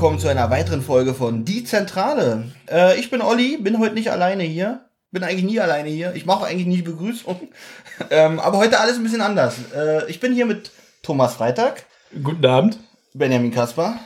willkommen zu einer weiteren Folge von Die Zentrale. Äh, ich bin Olli, bin heute nicht alleine hier. Bin eigentlich nie alleine hier. Ich mache eigentlich nie die Begrüßung. ähm, aber heute alles ein bisschen anders. Äh, ich bin hier mit Thomas Freitag, Guten Abend. Benjamin Kasper.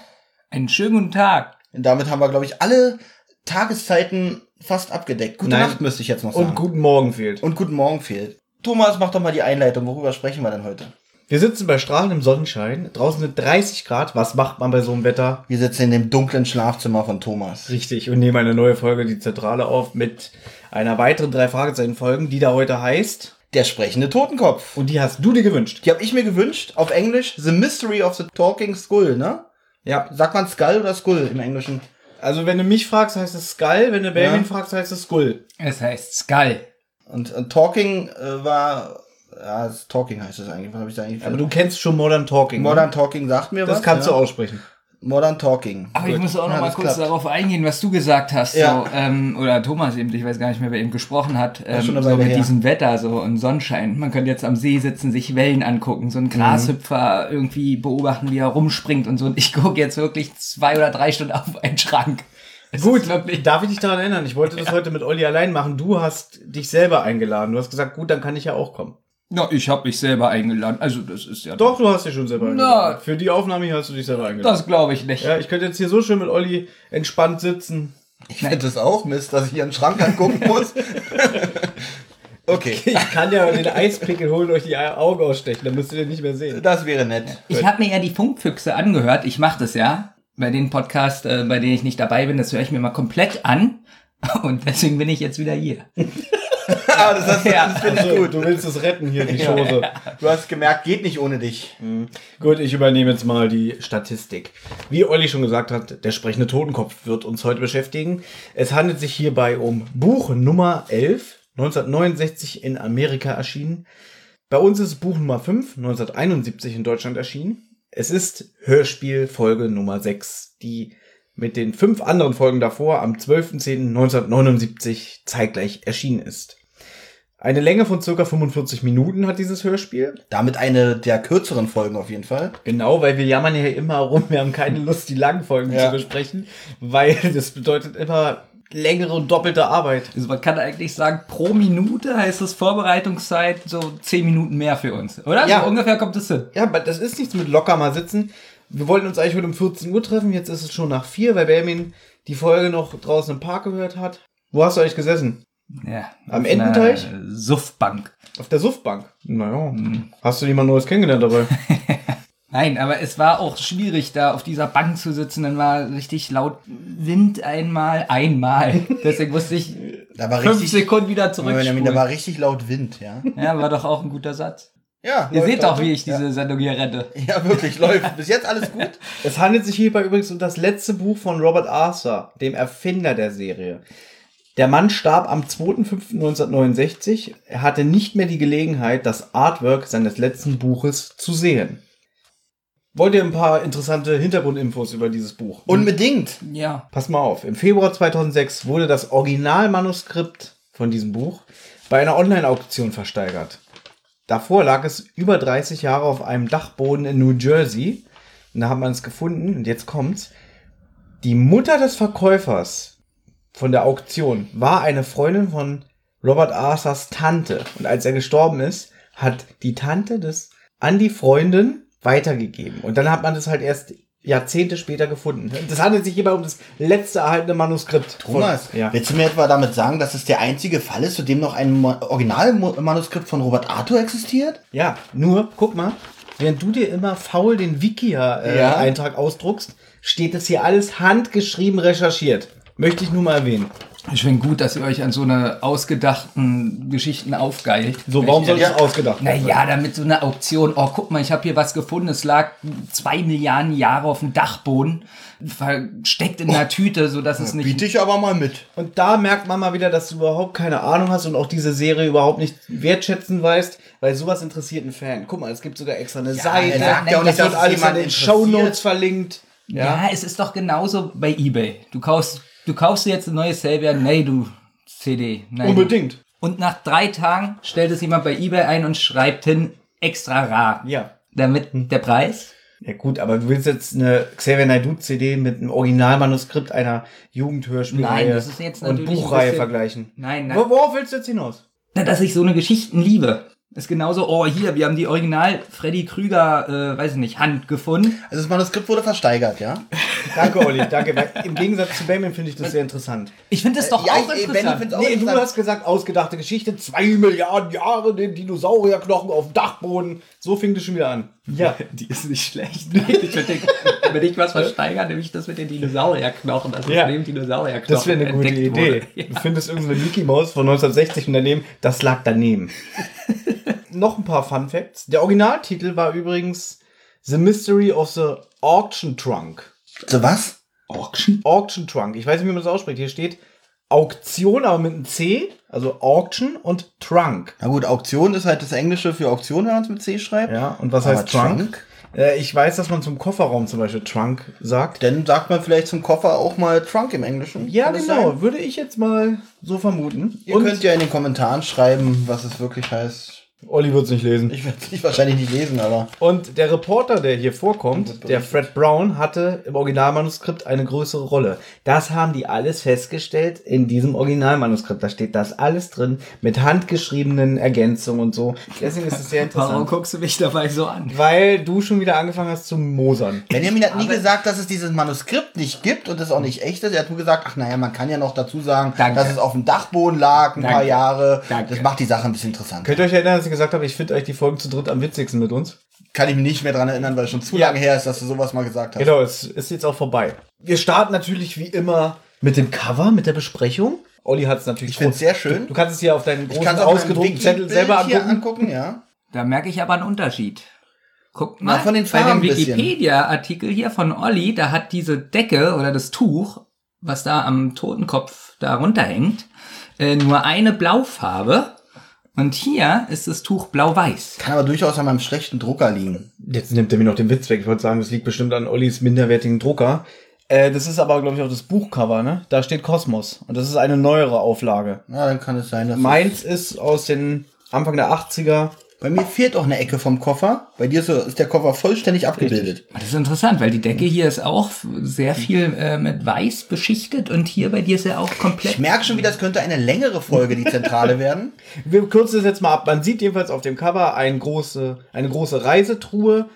Einen schönen guten Tag. Und damit haben wir, glaube ich, alle Tageszeiten fast abgedeckt. Gute Nein. Nacht müsste ich jetzt noch sagen. Und guten Morgen fehlt. und guten Morgen fehlt. Thomas, mach doch mal die Einleitung. Worüber sprechen wir denn heute? Wir sitzen bei strahlendem Sonnenschein. Draußen sind 30 Grad. Was macht man bei so einem Wetter? Wir sitzen in dem dunklen Schlafzimmer von Thomas. Richtig. Und nehmen eine neue Folge, die Zentrale auf, mit einer weiteren drei Fragezeichen-Folgen, die da heute heißt. Der sprechende Totenkopf. Und die hast du dir gewünscht. Die habe ich mir gewünscht. Auf Englisch The Mystery of the Talking Skull, ne? Ja. Sagt man Skull oder Skull im Englischen? Also, wenn du mich fragst, heißt es Skull. Wenn du Benjamin Ja. fragst, heißt es Skull. Es heißt Skull. Und, und Talking äh, war. Ja, das Talking heißt es eigentlich. Was habe ich da eigentlich? Aber du kennst schon Modern Talking. Modern ne? Talking sagt mir was. Das kannst ja. du aussprechen. Modern Talking. Aber ich Gut. muss auch noch Ja, mal das kurz klappt. darauf eingehen, was du gesagt hast. Ja. So, ähm, oder Thomas eben, ich weiß gar nicht mehr, wer eben gesprochen hat. Ähm, so mit her. diesem Wetter so und Sonnenschein. Man könnte jetzt am See sitzen, sich Wellen angucken, Mhm. so einen Grashüpfer irgendwie beobachten, wie er rumspringt und so. Und ich gucke jetzt wirklich zwei oder drei Stunden auf einen Schrank. Es Gut, darf ich dich daran erinnern? Ich wollte das heute mit Olli allein machen. Du hast dich selber eingeladen. Du hast gesagt, gut, dann kann ich ja auch kommen. Na, ich habe mich selber eingeladen. Also das ist ja. Doch, du hast dich schon selber Na. eingeladen. Für die Aufnahme hier hast du dich selber eingeladen. Das glaube ich nicht. Ja, ich könnte jetzt hier so schön mit Olli entspannt sitzen. Ich finde das auch Mist, dass ich hier einen Schrank angucken muss. okay, Ich kann ja den Eispickel holen und euch die Augen ausstechen, dann müsst ihr den nicht mehr sehen. das wäre nett. Ich habe mir ja die Funkfüchse angehört. Ich mache das ja. Bei den Podcasts, äh, bei denen ich nicht dabei bin, das höre ich mir mal komplett an. Und deswegen bin ich jetzt wieder hier. Ah, das, hast, Ja. das finde ich gut. du willst es retten hier, die Chose. Du hast gemerkt, geht nicht ohne dich. Gut, ich übernehme jetzt mal die Statistik. Wie Olli schon gesagt hat, der sprechende Totenkopf wird uns heute beschäftigen. Es handelt sich hierbei um Buch Nummer 11, 1969 in Amerika erschienen. Bei uns ist Buch Nummer 5, 1971 in Deutschland erschienen. Es ist Hörspiel Folge Nummer 6, die mit den fünf anderen Folgen davor am 12.10.1979 zeitgleich erschienen ist. Eine Länge von circa 45 Minuten hat dieses Hörspiel. Damit eine der kürzeren Folgen auf jeden Fall. Genau, weil wir jammern ja immer rum, wir haben keine Lust, die langen Folgen Ja. zu besprechen, weil das bedeutet immer längere und doppelte Arbeit. Also man kann eigentlich sagen, pro Minute heißt es Vorbereitungszeit so zehn Minuten mehr für uns, oder? Ja. So ungefähr kommt es hin. Ja, aber das ist nichts mit locker mal sitzen. Wir wollten uns eigentlich heute um 14 Uhr treffen, jetzt ist es schon nach 4, weil Benjamin die Folge noch draußen im Park gehört hat. Wo hast du eigentlich gesessen? Ja, Am auf Ententeich? einer Suffbank. Auf der Suffbank. Naja, hast du jemand Neues kennengelernt dabei? Nein, aber es war auch schwierig, da auf dieser Bank zu sitzen. Dann war richtig laut Wind einmal, einmal. Deswegen musste ich Da war fünf richtig, Sekunden wieder Benjamin, da war richtig laut Wind, ja. Ja, war doch auch ein guter Satz. Ja, Ihr läuft seht doch, wie ich diese Sendung hier rette. Ja, ja, wirklich, läuft. Bis jetzt alles gut. Es handelt sich hierbei übrigens um das letzte Buch von Robert Arthur, dem Erfinder der Serie. Der Mann starb am 2.5.1969. Er hatte nicht mehr die Gelegenheit, das Artwork seines letzten Buches zu sehen. Wollt ihr ein paar interessante Hintergrundinfos über dieses Buch? Unbedingt. Ja. Pass mal auf. Im Februar 2006 wurde das Originalmanuskript von diesem Buch bei einer Online-Auktion versteigert. Davor lag es über 30 Jahre auf einem Dachboden in New Jersey. Und da hat man es gefunden. Und jetzt kommt's. Die Mutter des Verkäufers von der Auktion war eine Freundin von Robert Arthurs Tante. Und als er gestorben ist, hat die Tante das an die Freundin weitergegeben. Und dann hat man das halt erst Jahrzehnte später gefunden. Das handelt sich hierbei um das letzte erhaltene Manuskript. von- Thomas, ja. willst du mir etwa damit sagen, dass es der einzige Fall ist, zu dem noch ein Originalmanuskript von Robert Arthur existiert? ja, nur, guck mal, während du dir immer faul den Ja. Wikia-Eintrag ausdruckst, steht das hier alles handgeschrieben recherchiert. Möchte ich nur mal erwähnen. Ich finde gut, dass ihr euch an so eine ausgedachten Geschichten aufgeilt. So, warum soll Ja. das ausgedacht werden? Naja, damit so eine Auktion, oh, guck mal, ich habe hier was gefunden, es lag zwei Milliarden Jahre auf dem Dachboden, versteckt in einer Tüte, sodass es nicht... Biete ich aber mal mit. Und da merkt man mal wieder, dass du überhaupt keine Ahnung hast und auch diese Serie überhaupt nicht wertschätzen weißt, weil sowas interessiert einen Fan. Guck mal, es gibt sogar extra eine Seite. er sagt ja auch das nicht, wird es alles in den. Shownotes verlinkt. Ja. es ist doch genauso bei Ebay. Du kaufst, du kaufst dir jetzt eine neue Savior, nee, du CD. Nein. Unbedingt. Und nach drei Tagen stellt es jemand bei Ebay ein und schreibt hin, extra rar. Ja. Damit der Preis Ja gut, aber du willst jetzt eine Xavier Naidoo CD mit einem Originalmanuskript einer Jugendhörspielreihe Nein, das ist jetzt und natürlich Buchreihe bisschen- vergleichen. Nein, nein. Wo- Worauf willst du jetzt hinaus? Na, dass ich so eine Geschichten liebe. Ist genauso, oh, hier, wir haben die Original Freddy Krüger, äh, weiß ich nicht, Hand gefunden. Also das Manuskript wurde versteigert, ja? Danke, Olli, danke. Weil Im Gegensatz zu Batman finde ich das sehr interessant. Ich finde das doch ja, auch ich- Benny interessant. find's auch Nee, du interessant. hast gesagt, ausgedachte Geschichte, zwei Milliarden Jahre, den Dinosaurierknochen auf dem Dachboden. So fing das schon wieder an. Ja. Die ist nicht schlecht. Ich würde wenn ich was versteigern, nämlich das mit den Dinosaurierknochen. Das Ja. ist neben Dinosaurierknochen. Das wäre eine gute Idee. wurde. Du findest irgendeine Mickey Maus von 1960 und daneben, das lag daneben. Noch ein paar Fun Facts. Der Originaltitel war übrigens The Mystery of the Auction Trunk. So was? Auction? Auction Trunk. Ich weiß nicht, wie man das ausspricht. Hier steht Auktion, aber mit einem C, also Auction und Trunk. Na gut, Auktion ist halt das Englische für Auktion, wenn man es mit C schreibt. Ja, und was Aber heißt Trunk? Äh, ich weiß, dass man zum Kofferraum zum Beispiel Trunk sagt. Dann sagt man vielleicht zum Koffer auch mal Trunk im Englischen. Ja, genau, würde ich jetzt mal so vermuten. Ihr könnt ja in den Kommentaren schreiben, was es wirklich heißt. Olli wird es nicht lesen. Ich werde es wahrscheinlich nicht lesen, aber Und der Reporter, der hier vorkommt, der Fred Brown, hatte im Originalmanuskript eine größere Rolle. Das haben die alles festgestellt in diesem Originalmanuskript. Da steht das alles drin mit handgeschriebenen Ergänzungen und so. Deswegen ist es sehr Warum interessant. guckst du mich dabei so an? Weil du schon wieder angefangen hast zu mosern. Benjamin hat nie Aber- gesagt, dass es dieses Manuskript nicht gibt und es auch nicht echt ist. Er hat nur gesagt, ach naja, man kann ja noch dazu sagen, Danke. dass es auf dem Dachboden lag, ein Danke. paar Jahre. Danke. Das macht die Sache ein bisschen interessant. Könnt ihr euch erinnern, dass ich gesagt habe, ich finde euch die Folgen zu dritt am witzigsten mit uns? Kann ich mich nicht mehr dran erinnern, weil es schon zu Ja. lange her ist, dass du sowas mal gesagt hast. Genau, es ist jetzt auch vorbei. Wir starten natürlich wie immer mit dem Cover, mit der Besprechung. Olli hat es natürlich Ich find's groß- sehr schön. Du, du kannst es hier auf deinen Ich großen kann es auch ausgedruckten Zettel selber hier angucken. angucken, ja. Da merke ich aber einen Unterschied. Guckt mal, Na, von den bei Farben dem ein bisschen. Wikipedia-Artikel hier von Olli, da hat diese Decke oder das Tuch, was da am Totenkopf da runterhängt, äh, nur eine Blaufarbe. Und hier ist das Tuch blau-weiß. Kann aber durchaus an meinem schlechten Drucker liegen. Jetzt nimmt er mir noch den Witz weg. Ich wollte sagen, das liegt bestimmt an Ollis minderwertigen Drucker. Äh, das ist aber, glaube ich, auch das Buchcover, ne? Da steht Kosmos. Und das ist eine neuere Auflage. Na, dann kann es sein, dass Meins ist aus den Anfang der 80er. Bei mir fehlt auch eine Ecke vom Koffer. Bei dir ist, so- ist der Koffer vollständig abgebildet. Das ist interessant, weil die Decke hier ist auch sehr viel äh, mit weiß beschichtet und hier bei dir ist er auch Ich komplett. merke schon wieder, es könnte eine längere Folge, die Zentrale werden. Wir kürzen das jetzt mal ab. Man sieht jedenfalls auf dem Cover eine große, eine große Reisetruhe.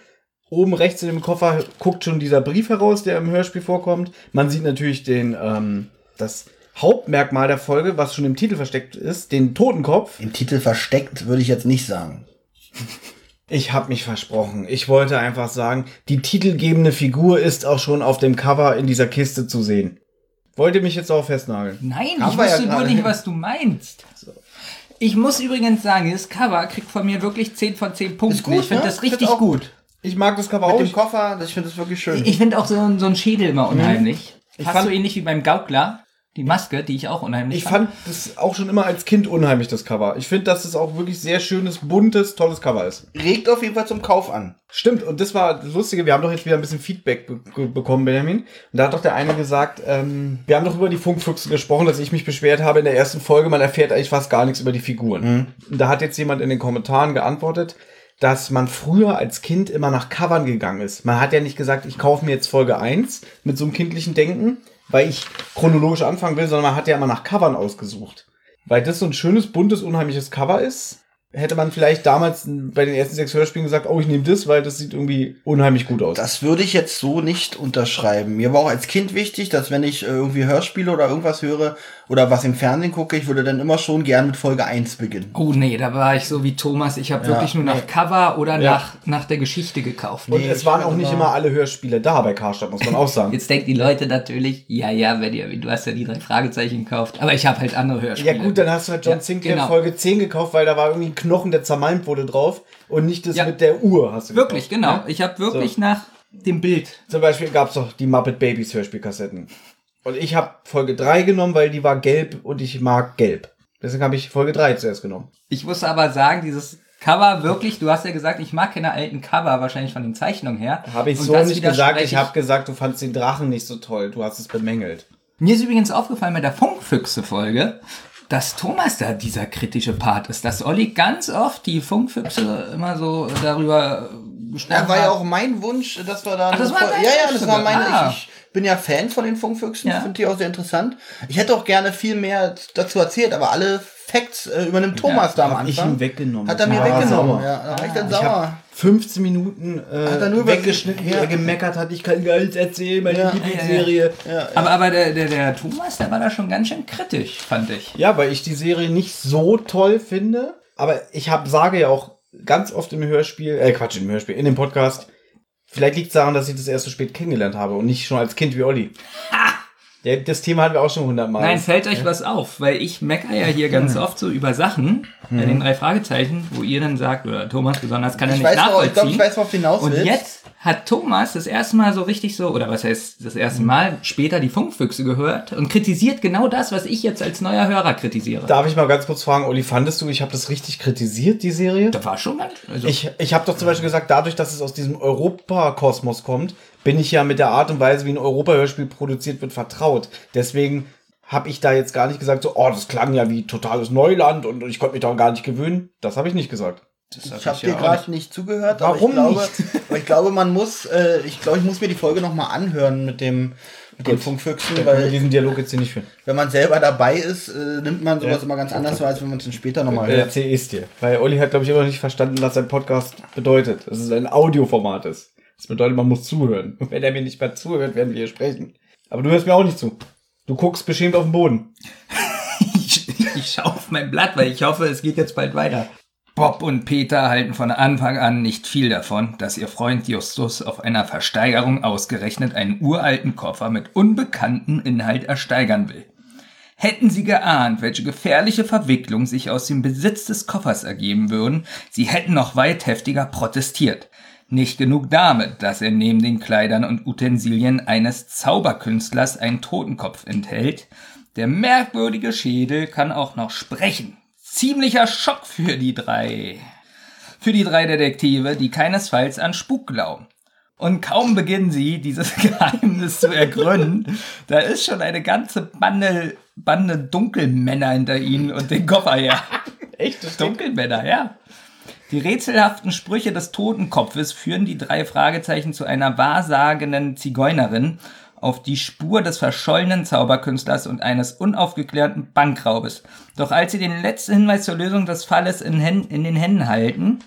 Oben rechts in dem Koffer guckt schon dieser Brief heraus, der im Hörspiel vorkommt. Man sieht natürlich den, ähm, das Hauptmerkmal der Folge, was schon im Titel versteckt ist, den Totenkopf. Im Titel versteckt würde ich jetzt nicht sagen. Ich habe mich versprochen. Ich wollte einfach sagen, die titelgebende Figur ist auch schon auf dem Cover in dieser Kiste zu sehen. Wollt ihr mich jetzt auch festnageln? Nein, Haben ich wir ja wusste nur nicht, was du meinst. Ich muss übrigens sagen, dieses Cover kriegt von mir wirklich 10 von 10 Punkten. Ist gut, ich finde ne? das richtig auch gut. Ich mag das Cover Mit auch. dem Koffer, das- ich finde das wirklich schön. Ich finde auch so, ein- so ein Schädel immer unheimlich. Ich Fast fand- so ähnlich wie beim Gaukler. Die Maske, die ich auch unheimlich Ich fand das auch schon immer als Kind unheimlich, das Cover. Ich finde, dass es auch wirklich sehr schönes, buntes, tolles Cover ist. Regt auf jeden Fall zum Kauf an. Stimmt, und das war das Lustige, wir haben doch jetzt wieder ein bisschen Feedback be bekommen, Benjamin. Und da hat doch der eine gesagt, ähm, wir haben doch über die Funkfüchse gesprochen, dass ich mich beschwert habe in der ersten Folge, man erfährt eigentlich fast gar nichts über die Figuren. Und da hat jetzt jemand in den Kommentaren geantwortet, dass man früher als Kind immer nach Covern gegangen ist. Man hat ja nicht gesagt, ich kaufe mir jetzt Folge 1 mit so einem kindlichen Denken, weil ich chronologisch anfangen will, sondern man hat ja immer nach Covern ausgesucht. Weil das so ein schönes, buntes, unheimliches Cover ist, hätte man vielleicht damals bei den ersten sechs Hörspielen gesagt, oh, ich nehme das, weil das sieht irgendwie unheimlich gut aus. Das würde ich jetzt so nicht unterschreiben. Mir war auch als Kind wichtig, dass wenn ich äh, irgendwie Hörspiele oder irgendwas höre oder was im Fernsehen gucke, ich würde dann immer schon gern mit Folge 1 beginnen. Oh nee, da war ich so wie Thomas. Ich habe Ja, wirklich nur nach nee. Cover oder Ja. nach, nach der Geschichte gekauft. Und Nee, es waren auch nicht immer- alle Hörspiele da bei Karstadt, muss man auch sagen. Jetzt denken die Leute natürlich, ja, ja, wenn ihr, du hast ja die drei Fragezeichen gekauft. Aber ich habe halt andere Hörspiele. Ja gut, dann hast du halt John Ja, Sinclair genau. Folge 10 gekauft, weil da war irgendwie Knochen, der zermalmt wurde drauf und nicht das Ja. mit der Uhr hast du Wirklich, gekauft, genau. ne? Ich habe wirklich So. nach dem Bild. Zum Beispiel gab es doch die Muppet Babies Hörspielkassetten. Und ich habe Folge 3 genommen, weil die war gelb und ich mag gelb. Deswegen habe ich Folge 3 zuerst genommen. Ich muss aber sagen, dieses Cover wirklich, du hast ja gesagt, ich mag keine alten Cover, wahrscheinlich von den Zeichnungen her. Habe ich Und so nicht gesagt. Ich habe gesagt, du fandst den Drachen nicht so toll. Du hast es bemängelt. Mir ist übrigens aufgefallen bei der Funkfüchse-Folge, dass Thomas da dieser kritische Part ist, dass Olli ganz oft die Funkfüchse immer so darüber Ja, war ja auch mein Wunsch, dass wir da. Ach, das war ja, ja, das war meine. Ah. Ich, ich bin ja Fan von den Funkfüchsen, Ja. finde die auch sehr interessant. Ich hätte auch gerne viel mehr dazu erzählt, aber alle Facts äh, übernimmt Thomas da am Hab ich Anfang. ihm weggenommen. Hat er mir Ja, weggenommen. sauer. Ja, da war ich dann Ich sauer. 15 Minuten äh, Hat er nur weggeschnitten, wie Ja. er gemeckert hat, ich kann gar nichts erzählen, meine Ja. Lieblingsserie. Ja, Aber, aber der, der, der Thomas, der war da schon ganz schön kritisch, fand ich. Ja, weil ich die Serie nicht so toll finde. Aber ich hab, sage ja auch ganz oft im Hörspiel, äh Quatsch, im Hörspiel, in dem Podcast, vielleicht liegt es daran, dass ich das erst so spät kennengelernt habe und nicht schon als Kind wie Olli. Ja, das Thema hatten wir auch schon hundertmal. Nein, fällt euch was auf, weil ich meckere ja hier ganz Hm. oft so über Sachen bei den drei Fragezeichen, wo ihr dann sagt, oder Thomas besonders kann er Ich nicht weiß, noch, ich glaube, nachvollziehen. ich weiß, worauf hinaus Und willst. jetzt hat Thomas das erste Mal so richtig so, oder was heißt das erste Mal, später die Funkfüchse gehört und kritisiert genau das, was ich jetzt als neuer Hörer kritisiere. Darf ich mal ganz kurz fragen, Olli, fandest du, ich habe das richtig kritisiert, die Serie? Da war schon ganz, also, Ich, ich habe doch zum Beispiel gesagt, dadurch, dass es aus diesem Europakosmos kommt, bin ich ja mit der Art und Weise, wie ein Europahörspiel produziert wird, vertraut. Deswegen habe ich da jetzt gar nicht gesagt, so, oh, das klang ja wie totales Neuland und ich konnte mich daran gar nicht gewöhnen. Das habe ich nicht gesagt. das hab Ich habe ja dir auch gerade nicht. nicht zugehört. Warum aber ich glaube, nicht? Aber ich glaube, man muss, äh, ich glaube, ich muss mir die Folge noch mal anhören mit dem mit den Funkfüchsen, wir weil diesen Dialog jetzt hier nicht führen. wenn man selber dabei ist, äh, nimmt man sowas Ja. immer ganz anders wahr, als wenn man es dann später noch mal Äh, hört. erzähl ich's dir. Weil Olli hat, glaube ich, immer noch nicht verstanden, was ein Podcast bedeutet. Dass es ein Audioformat ist. Das bedeutet, man muss zuhören. Und wenn er mir nicht mehr zuhört, werden wir hier sprechen. Aber du hörst mir auch nicht zu. Du guckst beschämt auf den Boden. Ich, ich schaue auf mein Blatt, weil ich hoffe, es geht jetzt bald weiter. Bob und Peter halten von Anfang an nicht viel davon, dass ihr Freund Justus auf einer Versteigerung ausgerechnet einen uralten Koffer mit unbekanntem Inhalt ersteigern will. Hätten sie geahnt, welche gefährliche Verwicklung sich aus dem Besitz des Koffers ergeben würden, sie hätten noch weit heftiger protestiert. Nicht genug damit, dass er neben den Kleidern und Utensilien eines Zauberkünstlers einen Totenkopf enthält. Der merkwürdige Schädel kann auch noch sprechen. Ziemlicher Schock für die drei. Für die drei Detektive, die keinesfalls an Spuk glauben. Und kaum beginnen sie, dieses Geheimnis zu ergründen, da ist schon eine ganze Bande, Bande Dunkelmänner hinter ihnen und den Koffer her. Echt? Dunkelmänner, ja. Die rätselhaften Sprüche des Totenkopfes führen die drei Fragezeichen zu einer wahrsagenden Zigeunerin auf die Spur des verschollenen Zauberkünstlers und eines unaufgeklärten Bankraubes. Doch als sie den letzten Hinweis zur Lösung des Falles in, Hän- in den Händen halten,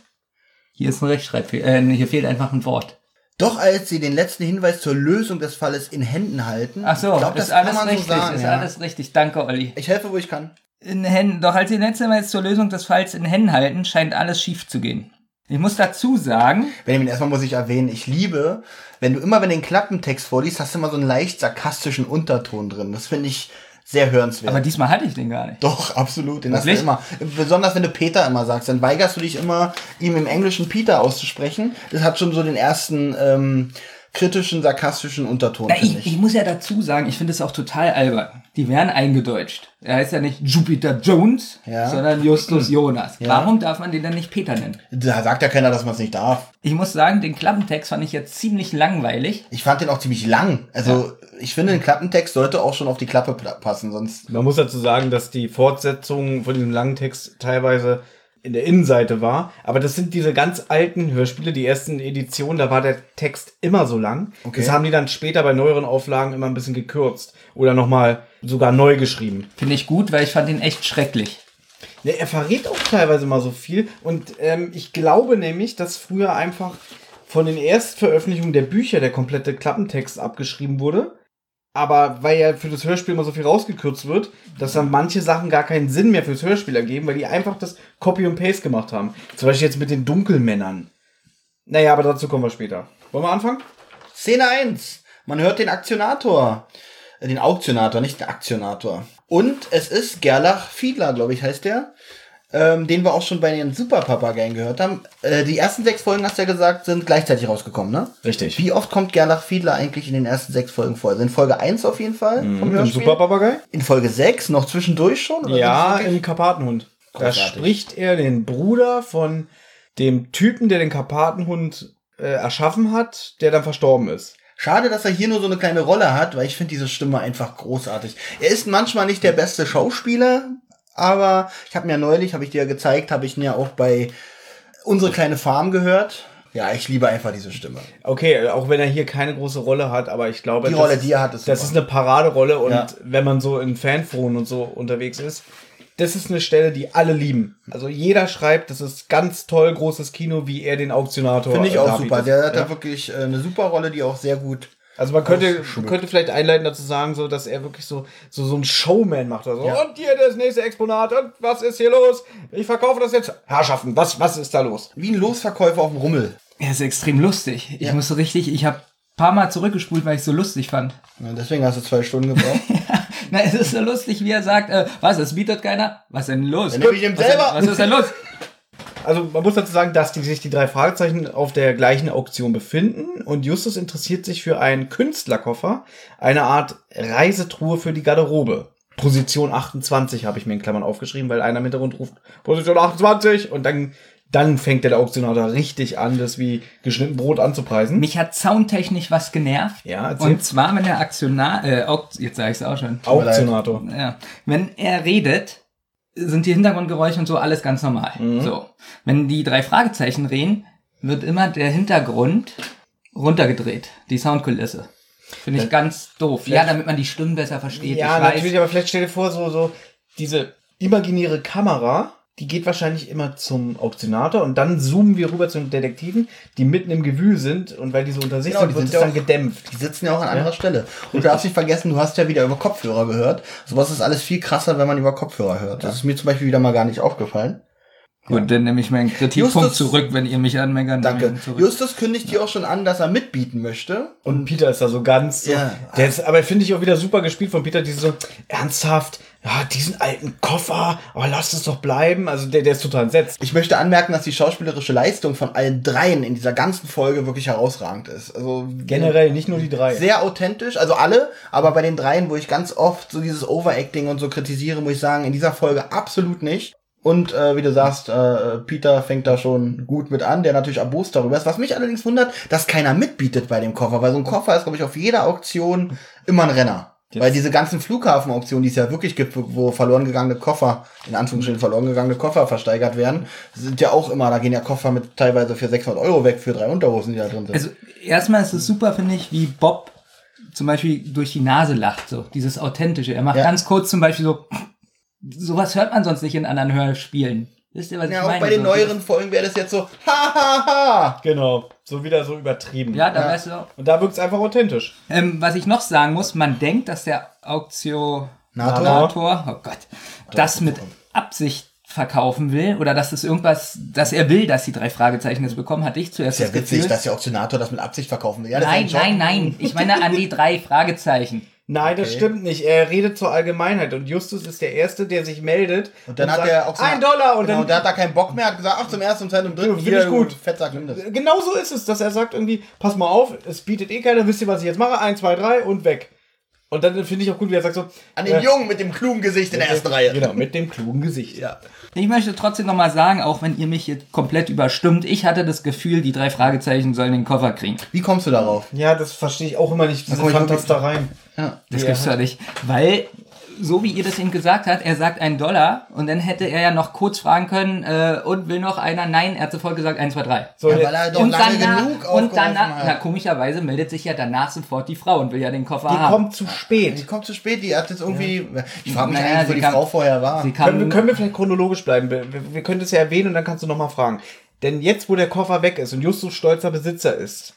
hier ist ein Rechtschreibfehler, äh, hier fehlt einfach ein Wort. Doch als sie den letzten Hinweis zur Lösung des Falles in Händen halten. Ach so, ich glaub, das ist alles kann man richtig, so sagen. ist ja. alles richtig. Danke, Olli. Ich helfe, wo ich kann. In Händen, doch als sie den letzten Hinweis zur Lösung des Falls in Händen halten, scheint alles schief zu gehen. Ich muss dazu sagen, Benjamin, erstmal muss ich erwähnen, ich liebe, wenn du immer, wenn du den Klappentext vorliest, hast du immer so einen leicht sarkastischen Unterton drin. Das finde ich sehr hörenswert. aber diesmal hatte ich den gar nicht. Doch, absolut. Den hast du immer. Besonders wenn du Peter immer sagst, dann weigerst du dich immer, ihm im Englischen Peter auszusprechen. Das hat schon so den ersten ähm, kritischen, sarkastischen Unterton. Na, finde ich, ich muss ja dazu sagen, ich finde es auch total albern. Die werden eingedeutscht. Er heißt ja nicht Jupiter Jones, Ja. sondern Justus Jonas. Ja. Warum darf man den denn nicht Peter nennen? Da sagt ja keiner, dass man es nicht darf. Ich muss sagen, den Klappentext fand ich jetzt ziemlich langweilig. Ich fand den auch ziemlich lang. Also ich finde, ein Klappentext sollte auch schon auf die Klappe passen, sonst. Man muss dazu sagen, dass die Fortsetzung von diesem langen Text teilweise in der Innenseite war. Aber das sind diese ganz alten Hörspiele, die ersten Editionen, da war der Text immer so lang. Okay. Das haben die dann später bei neueren Auflagen immer ein bisschen gekürzt. Oder nochmal sogar neu geschrieben. Finde ich gut, weil ich fand ihn echt schrecklich. Ja, er verrät auch teilweise mal so viel. Und ähm, ich glaube nämlich, dass früher einfach von den Erstveröffentlichungen der Bücher der komplette Klappentext abgeschrieben wurde. Aber weil ja für das Hörspiel immer so viel rausgekürzt wird, dass dann manche Sachen gar keinen Sinn mehr fürs Hörspiel ergeben, weil die einfach das Copy und Paste gemacht haben. Zum Beispiel jetzt mit den Dunkelmännern. Naja, aber dazu kommen wir später. Wollen wir anfangen? Szene 1. Man hört den Aktionator. Äh, Den Auktionator, nicht den Aktionator. Und es ist Gerlach Fiedler, glaube ich, heißt der. Ähm, den wir auch schon bei den Superpapageien gehört haben. Äh, die ersten sechs Folgen, hast du ja gesagt, sind gleichzeitig rausgekommen, ne? Richtig. Wie oft kommt Gerlach Fiedler eigentlich in den ersten sechs Folgen vor? Also in Folge 1 auf jeden Fall vom Ein Hörspiel. super Papagei? In Folge 6 noch zwischendurch schon? Ja, im Karpatenhund. Da Großartig. spricht er den Bruder von dem Typen, der den Karpatenhund äh, erschaffen hat, der dann verstorben ist. Schade, dass er hier nur so eine kleine Rolle hat, weil ich finde diese Stimme einfach großartig. Er ist manchmal nicht der beste Schauspieler, aber ich habe mir ja neulich, habe ich dir ja gezeigt, habe ich ihn ja auch bei Unsere kleine Farm gehört. Ja, ich liebe einfach diese Stimme. Okay, auch wenn er hier keine große Rolle hat, aber ich glaube, Die das Rolle, ist, die er hat, ist das super. ist eine Paraderolle und Ja. wenn man so in Fanforen und so unterwegs ist, das ist eine Stelle, die alle lieben. Also jeder schreibt, das ist ganz toll, großes Kino, wie er den Auktionator Finde ich auch super. Der hat ja? da wirklich äh, eine super Rolle, die auch sehr gut. Also man könnte, könnte vielleicht einleiten dazu sagen, so, dass er wirklich so, so, so ein Showman macht. Also, Ja. Und hier das nächste Exponat und was ist hier los? Ich verkaufe das jetzt. Herrschaften, was, was ist da los? Wie ein Losverkäufer auf dem Rummel. Er ist extrem lustig. Ich Ja. muss so richtig, ich habe paar Mal zurückgespult, weil ich so lustig fand. Ja, deswegen hast du zwei Stunden gebraucht. Na, es ist so lustig, wie er sagt, äh, was, es bietet keiner? Was denn los? Dann ich ihn was, selber. Was ist denn los? Also man muss dazu sagen, dass die, sich die drei Fragezeichen auf der gleichen Auktion befinden und Justus interessiert sich für einen Künstlerkoffer, eine Art Reisetruhe für die Garderobe. Position 28 habe ich mir in Klammern aufgeschrieben, weil einer im Hintergrund ruft Position 28 und dann, dann fängt der Auktionator richtig an, das wie geschnitten Brot anzupreisen. Mich hat soundtechnisch was genervt. Ja, erzähl. Und zwar, wenn der Aktionar, äh, Auk jetzt sage ich es auch schon. Auktionator. Ja. Wenn er redet, sind die Hintergrundgeräusche und so alles ganz normal. Mhm. So. Wenn die drei Fragezeichen reden, wird immer der Hintergrund runtergedreht. Die Soundkulisse. Finde ich ganz doof. Ja, damit man die Stimmen besser versteht. Ja, natürlich, aber vielleicht stell dir vor, so, so, diese imaginäre Kamera, die geht wahrscheinlich immer zum Auktionator und dann zoomen wir rüber zu den Detektiven, die mitten im Gewühl sind und weil die so unter sich Genau, sind, die wird sind es ja dann auch- gedämpft. Die sitzen ja auch an anderer Stelle. Und du darfst nicht vergessen, du hast ja wieder über Kopfhörer gehört. Sowas ist alles viel krasser, wenn man über Kopfhörer hört. Das ist mir zum Beispiel wieder mal gar nicht aufgefallen. Gut, dann nehme ich meinen Kritikpunkt Justus- zurück, wenn ihr mich anmeckern. Danke. Justus kündigt hier auch schon an, dass er mitbieten möchte. Und Peter ist da so ganz, so, Ja. der ist, aber finde ich auch wieder super gespielt von Peter, diese so, ernsthaft, ja, diesen alten Koffer, aber lasst es doch bleiben. Also der, der ist total entsetzt. Ich möchte anmerken, dass die schauspielerische Leistung von allen dreien in dieser ganzen Folge wirklich herausragend ist. Also Generell, nicht nur die drei. sehr authentisch, also alle, aber bei den dreien, wo ich ganz oft so dieses Overacting und so kritisiere, muss ich sagen, in dieser Folge absolut nicht. Und äh, wie du sagst, äh, Peter fängt da schon gut mit an, der natürlich erbost darüber ist. Was mich allerdings wundert, dass keiner mitbietet bei dem Koffer, weil so ein Koffer ist, glaube ich, auf jeder Auktion immer ein Renner. Weil diese ganzen Flughafenauktionen, die es ja wirklich gibt, wo verloren gegangene Koffer, in Anführungsstrichen verloren gegangene Koffer versteigert werden, sind ja auch immer, da gehen ja Koffer mit teilweise für 600 Euro weg, für drei Unterhosen, die da drin sind. Also erstmal ist es super, finde ich, wie Bob zum Beispiel durch die Nase lacht, so dieses authentische. Er macht Ja. ganz kurz zum Beispiel so, sowas hört man sonst nicht in anderen Hörspielen. Wisst ihr, was ja, ich auch meine? bei den so, neueren Folgen wäre das jetzt so, ha, ha, ha. Genau. So wieder so übertrieben. Ja, da Ja. weißt du. Und da wirkt es einfach authentisch. Ähm, was ich noch sagen muss, man denkt, dass der Nator. Auktionator, oh Gott, das mit Absicht verkaufen will oder dass es irgendwas, dass er will, dass die drei Fragezeichen das bekommen, hatte ich zuerst Ist ja das witzig, Gefühl. dass der Auktionator das mit Absicht verkaufen will. Ja, das nein, nein, nein. Ich meine an die drei Fragezeichen. Nein, das Okay. stimmt nicht. Er redet zur Allgemeinheit und Justus ist der Erste, der sich meldet. Und dann hat der Auktionator, ein Dollar und genau, dann und der hat da keinen Bock mehr, hat gesagt, ach, zum ersten, zum zweiten und dritten, Ja, find ich gut. Fettsack, nimm das. Genau so ist es, dass er sagt irgendwie, pass mal auf, es bietet eh keiner, wisst ihr, was ich jetzt mache? Eins, zwei, drei und weg. Und dann finde ich auch gut, wie er sagt so. An den äh, Jungen mit dem klugen Gesicht in der ersten Reihe. Genau, mit dem klugen Gesicht. Ja. Ich möchte trotzdem noch mal sagen, auch wenn ihr mich jetzt komplett überstimmt, ich hatte das Gefühl, die drei Fragezeichen sollen den Koffer kriegen. Wie kommst du darauf? Ja, das verstehe ich auch immer nicht, diese komm ich wirklich- Fantastereien. Ja. Das Ja. gibt's doch nicht. Weil, so wie ihr das eben gesagt habt, er sagt einen Dollar und dann hätte er ja noch kurz fragen können, äh, und will noch einer? Nein, er hat sofort gesagt 1, 2, 3. So, Ja, weil er doch und lange danach, genug und danach, hat. na komischerweise meldet sich ja danach sofort die Frau und will ja den Koffer die haben. kommt zu Die spät. kommt zu spät, die hat jetzt irgendwie. Ich frage mich Naja, eigentlich, wo die kam- Frau vorher war. Sie Können, wir- kam, können wir vielleicht chronologisch bleiben? Wir, wir- wir können das ja erwähnen und dann kannst du nochmal fragen. Denn jetzt, wo der Koffer weg ist und Justus stolzer Besitzer ist,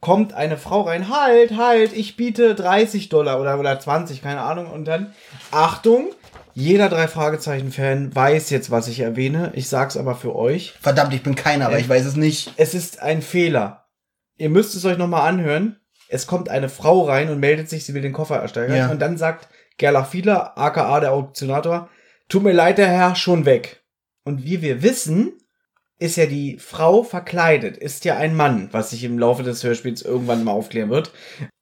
kommt eine Frau rein, halt, halt, ich biete 30 Dollar oder, oder 20, keine Ahnung. Und dann, Achtung, jeder drei Fragezeichen-Fan weiß jetzt, was ich erwähne. Ich sag's aber für euch. Verdammt, ich bin keiner, aber ich weiß es nicht. Es ist ein Fehler. Ihr müsst es euch nochmal anhören. Es kommt eine Frau rein und meldet sich, sie will den Koffer ersteigern. Ja. Und dann sagt Gerlach Fiedler, aka der Auktionator, tut mir leid, der Herr, schon weg. Und wie wir wissen, ist ja die Frau verkleidet, ist ja ein Mann, was sich im Laufe des Hörspiels irgendwann mal aufklären wird.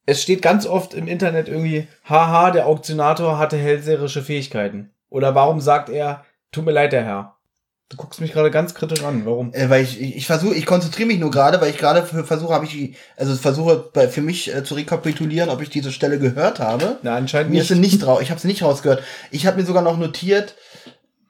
Es steht ganz oft im Internet irgendwie, haha, der Auktionator hatte hellseherische Fähigkeiten. Oder warum sagt er, tut mir leid, der Herr? Du guckst mich gerade ganz kritisch an. Warum? Äh, weil ich, ich, ich versuche, ich konzentriere mich nur gerade, weil ich gerade versuche, habe ich, also versuche bei, für mich äh, zu rekapitulieren, ob ich diese Stelle gehört habe. Na, anscheinend Mir ist nicht. sie nicht drauf, ich habe sie nicht rausgehört. Ich habe mir sogar noch notiert,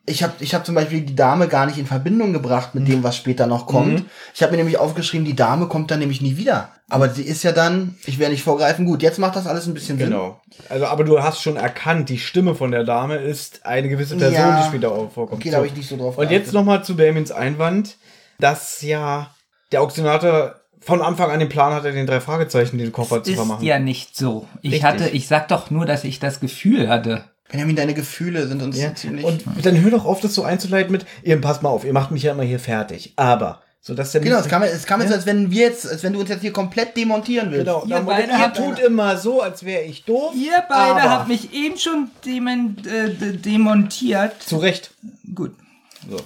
ich habe ich hab zum Beispiel die Dame gar nicht in Verbindung gebracht mit dem, was später noch kommt. Ich habe mir nämlich aufgeschrieben, die Dame kommt dann nämlich nie wieder. Aber sie ist ja dann, ich werde nicht vorgreifen, gut, jetzt macht das alles ein bisschen Sinn. Genau. Also, aber du hast schon erkannt, die Stimme von der Dame ist eine gewisse Person, Ja. die später auch vorkommt. Okay, da habe ich nicht so drauf Und jetzt nochmal zu Damons Einwand, dass ja der Auktionator von Anfang an den Plan hatte, den drei Fragezeichen den Koffer zu Ist vermachen. ja nicht so. Ich Richtig. hatte, ich sag doch nur, dass ich das Gefühl hatte. Benjamin, deine Gefühle sind uns Ja. ziemlich... Und dann hör doch auf, das so einzuleiten mit, ihr passt mal auf, ihr macht mich ja immer hier fertig. Aber, so dass der genau, es kam, es kam jetzt, als wenn wir jetzt, als wenn du uns jetzt hier komplett demontieren willst. Genau, Ihr beide ihr habt tut immer so, als wäre ich doof. Ihr beide aber- habt mich eben schon äh, de- demontiert. Zu Recht. Gut. So.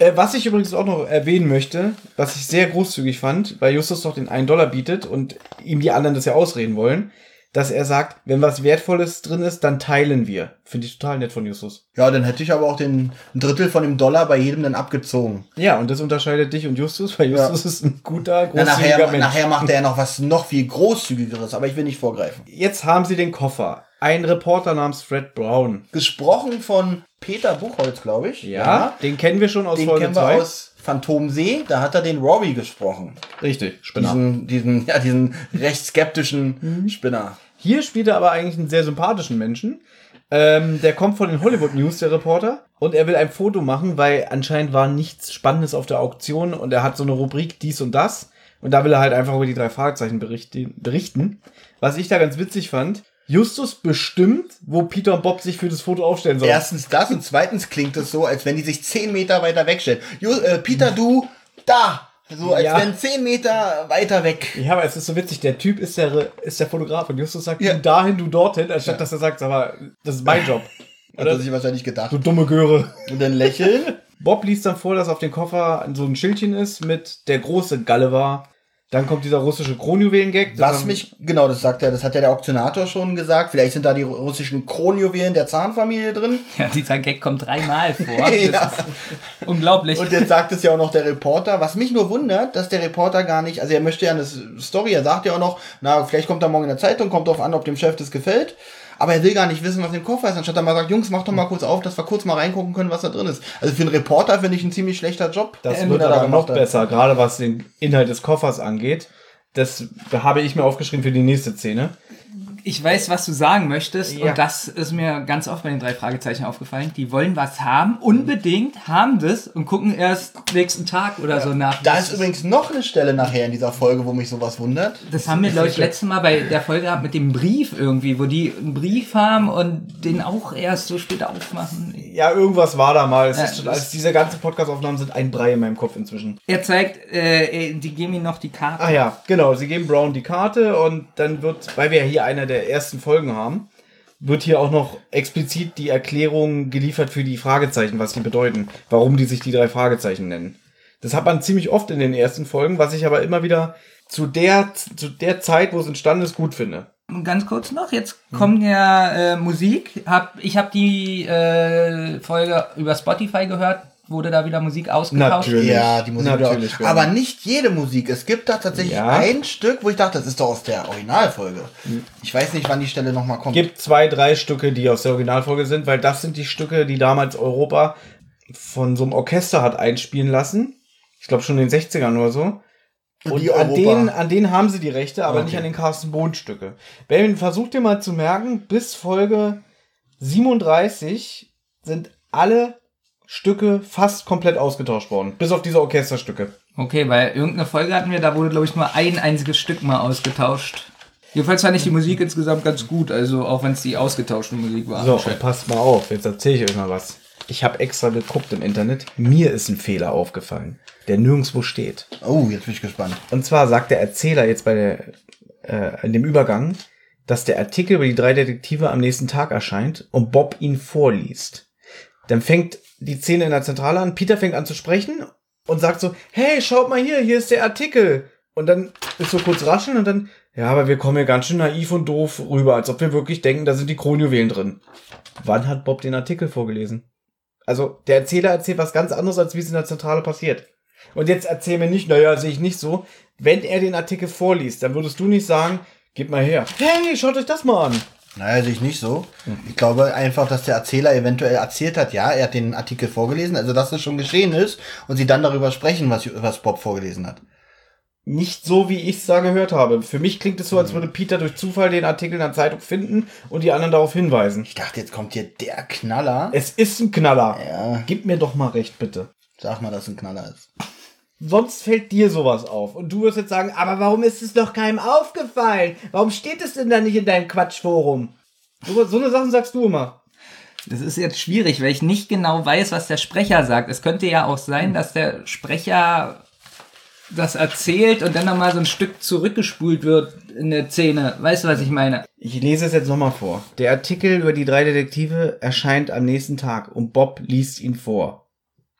Äh, was ich übrigens auch noch erwähnen möchte, was ich sehr großzügig fand, weil Justus doch den 1 Dollar bietet und ihm die anderen das ja ausreden wollen, dass er sagt, wenn was Wertvolles drin ist, dann teilen wir. Finde ich total nett von Justus. Ja, dann hätte ich aber auch den ein Drittel von dem Dollar bei jedem dann abgezogen. Ja, und das unterscheidet dich und Justus, weil Ja. Justus ist ein guter, Na, großzügiger nachher, Mensch. nachher macht er ja noch was noch viel großzügigeres, aber ich will nicht vorgreifen. Jetzt haben sie den Koffer. Ein Reporter namens Fred Brown. Gesprochen von Peter Buchholz, glaube ich. Ja, den kennen wir schon aus Den Folge kennen wir 2. aus Phantom See, da hat er den Robbie gesprochen. Richtig, Spinner. Diesen, diesen, ja, diesen recht skeptischen Spinner. Hier spielt er aber eigentlich einen sehr sympathischen Menschen. Ähm, der kommt von den Hollywood News, der Reporter. Und er will ein Foto machen, weil anscheinend war nichts Spannendes auf der Auktion. Und er hat so eine Rubrik dies und das. Und da will er halt einfach über die drei Fragezeichen berichten. Was ich da ganz witzig fand. Justus bestimmt, wo Peter und Bob sich für das Foto aufstellen sollen. Erstens das und zweitens klingt es so, als wenn die sich zehn Meter weiter wegstellen. Ju, äh, Peter, du, da! So, als Ja. wenn zehn Meter weiter weg. Ja, aber es ist so witzig. Der Typ ist der, ist der Fotograf. Und Justus sagt, Ja. du dahin, du dorthin. Anstatt dass er sagt, aber das ist mein Job. Hat er sich wahrscheinlich gedacht. Du dumme Göre. Und dann lächeln. Bob liest dann vor, dass auf dem Koffer so ein Schildchen ist mit der große Galle war. Dann kommt dieser russische Kronjuwelen-Gag. Was mich, genau, das sagt er, das hat ja der Auktionator schon gesagt. Vielleicht sind da die russischen Kronjuwelen der Zahnfamilie drin. Ja, dieser Gag kommt dreimal vor. Ja. Unglaublich. Und jetzt sagt es ja auch noch der Reporter. Was mich nur wundert, dass der Reporter gar nicht, also er möchte ja eine Story, er sagt ja auch noch, na, vielleicht kommt er morgen in der Zeitung, kommt drauf an, ob dem Chef das gefällt. Aber er will gar nicht wissen, was im Koffer ist, anstatt er mal sagt, Jungs, mach doch mal kurz auf, dass wir kurz mal reingucken können, was da drin ist. Also für einen Reporter finde ich ein ziemlich schlechter Job. Das den wird er da aber noch gemacht hat. besser, gerade was den Inhalt des Koffers angeht. Das habe ich mir aufgeschrieben für die nächste Szene. Ich weiß, was du sagen möchtest Ja. und das ist mir ganz oft bei den drei Fragezeichen aufgefallen. Die wollen was haben, unbedingt, haben das und gucken erst nächsten Tag oder so nach. Da ist übrigens noch eine Stelle nachher in dieser Folge, wo mich sowas wundert. Das haben wir, glaube ich, letztes Mal bei der Folge gehabt mit dem Brief irgendwie, wo die einen Brief haben und den auch erst so später aufmachen. Ja, irgendwas war da mal. Ja, schon, also diese ganzen Podcast-Aufnahmen sind ein Brei in meinem Kopf inzwischen. Er zeigt, äh, die geben ihm noch die Karte. Ah ja, genau. Sie geben Brown die Karte und dann wird, weil wir ja hier eine der ersten Folgen haben, wird hier auch noch explizit die Erklärung geliefert für die Fragezeichen, was die bedeuten, warum die sich die drei Fragezeichen nennen. Das hat man ziemlich oft in den ersten Folgen, was ich aber immer wieder zu der, zu der Zeit, wo es entstanden ist, gut finde. Ganz kurz noch, jetzt kommt ja äh, Musik. Hab, ich habe die äh, Folge über Spotify gehört. Wurde da wieder Musik ausgetauscht? Natürlich. Ja, die Musik. Natürlich, auch. Aber nicht jede Musik. Es gibt da tatsächlich Ja. ein Stück, wo ich dachte, das ist doch aus der Originalfolge. Ich weiß nicht, wann die Stelle nochmal kommt. gibt zwei, drei Stücke, die aus der Originalfolge sind, weil das sind die Stücke, die damals Europa von so einem Orchester hat einspielen lassen. Ich glaube schon in den 60ern oder so. Und Die an Europa- denen, an denen haben sie die Rechte, aber Okay. nicht an den Carsten Bohn Stücke. Benjamin, versuch dir mal zu merken, bis Folge 37 sind alle Stücke fast komplett ausgetauscht worden. Bis auf diese Orchesterstücke. Okay, weil irgendeine Folge hatten wir, da wurde, glaube ich, nur ein einziges Stück mal ausgetauscht. Jedenfalls fand ich die Musik insgesamt ganz gut, also auch wenn es die ausgetauschte Musik war. So, und passt mal auf, jetzt erzähle ich euch mal was. Ich habe extra geguckt im Internet. Mir ist ein Fehler aufgefallen, der nirgendwo steht. Oh, jetzt bin ich gespannt. Und zwar sagt der Erzähler jetzt bei der, äh, in dem Übergang, dass der Artikel über die drei Detektive am nächsten Tag erscheint und Bob ihn vorliest. Dann fängt die Szene in der Zentrale an, Peter fängt an zu sprechen und sagt so, hey, schaut mal hier, hier ist der Artikel. Und dann ist so kurz rascheln und dann, ja, aber wir kommen hier ganz schön naiv und doof rüber, als ob wir wirklich denken, da sind die Kronjuwelen drin. Wann hat Bob den Artikel vorgelesen? Also, der Erzähler erzählt was ganz anderes, als wie es in der Zentrale passiert. Und jetzt erzähl mir nicht, naja, sehe ich nicht so. Wenn er den Artikel vorliest, dann würdest du nicht sagen, gib mal her. Hey, schaut euch das mal an. Naja, sehe ich nicht so. Ich glaube einfach, dass der Erzähler eventuell erzählt hat, ja, er hat den Artikel vorgelesen, also dass es schon geschehen ist und sie dann darüber sprechen, was, was Bob vorgelesen hat. Nicht so, wie ich es da gehört habe. Für mich klingt es so, als würde Peter durch Zufall den Artikel in der Zeitung finden und die anderen darauf hinweisen. Ich dachte, jetzt kommt hier der Knaller. Es ist ein Knaller. Ja. Gib mir doch mal recht, bitte. Sag mal, dass es ein Knaller ist. Sonst fällt dir sowas auf. Und du wirst jetzt sagen, aber warum ist es doch keinem aufgefallen? Warum steht es denn da nicht in deinem Quatschforum? So, so eine Sachen sagst du immer. Das ist jetzt schwierig, weil ich nicht genau weiß, was der Sprecher sagt. Es könnte ja auch sein, dass der Sprecher das erzählt und dann nochmal so ein Stück zurückgespult wird in der Szene. Weißt du, was ich meine? Ich lese es jetzt nochmal vor. Der Artikel über die drei Detektive erscheint am nächsten Tag und Bob liest ihn vor.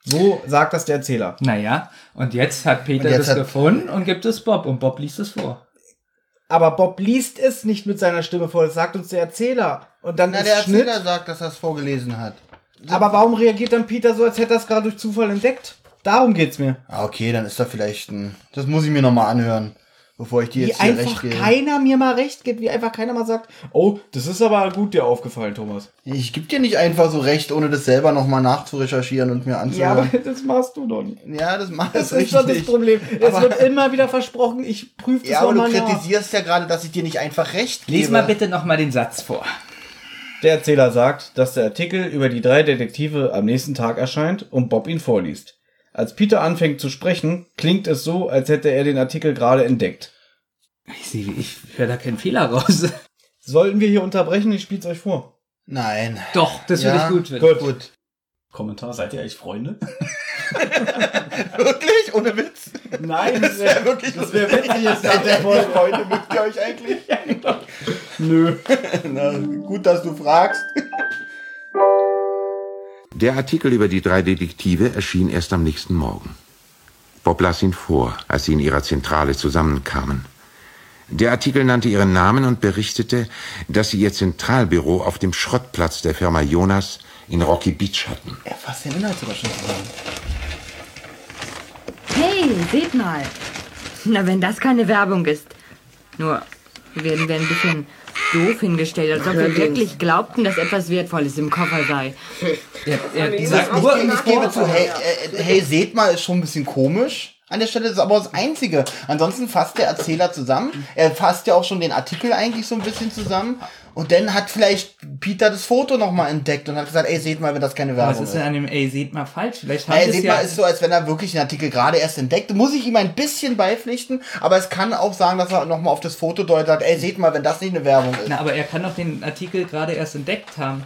So sagt das der Erzähler. Naja, und jetzt hat Peter jetzt das hat- gefunden und gibt es Bob und Bob liest es vor. Aber Bob liest es nicht mit seiner Stimme vor, das sagt uns der Erzähler. Und dann Na, ist der Schnitt. Erzähler sagt, dass er es vorgelesen hat. Aber warum reagiert dann Peter so, als hätte er es gerade durch Zufall entdeckt? Darum geht's mir. Ah, okay, dann ist da vielleicht ein. Das muss ich mir nochmal anhören, bevor ich dir Wie jetzt hier recht einfach gebe. keiner mir mal recht gibt, wie einfach keiner mal sagt, oh, das ist aber gut dir aufgefallen, Thomas. Ich gebe dir nicht einfach so recht, ohne das selber nochmal nachzurecherchieren und mir Ja, aber anzuhören. das machst du doch nicht. Ja, das macht Das es ist doch das. Problem. Es Aber- wird immer wieder versprochen, ich prüfe das Ja, aber du nochmal nach. kritisierst ja gerade, dass ich dir nicht einfach recht gebe. Lies mal bitte nochmal den Satz vor. Der Erzähler sagt, dass der Artikel über die drei Detektive am nächsten Tag erscheint und Bob ihn vorliest. Als Peter anfängt zu sprechen, klingt es so, als hätte er den Artikel gerade entdeckt. Ich, sehe, ich höre da keinen Fehler raus. Sollten wir hier unterbrechen? Ich spiel's euch vor. Nein. Doch, das Ja, würde ich gut. Gut. gut. Kommentar, seid ihr eigentlich Freunde? Wirklich? Ohne Witz? Nein, Das wäre wirklich das wär witzig jetzt der Folge. Freunde, mögt ihr euch eigentlich? Nö. Na, gut, dass du fragst. Der Artikel über die drei Detektive erschien erst am nächsten Morgen. Bob las ihn vor, als sie in ihrer Zentrale zusammenkamen. Der Artikel nannte ihren Namen und berichtete, dass sie ihr Zentralbüro auf dem Schrottplatz der Firma Jonas in Rocky Beach hatten. Er fasst den Inhalt sogar schon zusammen. Hey, seht mal. Na, wenn das keine Werbung ist. Nur werden wir ein bisschen doof hingestellt, als ob wir wirklich glaubten, dass etwas Wertvolles im Koffer sei. Er, er, Dieses, dieser ich, Ur ich gebe zu, hey, äh, hey, seht mal, ist schon ein bisschen komisch. An der Stelle das ist aber das Einzige. Ansonsten fasst der Erzähler zusammen. Er fasst ja auch schon den Artikel eigentlich so ein bisschen zusammen. Und dann hat vielleicht Peter das Foto nochmal entdeckt und hat gesagt, ey, seht mal, wenn das keine Was Werbung ist ist. denn an dem, ey, seht mal falsch? Vielleicht haben Ey, seht ja... mal, ist so, als wenn er wirklich den Artikel gerade erst entdeckt. Muss ich ihm ein bisschen beipflichten, aber es kann auch sagen, dass er nochmal auf das Foto deutet, ey, seht mal, wenn das nicht eine Werbung ist. Na, aber er kann doch den Artikel gerade erst entdeckt haben.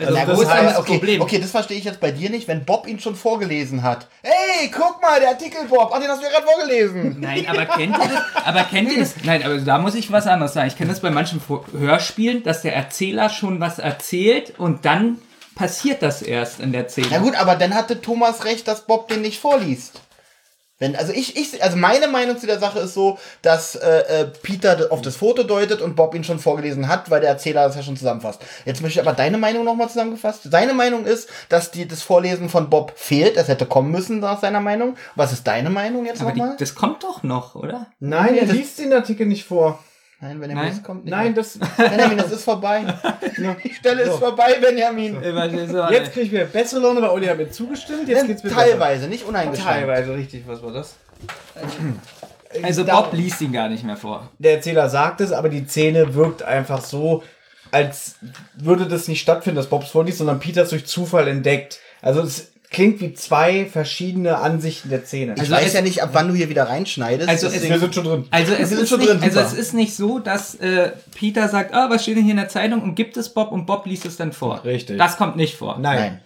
Also, Na das okay, Problem? okay, das verstehe ich jetzt bei dir nicht, wenn Bob ihn schon vorgelesen hat. Ey, guck mal, der Artikel, Bob. Ach, den hast du ja gerade vorgelesen. Nein, aber kennt ihr das? Aber kennt ihr das? Nein, aber da muss ich was anderes sagen. Ich kenne das bei manchen Hörspielen, dass der Erzähler schon was erzählt und dann passiert das erst in der Szene. Na gut, aber dann hatte Thomas recht, dass Bob den nicht vorliest. Wenn, also ich, ich, also meine Meinung zu der Sache ist so, dass äh, äh, Peter auf das Foto deutet und Bob ihn schon vorgelesen hat, weil der Erzähler das ja schon zusammenfasst. Jetzt möchte ich aber deine Meinung nochmal zusammengefasst. Seine Meinung ist, dass die, das Vorlesen von Bob fehlt. Es hätte kommen müssen, nach seiner Meinung. Was ist deine Meinung jetzt nochmal? das kommt doch noch, oder? Nein, er liest den Artikel nicht vor. Nein, Benjamin, das kommt nicht. Nein, das. Benjamin, das ist vorbei. Die Stelle ist vorbei, Benjamin. Jetzt kriege ich wieder bessere Laune, weil Olli hat mir zugestimmt. Jetzt geht's mir Teilweise, nicht besser. uneingeschränkt. Teilweise, richtig. Was war das? Also Da- Bob liest ihn gar nicht mehr vor. Der Erzähler sagt es, aber die Szene wirkt einfach so, als würde das nicht stattfinden, dass Bobs vorliest, sondern Peter es durch Zufall entdeckt. Also es klingt wie zwei verschiedene Ansichten der Szene. Ich Also weiß es- ja nicht, ab wann du hier wieder reinschneidest. Also es- wir sind schon drin. Also es, ist schon nicht, drin, also es ist nicht so, dass äh, Peter sagt, ah, was steht denn hier in der Zeitung und gibt es Bob und Bob liest es dann vor. Richtig. Das kommt nicht vor. Nein. Nein.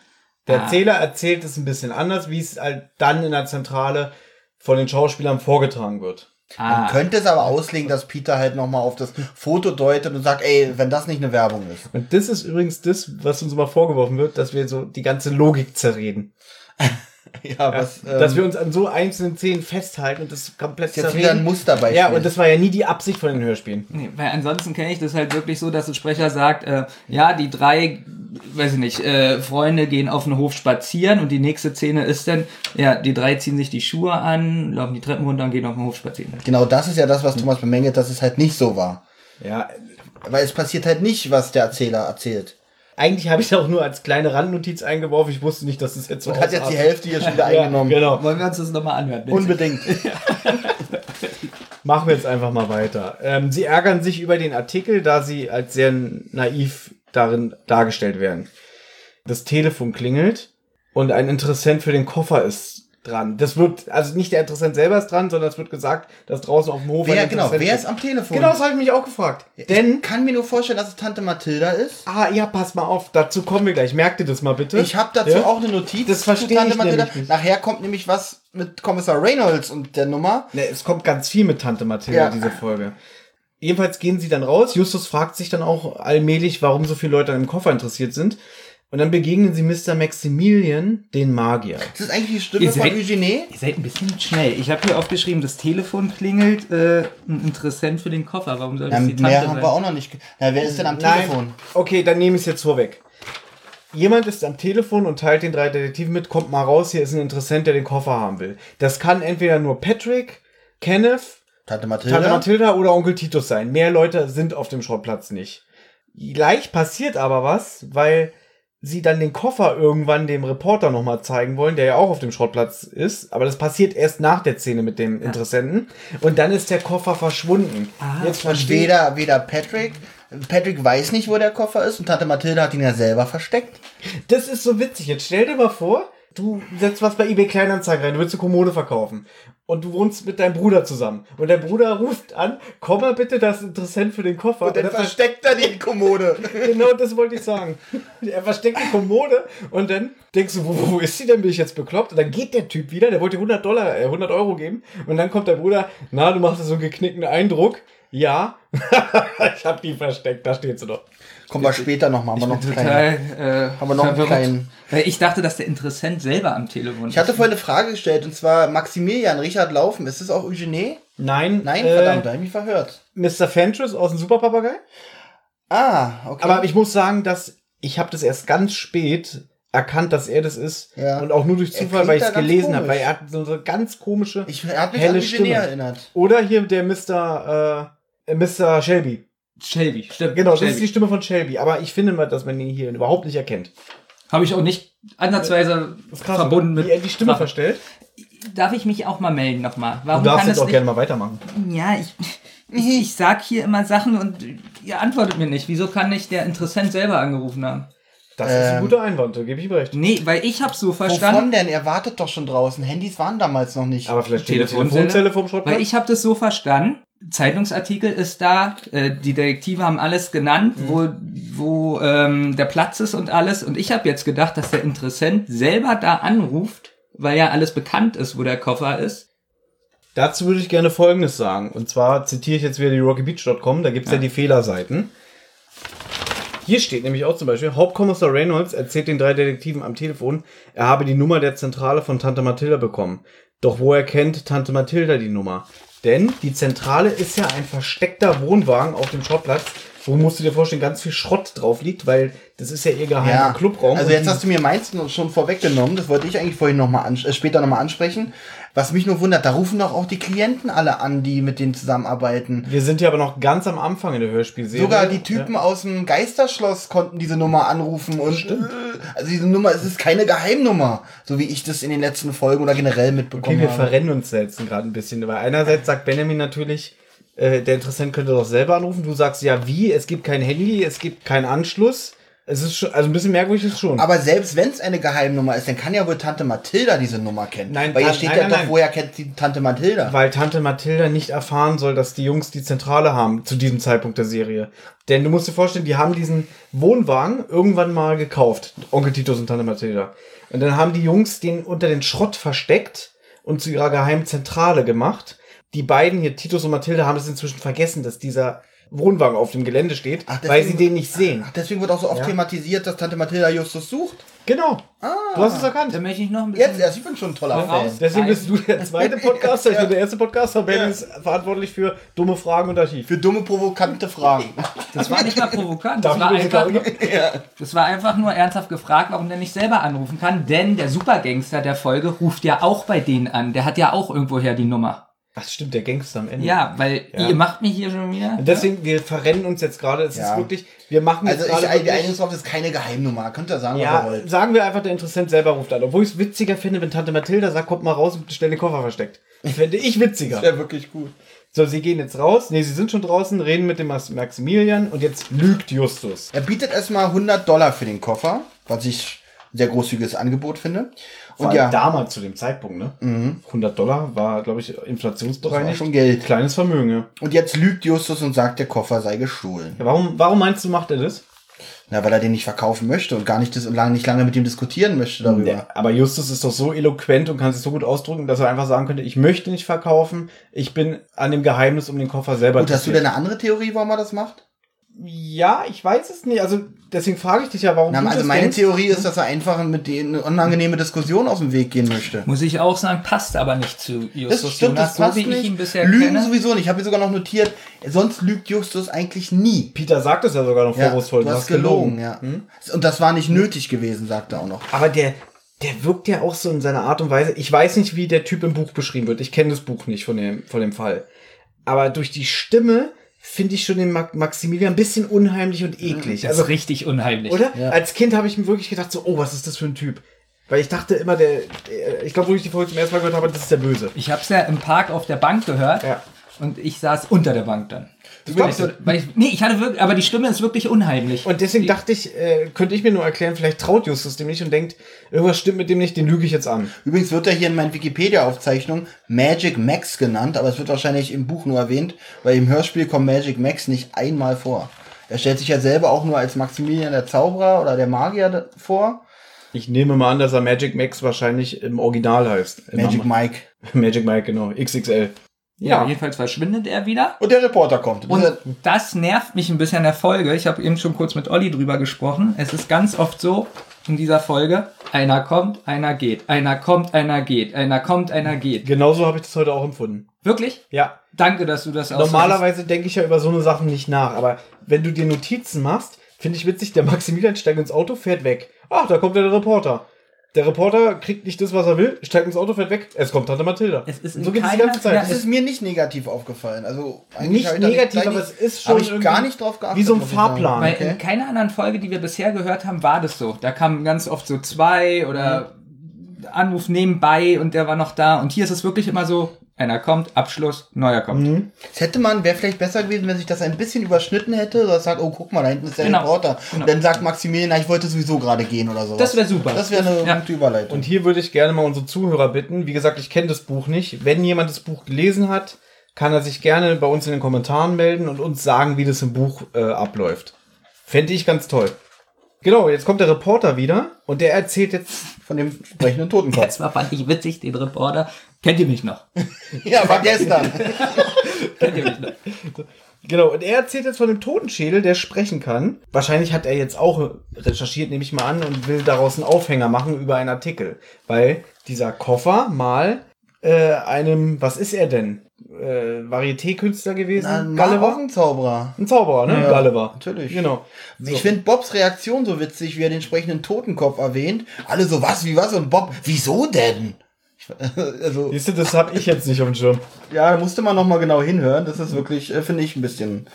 Der Ah. Erzähler erzählt es ein bisschen anders, wie es halt dann in der Zentrale von den Schauspielern vorgetragen wird. Man Ah, könnte es aber auslegen, dass Peter halt nochmal auf das Foto deutet und sagt, ey, wenn das nicht eine Werbung ist. Und das ist übrigens das, was uns immer vorgeworfen wird, dass wir so die ganze Logik zerreden. Ja, was, ähm, dass wir uns an so einzelnen Szenen festhalten und das komplett ist jetzt wieder ein Musterbeispiel. Ja, und das war ja nie die Absicht von den Hörspielen. nee, weil ansonsten kenne ich das halt wirklich so, dass ein Sprecher sagt, äh, ja, die drei, weiß ich nicht, äh, Freunde gehen auf den Hof spazieren und die nächste Szene ist dann, ja, die drei ziehen sich die Schuhe an, laufen die Treppen runter und gehen auf den Hof spazieren. genau das ist ja das, was Thomas bemängelt, dass es halt nicht so war. Ja, Weil es passiert halt nicht, was der Erzähler erzählt. Eigentlich habe ich es auch nur als kleine Randnotiz eingeworfen. Ich wusste nicht, dass es jetzt so Und hat jetzt die. Hälfte hier schon wieder Ja, eingenommen. genau. Wollen wir uns das nochmal anhören? bitte? Unbedingt. Machen wir jetzt einfach mal weiter. Ähm, sie ärgern sich über den Artikel, da sie als sehr naiv darin dargestellt werden. Das Telefon klingelt und ein Interessent für den Koffer ist dran. Das wird, also nicht der Interessent selber ist dran, sondern es wird gesagt, dass draußen auf dem Hof Wer, genau, wer ist am Telefon? Genau, das habe ich mich auch gefragt. Denn, ich kann mir nur vorstellen, dass es Tante Mathilda ist. ah, ja, pass mal auf, dazu kommen wir gleich. Merkt ihr das mal bitte? Ich habe dazu Ja? auch eine Notiz. Das verstehe Tante ich nämlich nicht. Nachher kommt nämlich was mit Kommissar Reynolds und der Nummer. Ne, es kommt ganz viel mit Tante Mathilda, Ja. diese Folge. Jedenfalls gehen sie dann raus. Justus fragt sich dann auch allmählich, warum so viele Leute an dem Koffer interessiert sind. Und dann begegnen sie Mr. Maximilian, den Magier. Das ist eigentlich die Stimme Ihr von seid- Eugenie. Ihr seid ein bisschen schnell. Ich habe hier aufgeschrieben, das Telefon klingelt, äh, ein Interessent für den Koffer. Warum soll das Ja, die Tante mehr haben sein? wir auch noch nicht. Ja, wer ist denn am Telefon? Okay, dann nehme ich es jetzt vorweg. Jemand ist am Telefon und teilt den drei Detektiven mit, kommt mal raus, hier ist ein Interessent, der den Koffer haben will. Das kann entweder nur Patrick, Kenneth, Tante Mathilda. Tante Mathilda oder Onkel Titus sein. Mehr Leute sind auf dem Schrottplatz nicht. Gleich passiert aber was, weil sie dann den Koffer irgendwann dem Reporter nochmal zeigen wollen, der ja auch auf dem Schrottplatz ist. Aber das passiert erst nach der Szene mit dem Interessenten. Und dann ist der Koffer verschwunden. Jetzt und verstehe weder, weder Patrick. Patrick weiß nicht, wo der Koffer ist und Tante Mathilda hat ihn ja selber versteckt. Das ist so witzig. Jetzt stell dir mal vor, du setzt was bei eBay Kleinanzeigen rein, du willst eine Kommode verkaufen. Und du wohnst mit deinem Bruder zusammen. Und dein Bruder ruft an, komm mal bitte, das ist interessant für den Koffer. Und dann er ver- versteckt er die Kommode. Genau das wollte ich sagen. Er versteckt die Kommode und dann denkst du, wo, wo ist sie denn? Bin ich jetzt bekloppt? Und dann geht der Typ wieder, der wollte dir 100 Dollar, äh, 100 Euro geben. Und dann kommt der Bruder, na, du machst so einen geknickten Eindruck. Ja, ich hab die versteckt, da steht sie doch. Kommen wir später nochmal, haben wir noch einen Total, kleinen. äh, Haben wir noch einen verwirrt. kleinen- Weil ich dachte, dass der Interessent selber am Telefon Ich hatte ist. vorhin eine Frage gestellt und zwar Maximilian Richard Laufen. Ist das auch Eugenie? Nein, Nein, äh, verdammt, da habe ich mich verhört. Mr. Fentress aus dem Superpapagei. Ah, okay. Aber ich muss sagen, dass ich habe das erst ganz spät erkannt, dass er das ist. Ja. Und auch nur durch Zufall, weil ich es gelesen habe. Weil er hat so eine ganz komische, ich er hat mich helle an Stimme. erinnert. Oder hier der Mr. Äh, Mr. Shelby. Shelby, stimmt. Genau, das Shelby. ist die Stimme von Shelby. Aber ich finde mal, dass man ihn hier überhaupt nicht erkennt. Habe ich auch nicht ansatzweise Das krass, verbunden mit. Wie er die Stimme Machen. verstellt. Darf ich mich auch mal melden nochmal? Du Warum darfst kann jetzt auch nicht? gerne mal weitermachen. Ja, ich, ich, ich sag hier immer Sachen und ihr antwortet mir nicht. Wieso kann nicht der Interessent selber angerufen haben? Das ist ein Ähm. guter Einwand, da gebe ich ihm recht. Nee, weil ich hab's so Wovon verstanden. denn? Er wartet doch schon draußen. Handys waren damals noch nicht. Aber vielleicht steht Telefonzelle? Telefonzelle vom Schrottplatz. Weil ich habe das so verstanden. Zeitungsartikel ist da, äh, die Detektive haben alles genannt, Mhm. wo, wo ähm, der Platz ist und alles. Und ich habe jetzt gedacht, dass der Interessent selber da anruft, weil ja alles bekannt ist, wo der Koffer ist. Dazu würde ich gerne Folgendes sagen. Und zwar zitiere ich jetzt wieder die rockybeach.com, da gibt's ja. die Fehlerseiten. Hier steht nämlich auch zum Beispiel, Hauptkommissar Reynolds erzählt den drei Detektiven am Telefon, er habe die Nummer der Zentrale von Tante Mathilda bekommen. Doch woher kennt Tante Mathilda die Nummer? Denn die Zentrale ist ja ein versteckter Wohnwagen auf dem Schrottplatz, wo musst du dir vorstellen, ganz viel Schrott drauf liegt, weil das ist ja ihr geheimer Clubraum. Also jetzt hast du mir meins schon vorweggenommen. Das wollte ich eigentlich vorhin noch mal an, äh, später nochmal ansprechen. Was mich nur wundert, da rufen doch auch die Klienten alle an, die mit denen zusammenarbeiten. wir sind ja aber noch ganz am Anfang in der Hörspielserie. Sogar die Typen aus dem Geisterschloss konnten diese Nummer anrufen und äh, also diese Nummer, es ist keine Geheimnummer, so wie ich das in den letzten Folgen oder generell mitbekommen Okay, wir habe. verrennen uns jetzt gerade ein bisschen, weil einerseits sagt Benjamin natürlich, äh, der Interessent könnte doch selber anrufen. Du sagst ja wie, es gibt kein Handy, es gibt keinen Anschluss. Es ist schon, also ein bisschen merkwürdig ist schon. Aber selbst wenn es eine Geheimnummer ist, dann kann ja wohl Tante Mathilda diese Nummer kennen. Nein, Weil hier steht nein, ja nein, doch, nein. woher kennt die Tante Mathilda? weil Tante Mathilda nicht erfahren soll, dass die Jungs die Zentrale haben zu diesem Zeitpunkt der Serie. Denn du musst dir vorstellen, die haben diesen Wohnwagen irgendwann mal gekauft, Onkel Titus und Tante Mathilda. Und dann haben die Jungs den unter den Schrott versteckt und zu ihrer geheimen Zentrale gemacht. Die beiden hier, Titus und Mathilda, haben es inzwischen vergessen, dass dieser Wohnwagen auf dem Gelände steht, Ach, weil sie den nicht sehen. Ach, deswegen wird auch so oft Ja. thematisiert, dass Tante Mathilda Justus sucht. Genau. Du hast es erkannt. möchte ich noch ein bisschen. Jetzt erst, ich bin schon ein toller Fan. raus. Deswegen bist du der zweite Podcaster, ich bin der erste Podcaster. Ben ist verantwortlich für dumme Fragen und Archiv. Für dumme, provokante Fragen. Das war nicht mal provokant. Das war, einfach nur, das war einfach nur ernsthaft gefragt, warum der nicht selber anrufen kann. Denn der Supergangster der Folge ruft ja auch bei denen an. Der hat ja auch irgendwoher die Nummer. Ach stimmt, der Gangster am Ende. Ja, weil Ja. ihr macht mich hier schon wieder. Und deswegen, wir verrennen uns jetzt gerade. Es Ja. ist wirklich, wir machen jetzt Also gerade drauf, das ist keine Geheimnummer. Könnt ihr sagen, was ihr Ja, wollt. sagen wir einfach, der Interessent selber ruft an. Obwohl ich es witziger finde, wenn Tante Mathilda sagt, kommt mal raus und schnell den Koffer versteckt. Fände ich witziger. Ja, wirklich gut. So, sie gehen jetzt raus. Nee, sie sind schon draußen, reden mit dem Max- Maximilian und jetzt lügt Justus. Er bietet erstmal 100 Dollar für den Koffer, was ich ein sehr großzügiges Angebot finde. Vor Und ja, damals zu dem Zeitpunkt, ne? 100 Dollar war, glaube ich, inflationsbereinigt. Schon Geld. Kleines Vermögen, ja. und jetzt lügt Justus und sagt, der Koffer sei gestohlen. ja warum, warum meinst du, macht er das? Na, weil er den nicht verkaufen möchte und gar nicht, das, lange, nicht lange mit ihm diskutieren möchte darüber. Ja, aber Justus ist doch so eloquent und kann sich so gut ausdrücken, dass er einfach sagen könnte, ich möchte nicht verkaufen, ich bin an dem Geheimnis um den Koffer selber Gut, hast du denn eine andere Theorie, warum er das macht? Ja, ich weiß es nicht. Also deswegen frage ich dich ja, warum Na, du also das meine denkst. Theorie ist, dass er einfach mit denen eine unangenehme Diskussion aus dem Weg gehen möchte. Muss ich auch sagen, passt aber nicht zu Justus Das stimmt, das Jonas, so passt wie ich nicht. ihn bisher Lügen kenne. sowieso nicht. Ich habe mir sogar noch notiert, sonst lügt Justus eigentlich nie. Peter sagt es ja sogar noch Ja, vorwurfsvoll. du hast gelogen, ja. Und das war nicht nötig gewesen, sagt er auch noch. Aber der, der wirkt ja auch so in seiner Art und Weise. Ich weiß nicht, wie der Typ im Buch beschrieben wird. Ich kenne das Buch nicht von dem, von dem Fall. Aber durch die Stimme finde ich schon den Maximilian ein bisschen unheimlich und eklig. Das Also, ist richtig unheimlich. oder? Als Kind habe ich mir wirklich gedacht, so, oh, was ist das für ein Typ? Weil ich dachte immer, der, der ich glaube, wo ich die Folge zum ersten Mal gehört habe, das ist der Böse. Ich habe es ja im Park auf der Bank gehört Ja. und ich saß unter der Bank dann. Ich so, weil ich, nee, ich hatte wirklich, aber die Stimme ist wirklich unheimlich. Und deswegen dachte ich, äh, könnte ich mir nur erklären, vielleicht traut Justus dem nicht und denkt, irgendwas stimmt mit dem nicht, den lüge ich jetzt an. Übrigens wird er hier in meinen Wikipedia-Aufzeichnungen Magic Max genannt, aber es wird wahrscheinlich im Buch nur erwähnt, weil im Hörspiel kommt Magic Max nicht einmal vor. Er stellt sich ja selber auch nur als Maximilian der Zauberer oder der Magier vor. Ich nehme mal an, dass er Magic Max wahrscheinlich im Original heißt. Magic Mike. Magic Mike, genau. XXL. Ja, jedenfalls verschwindet er wieder. Und der Reporter kommt. Und das nervt mich ein bisschen in der Folge. Ich habe eben schon kurz mit Olli drüber gesprochen. Es ist ganz oft so in dieser Folge, einer kommt, einer geht, einer kommt, einer geht, einer kommt, einer geht. Genauso habe ich das heute auch empfunden. Wirklich? Ja. Danke, dass du das auch Normalerweise denke ich ja über so eine Sachen nicht nach, aber wenn du dir Notizen machst, finde ich witzig, der Maximilian steigt ins Auto, fährt weg. Ach, da kommt ja der Reporter. Der Reporter kriegt nicht das, was er will, steigt ins Auto, fährt weg. Es kommt Tante Mathilda. Es ist so geht es die ganze Zeit. ja, Das ist mir nicht negativ aufgefallen. Also eigentlich Nicht negativ, aber es ist schon ich gar nicht drauf geachtet. wie so ein. Fahrplan. Weil Okay. in keiner anderen Folge, die wir bisher gehört haben, war das so. Da kamen ganz oft so zwei oder Anruf nebenbei und der war noch da. Und hier ist es wirklich immer so, einer kommt, Abschluss, neuer kommt. Mhm. Das hätte man, wäre vielleicht besser gewesen, wenn sich das ein bisschen überschnitten hätte, oder sagt, oh, guck mal, da hinten ist der Genau. Reporter. Genau. Und dann sagt Maximilian, na, ich wollte sowieso gerade gehen oder so. Das wäre super. Das wäre eine Ja. gute Überleitung. Und hier würde ich gerne mal unsere Zuhörer bitten. Wie gesagt, ich kenne das Buch nicht. Wenn jemand das Buch gelesen hat, kann er sich gerne bei uns in den Kommentaren melden und uns sagen, wie das im Buch äh, abläuft. Fände ich ganz toll. Genau, jetzt kommt der Reporter wieder und der erzählt jetzt. Von dem sprechenden Totenkopf. Das war fand ich witzig, den Reporter. Kennt ihr mich noch? ja, war gestern. Kennt ihr mich noch? Genau, und er erzählt jetzt von dem Totenschädel, der sprechen kann. Wahrscheinlich hat er jetzt auch recherchiert, nehme ich mal an, und will daraus einen Aufhänger machen über einen Artikel. Weil dieser Koffer mal äh, einem, was ist er denn? Äh, Varieté-Künstler gewesen? Ein Gulliver? ein Zauberer. Ein Zauberer, ne? Ja, Gulliver. natürlich. Genau. Ich finde Bobs Reaktion so witzig, wie er den sprechenden Totenkopf erwähnt. Alle so, was, wie was? Und Bob, wieso denn? Also, Siehst du, das habe ich jetzt nicht auf dem Schirm. ja, da musste man nochmal genau hinhören. Das ist wirklich, äh, finde ich, ein bisschen.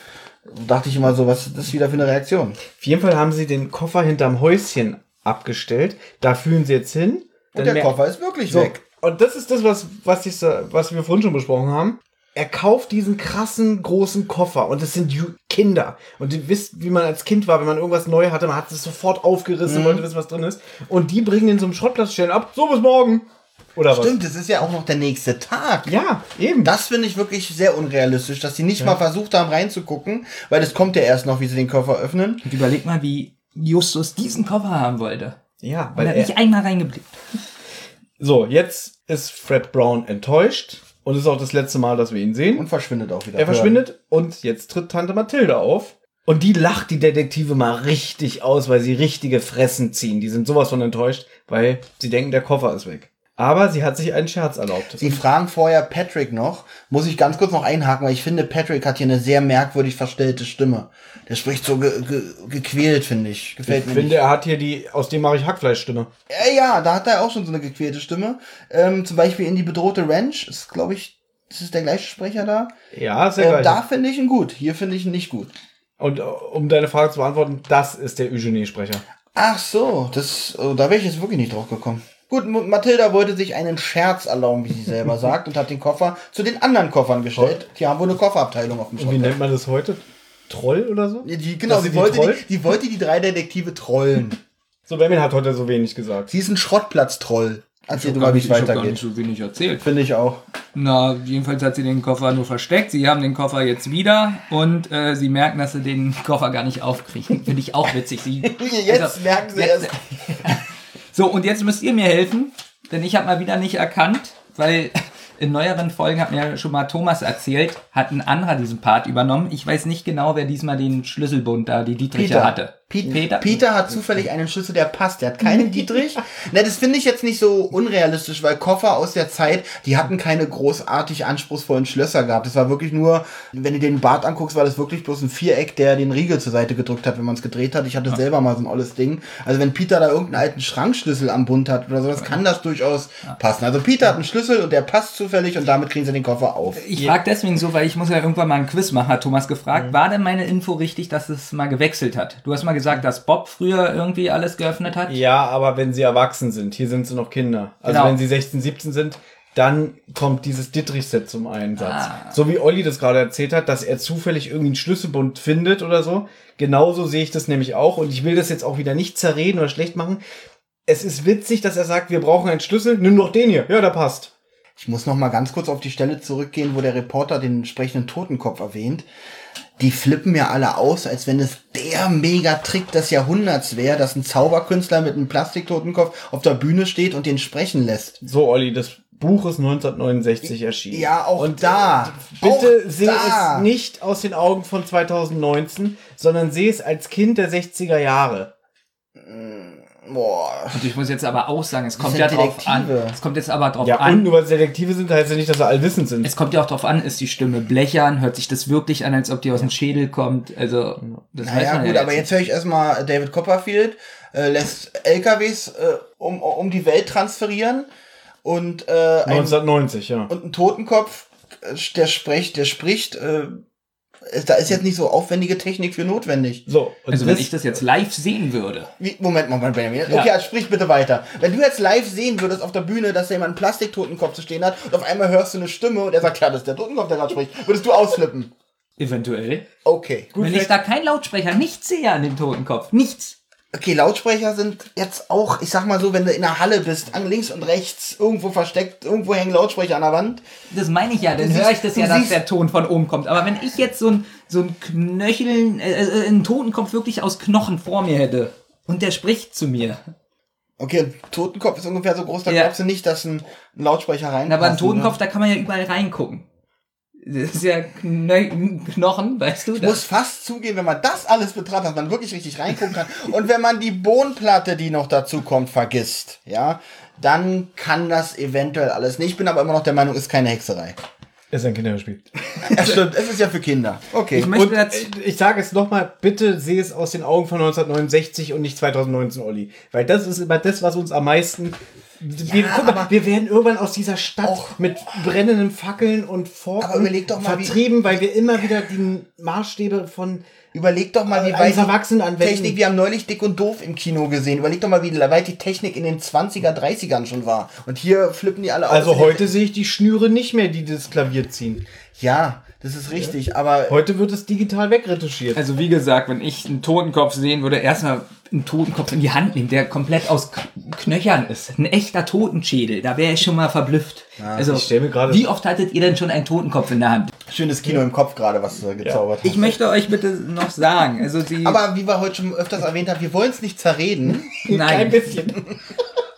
Dachte ich immer so, was ist das wieder für eine Reaktion? Auf jeden Fall haben sie den Koffer hinterm Häuschen abgestellt. Da fühlen sie jetzt hin. Und der Koffer ist wirklich So, weg. und das ist das, was, was, ich, was wir vorhin schon besprochen haben. Er kauft diesen krassen großen Koffer und es sind Kinder. Und ihr wisst, wie man als Kind war, wenn man irgendwas neu hatte, man hat es sofort aufgerissen, wollte wissen, was drin ist. Und die bringen den so einem Schrottplatz, stellen ab, so bis morgen. Oder Stimmt, das ist ja auch noch der nächste Tag. was? Ja, eben. Das finde ich wirklich sehr unrealistisch, dass sie nicht mal versucht haben reinzugucken, weil das kommt ja erst noch, wie sie den Koffer öffnen. Und überleg mal, wie Justus diesen Koffer haben wollte. ja, Weil er hat nicht einmal reingeblickt. so, jetzt ist Fred Brown enttäuscht. Und es ist auch das letzte Mal, dass wir ihn sehen. Und verschwindet auch wieder. Er verschwindet und jetzt tritt Tante Mathilde auf. Und die lacht die Detektive mal richtig aus, weil sie richtige Fressen ziehen. Die sind sowas von enttäuscht, weil sie denken, der Koffer ist weg. Aber sie hat sich einen Scherz erlaubt. Sie fragen vorher Patrick noch, muss ich ganz kurz noch einhaken, weil ich finde, Patrick hat hier eine sehr merkwürdig verstellte Stimme. Der spricht so ge ge gequält, finde ich. Gefällt Ich mir finde, nicht. er hat hier die, aus dem mache ich Hackfleischstimme. Ja, ja, da hat er auch schon so eine gequälte Stimme. Ähm, zum Beispiel in die bedrohte Ranch ist, glaube ich, Das ist der gleiche Sprecher da. Ja, sehr Äh, geil. da finde ich ihn gut. Hier finde ich ihn nicht gut. Und äh, um deine Frage zu beantworten, das ist der Eugenie-Sprecher. Ach so, das, oh, da wäre ich jetzt wirklich nicht drauf gekommen. Gut, Mathilda wollte sich einen Scherz erlauben, wie sie selber sagt, und hat den Koffer zu den anderen Koffern gestellt. Die haben wohl eine Kofferabteilung auf dem Und wie nennt man das heute? Troll oder so? Ja, Die, genau, sie die wollte die, die wollte die drei Detektive trollen. So, Benjamin hat heute so wenig gesagt. Sie ist ein Schrottplatz-Troll. Erzähl du mal, wie ich es hab gar weitergeht. nicht so wenig erzählt. Finde ich auch. Na, jedenfalls hat sie den Koffer nur versteckt. Sie haben den Koffer jetzt wieder und äh, sie merken, dass sie den Koffer gar nicht aufkriegen. Finde ich auch witzig. Sie, Jetzt Also, merken sie jetzt- erst. So, und jetzt müsst ihr mir helfen, denn ich habe mal wieder nicht erkannt, weil in neueren Folgen hat mir schon mal Thomas erzählt, hat ein anderer diesen Part übernommen. Ich weiß nicht genau, wer diesmal den Schlüsselbund da, die Dietriche Peter. hatte. Peter. Peter? Peter hat zufällig einen Schlüssel, der passt. Der hat keinen Dietrich. Na, das finde ich jetzt nicht so unrealistisch, weil Koffer aus der Zeit, die hatten keine großartig anspruchsvollen Schlösser gehabt. Das war wirklich nur, wenn du den Bart anguckst, war das wirklich bloß ein Viereck, der den Riegel zur Seite gedrückt hat, wenn man es gedreht hat. Ich hatte selber mal so ein olles Ding. Also wenn Peter da irgendeinen alten Schrankschlüssel am Bund hat oder sowas, kann das durchaus passen. Also Peter hat einen Schlüssel und der passt zufällig und damit kriegen sie den Koffer auf. Ich frage deswegen so, weil ich muss ja irgendwann mal ein Quiz machen, hat Thomas gefragt. War denn meine Info richtig, dass es mal gewechselt hat? Du hast mal gesagt, dass Bob früher irgendwie alles geöffnet hat. Ja, aber wenn sie erwachsen sind, hier sind sie noch Kinder. Also Genau. wenn sie 16, 17 sind, dann kommt dieses Dittrich-Set zum Einsatz. Ah. So wie Olli das gerade erzählt hat, dass er zufällig irgendwie einen Schlüsselbund findet oder so. Genauso sehe ich das nämlich auch. Und ich will das jetzt auch wieder nicht zerreden oder schlecht machen. Es ist witzig, dass er sagt, wir brauchen einen Schlüssel. Nimm doch den hier. Ja, der passt. Ich muss noch mal ganz kurz auf die Stelle zurückgehen, wo der Reporter den entsprechenden Totenkopf erwähnt. Die flippen ja alle aus, als wenn es der Megatrick des Jahrhunderts wäre, dass ein Zauberkünstler mit einem Plastiktotenkopf auf der Bühne steht und den sprechen lässt. So, Olli, das Buch ist 1969 erschienen. Ja, auch Und da. Bitte auch sehe da. es nicht aus den Augen von 2019, sondern sehe es als Kind der 60er Jahre. Boah. Und ich muss jetzt aber auch sagen, es kommt ja drauf an. Es kommt jetzt aber drauf Ja, und an. nur weil es Detektive sind, heißt ja nicht, dass sie allwissend sind. Es kommt ja auch drauf an, ist die Stimme blechern, hört sich das wirklich an, als ob die aus dem Schädel kommt. Also, das weiß Naja, man gut, ja aber jetzt höre ich erstmal David Copperfield, äh, lässt LKWs äh, um, um die Welt transferieren und, äh, ein, 1990, ja. und ein Totenkopf, äh, der spricht, der spricht, äh, da ist jetzt nicht so aufwendige Technik für notwendig. So, und Also wenn ich das jetzt live sehen würde. Wie, Moment, Moment, Benjamin. Okay, also sprich bitte weiter. Wenn du jetzt live sehen würdest auf der Bühne, dass da jemand einen Plastiktotenkopf zu stehen hat und auf einmal hörst du eine Stimme und er sagt, ja, das ist der Totenkopf, der gerade spricht, würdest du ausflippen. Eventuell. Okay. wenn ich da kein Lautsprecher, nichts sehe an dem Totenkopf. Nichts. Okay, Lautsprecher sind jetzt auch, ich sag mal so, wenn du in der Halle bist, an links und rechts, irgendwo versteckt, irgendwo hängen Lautsprecher an der Wand. Das meine ich ja, dann höre ich das ja, dass der Ton von oben kommt. Aber wenn ich jetzt so ein, so ein Knöcheln, äh, äh, einen Totenkopf wirklich aus Knochen vor mir hätte und der spricht zu mir. Okay, ein Totenkopf ist ungefähr so groß, da Ja. glaubst du nicht, dass ein, ein Lautsprecher rein Aber ein Totenkopf, da kann man ja überall reingucken. Das ist ja Knochen, weißt du? Ich muss fast zugeben, wenn man das alles betrachtet, dass man wirklich richtig reingucken kann. Und wenn man die Bohnenplatte, die noch dazu kommt, vergisst, ja, dann kann das eventuell alles nicht. Ich bin aber immer noch der Meinung, ist keine Hexerei. ist ein Kinderspiel. Ja, stimmt, es ist ja für Kinder. Okay. Ich möchte Und jetzt, äh, ich sage es nochmal, bitte sehe es aus den Augen von 1969 und nicht 2019, Olli. Weil das ist immer das, was uns am meisten. Wir, guck mal, wir werden irgendwann aus dieser Stadt Och. mit brennenden Fackeln und Forken mal, wie- vertrieben, weil wir immer wieder die Maßstäbe von Überleg doch mal, wie Eines weit Erwachsenen anwenden. Technik, wir haben neulich Dick und Doof im Kino gesehen. Überleg doch mal, wie weit die Technik in den 20er, 30ern schon war. Und hier flippen die alle aus. Also heute sehe ich die Schnüre nicht mehr, die das Klavier ziehen. Ja, das ist richtig, aber Heute wird es digital wegretuschiert. also wie gesagt, wenn ich einen Totenkopf sehen würde, erstmal einen Totenkopf in die Hand nehmen, der komplett aus Knöchern ist. Ein echter Totenschädel, da wäre ich schon mal verblüfft. also, ich stell mir wie oft hattet ihr denn schon einen Totenkopf in der Hand? schönes Kino im Kopf gerade, was du gezaubert Ich hast. möchte euch bitte noch sagen, also sie... Aber wie wir heute schon öfters erwähnt haben, wir wollen es nicht zerreden. Nein. bisschen.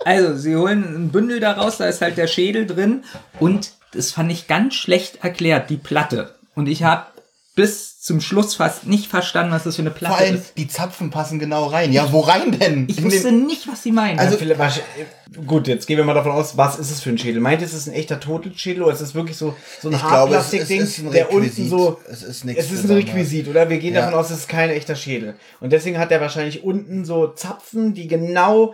Also, sie holen ein Bündel daraus, da ist halt der Schädel drin und das fand ich ganz schlecht erklärt, die Platte. Und ich habe bis zum Schluss fast nicht verstanden, was das für eine Vor Platte allem, ist. die Zapfen passen genau rein. Ja, wo rein denn? Ich In wusste den- nicht, was sie meinen. Also- Also, vielleicht, wahrsch- gut, jetzt gehen wir mal davon aus, was ist es für ein Schädel? Meint ihr, ist es ein echter Totelschädel oder ist es wirklich so, so ein ist- Hartplastikding, es ist ein der unten Requisit. so. Es ist nichts Es ist ein. Requisit, oder? Wir gehen Ja. davon aus, es ist kein echter Schädel. Und deswegen hat er wahrscheinlich unten so Zapfen, die genau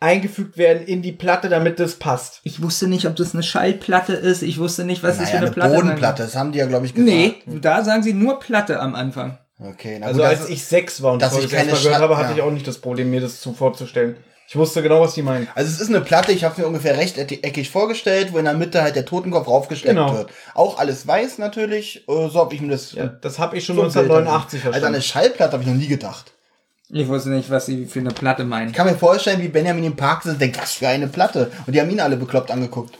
eingefügt werden in die Platte, damit das passt. Ich wusste nicht, ob das eine Schallplatte ist. Ich wusste nicht, was das Naja, für eine, eine Platte Bodenplatte, das haben die ja, glaube ich, gesagt. Nee, da sagen sie nur Platte am Anfang. Okay, na Also gut, als das- ich sechs war und das ich keine gehört habe, hatte ja. ich auch nicht das Problem, mir das zu vorzustellen. Ich wusste genau, was die meinen. Also es ist eine Platte, ich habe mir ungefähr rechteckig vorgestellt, wo in der Mitte halt der Totenkopf raufgesteckt Genau. wird. Auch alles weiß natürlich, äh, so habe ich mir das Ja, das habe ich schon so ein Bild 1989 Also an eine verstanden. Schallplatte habe ich noch nie gedacht. Ich wusste nicht, was sie für eine Platte meinen. Ich kann mir vorstellen, wie Benjamin im Park sitzt und denkt, was für eine Platte. Und die haben ihn alle bekloppt angeguckt.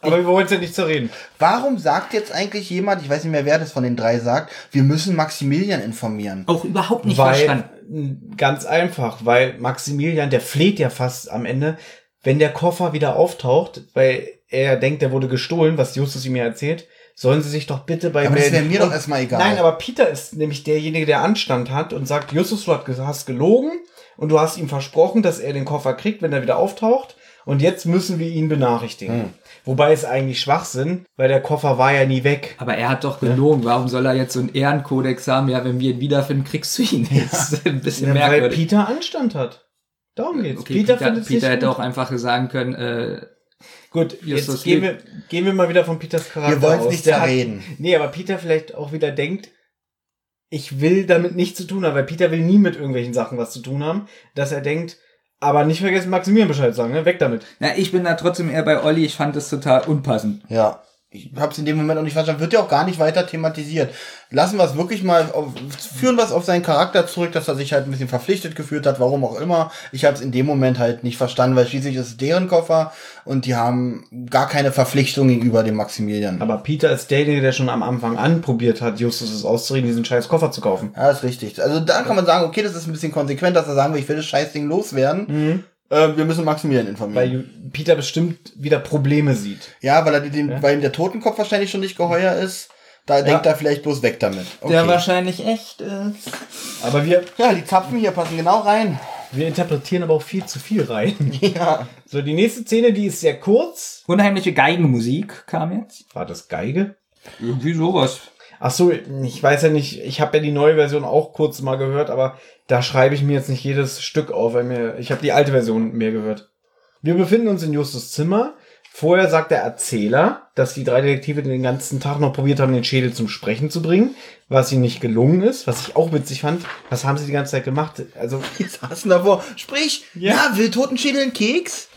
Aber wir wollen es ja nicht zerreden. Warum sagt jetzt eigentlich jemand, ich weiß nicht mehr, wer das von den drei sagt, wir müssen Maximilian informieren? Auch überhaupt nicht weil, verstanden. Ganz einfach, weil Maximilian, der fleht ja fast am Ende, wenn der Koffer wieder auftaucht, weil er denkt, der wurde gestohlen, was Justus ihm ja erzählt, sollen sie sich doch bitte bei Aber das melden. wäre mir doch Und- erstmal egal. Nein, aber Peter ist nämlich derjenige, der Anstand hat und sagt, Justus, du hast gelogen und du hast ihm versprochen, dass er den Koffer kriegt, wenn er wieder auftaucht. Und jetzt müssen wir ihn benachrichtigen. Hm. Wobei es eigentlich Schwachsinn, weil der Koffer war ja nie weg. Aber er hat doch gelogen. Warum soll er jetzt so einen Ehrenkodex haben? Ja, wenn wir ihn wiederfinden, kriegst du ihn. Das ist ein bisschen Ja, weil merkwürdig. Peter Anstand hat. Darum geht's. Okay, Peter, Peter, Peter, hätte gut. auch einfach sagen können, äh, Gut, Justus jetzt gehen wir, gehen wir mal wieder von Peters Charakter Wir wollen's aus. nicht Der hat- zerreden. Nee, aber Peter vielleicht auch wieder denkt, ich will damit nichts zu tun haben, weil Peter will nie mit irgendwelchen Sachen was zu tun haben, dass er denkt, aber nicht vergessen Maximilian Bescheid sagen, ne? Weg damit. na, ich bin da trotzdem eher bei Olli. Ich fand das total unpassend. Ja. Ich habe es in dem Moment auch nicht verstanden. Wird ja auch gar nicht weiter thematisiert. Lassen wir es wirklich mal, auf, führen wir es auf seinen Charakter zurück, dass er sich halt ein bisschen verpflichtet gefühlt hat, warum auch immer. Ich habe es in dem Moment halt nicht verstanden, weil schließlich ist es deren Koffer und die haben gar keine Verpflichtung gegenüber dem Maximilian. Aber Peter ist derjenige, der schon am Anfang an probiert hat, Justus es auszureden, diesen scheiß Koffer zu kaufen. Ja, ist richtig. Also da kann man sagen, okay, das ist ein bisschen konsequent, dass er sagen will, ich will das Scheißding loswerden. Äh, wir müssen Maximilian informieren. Weil Peter bestimmt wieder Probleme sieht. ja, weil er den, weil ihm der Totenkopf wahrscheinlich schon nicht geheuer ist. Da denkt er vielleicht bloß weg damit. Okay. Der wahrscheinlich echt ist. Aber wir, ja, die Zapfen hier passen genau rein. wir interpretieren aber auch viel zu viel rein. Ja. So, die nächste Szene, die ist sehr kurz. Unheimliche Geigenmusik kam jetzt. War das Geige? Irgendwie sowas. Ach so, ich weiß ja nicht, ich habe ja die neue Version auch kurz mal gehört, aber da schreibe ich mir jetzt nicht jedes Stück auf, weil mir, ich habe die alte Version mehr gehört. Wir befinden uns in Justus Zimmer. Vorher sagt der Erzähler, dass die drei Detektive den ganzen Tag noch probiert haben, den Schädel zum Sprechen zu bringen, was ihnen nicht gelungen ist, was ich auch witzig fand. Was haben sie die ganze Zeit gemacht? Also, Die saßen davor. Sprich, Ja. ja, will Totenschädel einen Keks?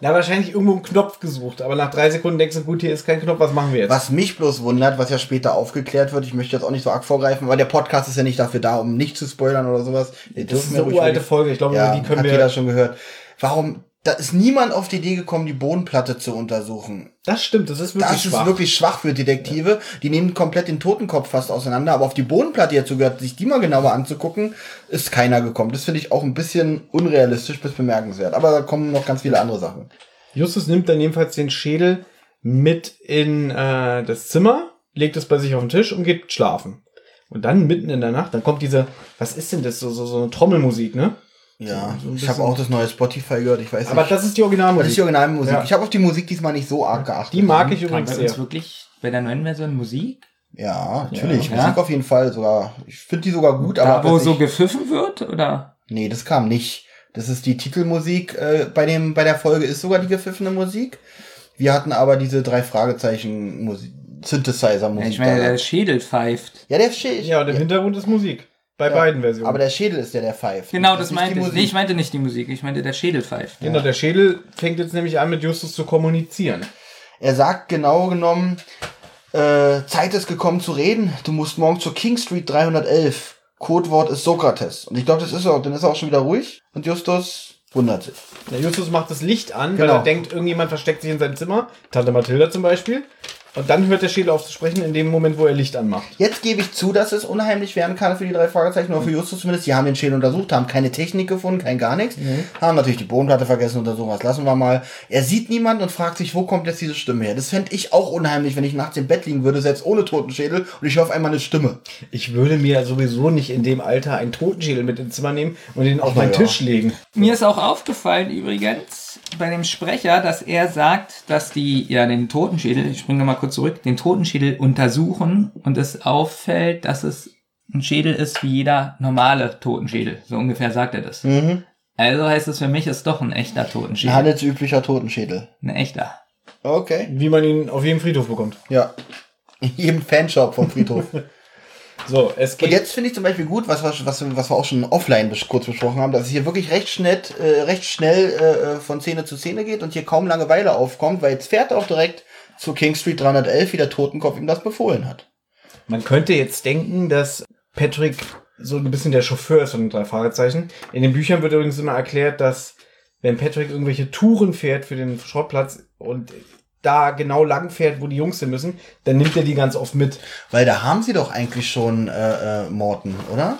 Na, wahrscheinlich irgendwo einen Knopf gesucht, aber nach drei Sekunden denkst du, gut, hier ist kein Knopf, was machen wir jetzt? Was mich bloß wundert, was ja später aufgeklärt wird, ich möchte jetzt auch nicht so arg vorgreifen, aber der Podcast ist ja nicht dafür da, um nicht zu spoilern oder sowas. Wir Das ist eine uralte Folge, ich glaube, Ja, die können hat wir... jeder schon gehört. Warum, da ist niemand auf die Idee gekommen, die Bodenplatte zu untersuchen. Das stimmt, das ist wirklich Das schwach. ist wirklich schwach für Detektive. Die nehmen komplett den Totenkopf fast auseinander, aber auf die Bodenplatte jetzt gehört, sich die mal genauer anzugucken, ist keiner gekommen. Das finde ich auch ein bisschen unrealistisch bis bemerkenswert. Aber da kommen noch ganz viele andere Sachen. Justus nimmt dann jedenfalls den Schädel mit in äh, das Zimmer, legt es bei sich auf den Tisch und geht schlafen. Und dann mitten in der Nacht, dann kommt diese, was ist denn das, so, so, so eine Trommelmusik, ne? Ja, so ich habe auch das neue Spotify gehört, ich weiß Aber nicht. das ist die Originalmusik. das ist die Originalmusik. Ja. Ich habe auf die Musik diesmal nicht so arg geachtet. die mag ich übrigens sehr. wirklich bei der neuen Version Musik? Ja, natürlich. Ja. Musik auf jeden Fall sogar. Ich finde die sogar gut, Da, aber wo so ich- gepfiffen wird? Oder? nee, das kam nicht. Das ist die Titelmusik äh, bei dem bei der Folge ist sogar die gepfiffene Musik. Wir hatten aber diese drei Fragezeichen Musik, Synthesizer Ja, Musik. ich meine, der Schädel pfeift. ja, der Schädel. Ja, und im Hintergrund ist Musik. Bei beiden Versionen. Aber der Schädel ist der, der pfeift. Genau, das nicht meinte die ich. Musik. Nee, ich meinte nicht die Musik. Ich meinte, der Schädel pfeift. genau, der Schädel fängt jetzt nämlich an, mit Justus zu kommunizieren. Er sagt genau genommen, äh, Zeit ist gekommen zu reden. Du musst morgen zur King Street 311. Codewort ist Sokrates. Und ich glaube, das ist er auch. Dann ist er auch schon wieder ruhig. Und Justus wundert sich. Der Justus macht das Licht an, Genau. weil er denkt, irgendjemand versteckt sich in seinem Zimmer. Tante Mathilda zum Beispiel. Und dann hört der Schädel auf zu sprechen, in dem Moment, wo er Licht anmacht. Jetzt gebe ich zu, dass es unheimlich werden kann für die drei Fragezeichen, oder für Justus zumindest. Die haben den Schädel untersucht, haben keine Technik gefunden, kein gar nichts. Haben natürlich die Bodenplatte vergessen untersuchen, was lassen wir mal. Er sieht niemanden und fragt sich, wo kommt jetzt diese Stimme her? Das fände ich auch unheimlich, wenn ich nachts im Bett liegen würde, selbst ohne Totenschädel, und ich höre auf einmal eine Stimme. Ich würde mir sowieso nicht in dem Alter einen Totenschädel mit ins Zimmer nehmen und den auf meinen ja. Tisch legen. Mir ist auch aufgefallen übrigens bei dem Sprecher, dass er sagt, dass die ja den Totenschädel, ich springe nochmal kurz zurück, den Totenschädel untersuchen und es auffällt, dass es ein Schädel ist wie jeder normale Totenschädel. So ungefähr sagt er das. Also heißt es für mich, ist doch ein echter Ein Totenschädel. handelsüblicher Totenschädel. Ein echter. Okay. Wie man ihn auf jedem Friedhof bekommt. Ja. In jedem Fanshop vom Friedhof. So, es Und geht. jetzt finde ich zum Beispiel gut, was, was, was, was wir auch schon offline kurz besprochen haben, dass es hier wirklich recht schnell, äh, recht schnell äh, äh, von Szene zu Szene geht und hier kaum Langeweile aufkommt, weil jetzt fährt er auch direkt zu King Street 311, wie der Totenkopf ihm das befohlen hat. Man könnte jetzt denken, dass Patrick so ein bisschen der Chauffeur ist von den drei Fragezeichen. In den Büchern wird übrigens immer erklärt, dass wenn Patrick irgendwelche Touren fährt für den Schrottplatz und da genau lang fährt, wo die Jungs hin müssen, dann nimmt er die ganz oft mit. Weil da haben sie doch eigentlich schon äh, äh, Morten, oder?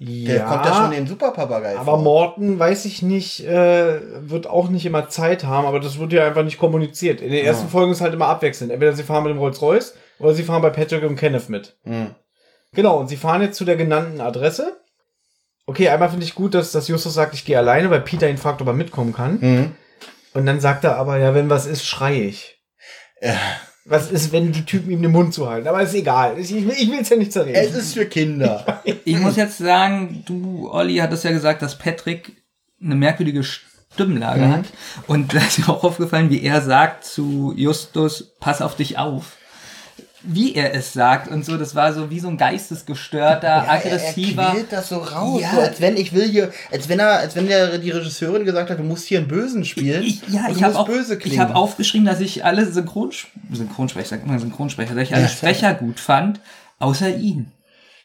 Der kommt ja schon in den Superpapagei Aber vor. Morten, weiß ich nicht, äh, wird auch nicht immer Zeit haben, aber das wird ja einfach nicht kommuniziert. In den ersten Folgen ist halt immer abwechselnd. Entweder sie fahren mit dem Rolls-Royce oder sie fahren bei Patrick und Kenneth mit. Hm. Genau, und sie fahren jetzt zu der genannten Adresse. Okay, einmal finde ich gut, dass, dass Justus sagt, ich gehe alleine, weil Peter ihn fragt, ob er mitkommen kann. Hm. Und dann sagt er aber, ja, wenn was ist, schrei ich. Ja. Was ist, wenn die Typen ihm den Mund zuhalten? Aber ist egal. Ich, ich will will's ja nicht zerreden. Es ist für Kinder. Ich muss jetzt sagen, du, Olli, hattest ja gesagt, dass Patrick eine merkwürdige Stimmlage hat. Und da ist mir auch aufgefallen, wie er sagt zu Justus, pass auf dich auf. Wie er es sagt und so, das war so wie so ein geistesgestörter, aggressiver. Er quält das so raus, Ja. so als wenn ich will hier, als wenn er, als wenn der die Regisseurin gesagt hat, du musst hier einen Bösen spielen. Ich, ja, ich habe auch, böse ich habe aufgeschrieben, dass ich alle Synchronsp Synchronsprecher, sag immer Synchronsprecher, dass ich alle Ja, Sprecher gut fand, außer ihn.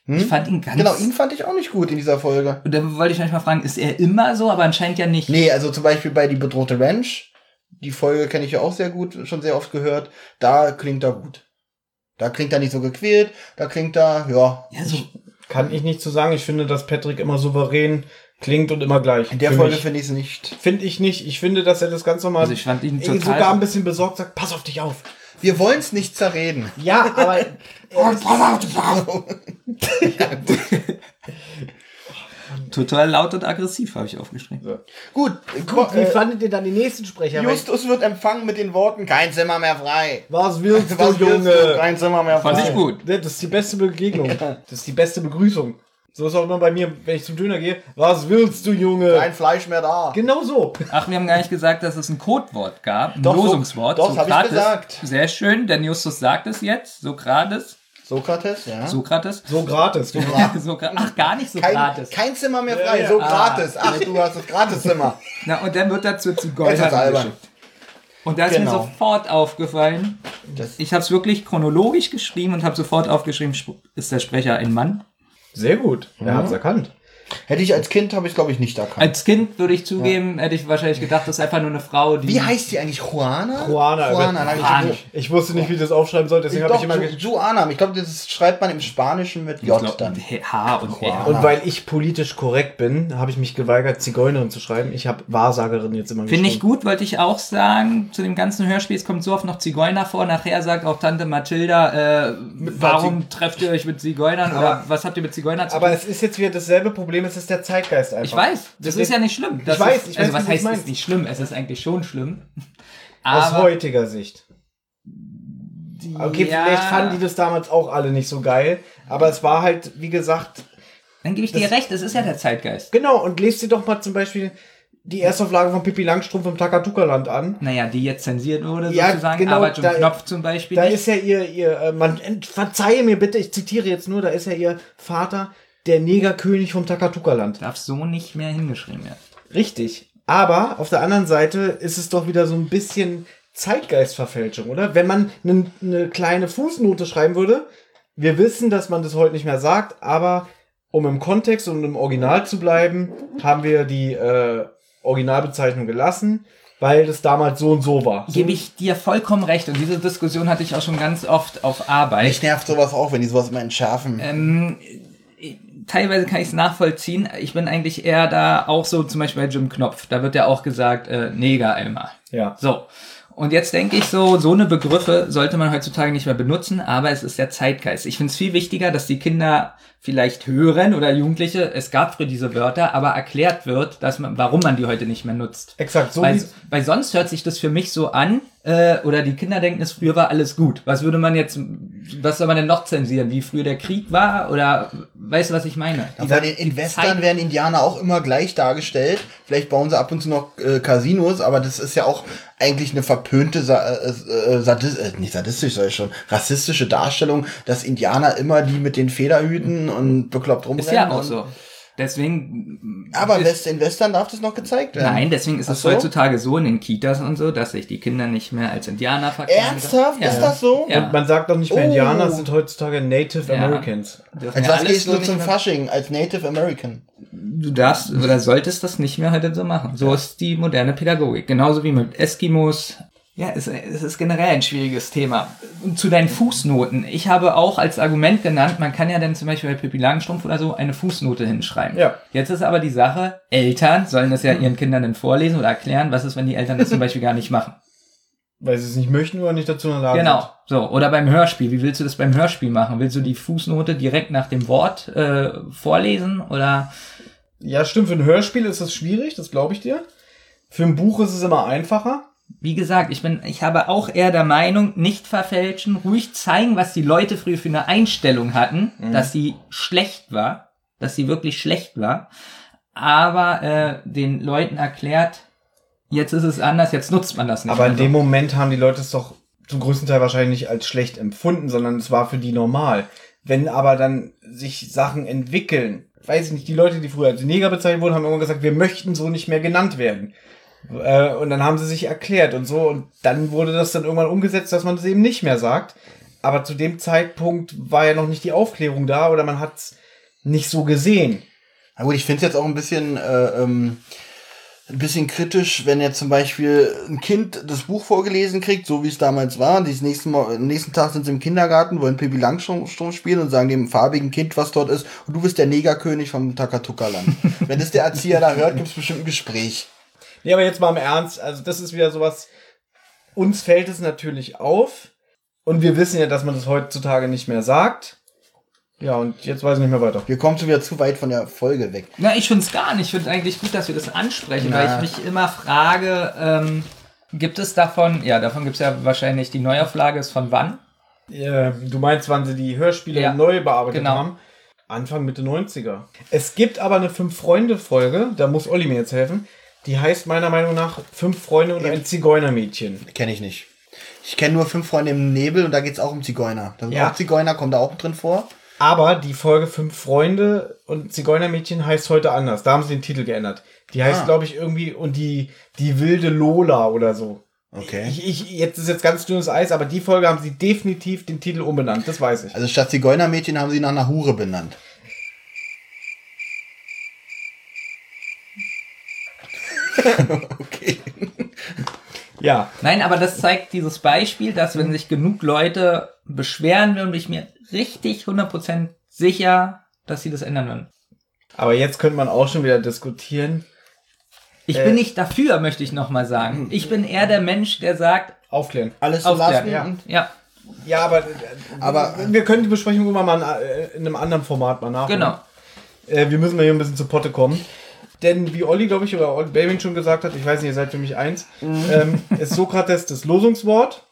Ich fand ihn ganz. Genau, ihn fand ich auch nicht gut in dieser Folge. Und da wollte ich euch mal fragen, ist er immer so, aber anscheinend ja nicht. Nee, also zum Beispiel bei Die bedrohte Ranch, die Folge kenne ich ja auch sehr gut, schon sehr oft gehört, da klingt er gut. Da klingt er nicht so gequält, da klingt er, ja. Ja, so, Kann ich nicht zu sagen. Ich finde, dass Patrick immer souverän klingt und immer gleich. In der Für Folge finde ich es nicht. Finde ich nicht. Ich finde, dass er das ganz normal Also ich fand ihn total- sogar ein bisschen besorgt sagt, pass auf dich auf. Wir wollen es nicht zerreden. Ja, aber total laut und aggressiv, habe ich aufgeschrieben. Gut, gut, wie äh, fandet ihr dann die nächsten Sprecher? Justus wird empfangen mit den Worten, kein Zimmer mehr frei. Was willst du, Was willst du? Junge? Kein Zimmer mehr frei. Fand ich gut. Das ist die beste Begegnung. Das ist die beste Begrüßung. So ist auch immer bei mir, wenn ich zum Döner gehe. Was willst du, Junge? Kein Fleisch mehr da. Genau so. Ach, wir haben gar nicht gesagt, dass es ein Codewort gab, ein Doch, so- Losungswort. doch, hab ich gesagt. Sehr schön, denn Justus sagt es jetzt. Sokrates. Sokrates, ja. Sokrates. So gratis. Sokra Ach, gar nicht kein, Sokrates. kein Zimmer mehr frei, Ja, ja. so Ah. gratis. Ach, du hast das Gratiszimmer. Na, und dann wird Zigeunerin albern. geschickt. Und da ist mir Genau. sofort aufgefallen, Das- ich habe es wirklich chronologisch geschrieben und habe sofort aufgeschrieben, ist der Sprecher ein Mann? Sehr gut. Er hat's erkannt. Hätte ich als Kind, habe ich glaube ich nicht erkannt. Als Kind würde ich zugeben, hätte ich wahrscheinlich gedacht, das ist einfach nur eine Frau, die... Wie heißt die eigentlich? Juana? Juana, Juana, aber- ich Juana. nicht. Ich wusste nicht, wie ich das aufschreiben sollte, deswegen habe ich immer. Ju- Juana. Ich glaube, das schreibt man im Spanischen mit J Ich glaub, dann. H und R. Und weil ich politisch korrekt bin, habe ich mich geweigert, Zigeunerin zu schreiben. Ich habe Wahrsagerin jetzt immer Finde ich gut, wollte ich auch sagen. Zu dem ganzen Hörspiel, es kommt so oft noch Zigeuner vor. Nachher sagt auch Tante Mathilda, äh, warum trefft ihr euch mit Zigeunern oder was habt ihr mit Zigeunern zu Aber tun? es ist jetzt wieder dasselbe Problem, es ist der Zeitgeist einfach. Ich weiß, das ist ja nicht schlimm. Das weiß, ist, ich also weiß, was wie du heißt, es ist nicht schlimm? Es ist eigentlich schon schlimm. Aus Aber heutiger Sicht. Okay, ja, vielleicht fanden die das damals auch alle nicht so geil, aber es war halt, wie gesagt, Dann gebe ich dir recht, es ist ja der Zeitgeist. genau, und lest dir doch mal zum Beispiel die Erstauflage von Pippi Langstrumpf im Takatuka-Land an. Naja, die jetzt zensiert wurde Ja, sozusagen, genau, aber Jim da- Knopf zum Beispiel Da nicht. ist ja ihr, ihr, äh, man, verzeihe mir bitte, ich zitiere jetzt nur, da ist ja ihr Vater, der Negerkönig vom Takatuka-Land. Darf so nicht mehr hingeschrieben werden. Richtig. Aber auf der anderen Seite ist es doch wieder so ein bisschen Zeitgeistverfälschung, oder? Wenn man eine ne kleine Fußnote schreiben würde, wir wissen, dass man das heute nicht mehr sagt, aber um im Kontext und im Original zu bleiben, haben wir die äh, Originalbezeichnung gelassen, weil das damals so und so war. So Gebe ich dir vollkommen recht und diese Diskussion hatte ich auch schon ganz oft auf Arbeit. Mich nervt sowas auch, wenn die sowas immer entschärfen. Ähm, teilweise kann ich es nachvollziehen. Ich bin eigentlich eher da auch so, zum Beispiel bei Jim Knopf. Da wird ja auch gesagt, äh, Neger Elmar. Ja. So. Und jetzt denke ich so, so eine Begriffe sollte man heutzutage nicht mehr benutzen, aber es ist der Zeitgeist. Ich finde es viel wichtiger, dass die Kinder vielleicht hören oder Jugendliche, es gab früher diese Wörter, aber erklärt wird, dass man, warum man die heute nicht mehr nutzt. Exakt, so weil, wie weil sonst hört sich das für mich so an, äh, oder die Kinder denken, es früher war alles gut. Was würde man jetzt, was soll man denn noch zensieren? Wie früher der Krieg war? Oder weißt du, was ich meine? Ja, bei den in Western werden Indianer auch immer gleich dargestellt. Vielleicht bauen sie ab und zu noch äh, Casinos, aber das ist ja auch eigentlich eine verpönte, Sa äh, äh, Sadis äh, nicht sadistisch, soll ich schon, rassistische Darstellung, dass Indianer immer die mit den Federhüten und bekloppt rumrennen. Ist ja auch und- so. Deswegen. Aber ist, in Western darf das noch gezeigt werden. Nein, deswegen ist es so? heutzutage so in den Kitas und so, dass sich die Kinder nicht mehr als Indianer verkleiden. Ernsthaft? Ja. Ist das so? Ja. Und man sagt doch nicht mehr Oh. Indianer, sind heutzutage Native Ja. Americans. Als was alles gehst so du zum Fasching? Als Native American. Du darfst oder solltest das nicht mehr heute so machen. So ist die moderne Pädagogik. Genauso wie mit Eskimos. Ja, es, es ist generell ein schwieriges Thema. Zu deinen Fußnoten. Ich habe auch als Argument genannt, man kann ja dann zum Beispiel bei Pippi Langstrumpf oder so eine Fußnote hinschreiben. Ja. Jetzt ist aber die Sache, Eltern sollen das ja ihren Kindern dann vorlesen oder erklären. Was ist, wenn die Eltern das zum Beispiel gar nicht machen? Weil sie es nicht möchten oder nicht dazu in der Lage Genau. So. Oder beim Hörspiel. Wie willst du das beim Hörspiel machen? Willst du die Fußnote direkt nach dem Wort äh, vorlesen oder sind. Ja, stimmt, für ein Hörspiel ist das schwierig, das glaube ich dir. Für ein Buch ist es immer einfacher. Wie gesagt, ich bin, ich habe auch eher der Meinung, nicht verfälschen, ruhig zeigen, was die Leute früher für eine Einstellung hatten, dass sie schlecht war, dass sie wirklich schlecht war, aber äh, den Leuten erklärt, jetzt ist es anders, jetzt nutzt man das nicht. Aber in so. dem Moment haben die Leute es doch zum größten Teil wahrscheinlich nicht als schlecht empfunden, sondern es war für die normal. Wenn aber dann sich Sachen entwickeln, weiß ich nicht, die Leute, die früher als Neger bezeichnet wurden, haben immer gesagt, wir möchten so nicht mehr genannt werden. Äh, und dann haben sie sich erklärt und so und dann wurde das dann irgendwann umgesetzt, dass man das eben nicht mehr sagt. Aber zu dem Zeitpunkt war ja noch nicht die Aufklärung da oder man hat es nicht so gesehen. Na gut, ich finde es jetzt auch ein bisschen, äh, ähm, ein bisschen kritisch, wenn jetzt zum Beispiel ein Kind das Buch vorgelesen kriegt, so wie es damals war. Dieses nächsten, Mal, nächsten Tag sind sie im Kindergarten, wollen Pippi Langstrumpf spielen und sagen dem farbigen Kind, was dort ist, und du bist der Negerkönig vom Takatuka-Land. wenn das der Erzieher da hört, gibt es bestimmt ein Gespräch. Nee, aber jetzt mal im Ernst, also das ist wieder sowas, uns fällt es natürlich auf und wir wissen ja, dass man das heutzutage nicht mehr sagt. Ja, und jetzt weiß ich nicht mehr weiter. Wir kommen schon wieder zu weit von der Folge weg. Na, ich finde es gar nicht. Ich finde eigentlich gut, dass wir das ansprechen, weil Na. ich mich immer frage, ähm, gibt es davon, ja, davon gibt es ja wahrscheinlich, die Neuauflage ist von wann? Äh, du meinst, wann sie die Hörspiele Ja, neu bearbeitet genau. haben? Anfang Mitte 90er. Es gibt aber eine Fünf-Freunde-Folge, da muss Olli mir jetzt helfen. Die heißt meiner Meinung nach Fünf Freunde und ein Zigeunermädchen. Kenne ich nicht. Ich kenne nur fünf Freunde im Nebel und da geht es auch um Zigeuner. Da sind Ja. auch Zigeuner, kommt da auch drin vor. Aber die Folge Fünf Freunde und Zigeunermädchen heißt heute anders. Da haben sie den Titel geändert. Die heißt, Ah. glaube ich, irgendwie und die, die wilde Lola oder so. Okay. Ich, ich, jetzt ist jetzt ganz dünnes Eis, aber die Folge haben sie definitiv den Titel umbenannt, das weiß ich. Also statt Zigeunermädchen haben sie nach einer Hure benannt. okay. Ja, Nein, aber das zeigt dieses Beispiel, dass wenn sich genug Leute beschweren würden, bin ich mir richtig 100% sicher, dass sie das ändern würden. aber jetzt könnte man auch schon wieder diskutieren. Ich Äh. bin nicht dafür, möchte ich nochmal sagen. Ich bin eher der Mensch, der sagt, Aufklären. Alles zu aufklären. lassen. Ja. und- ja, Ja, aber, äh, Aber- wir können die Besprechung immer mal äh, in einem anderen Format mal nachholen. genau. Äh, wir müssen mal hier ein bisschen zu Potte kommen. Denn wie Olli, glaube ich, oder Olli Babing schon gesagt hat, ich weiß nicht, ihr seid für mich eins, ähm, ist Sokrates das Losungswort.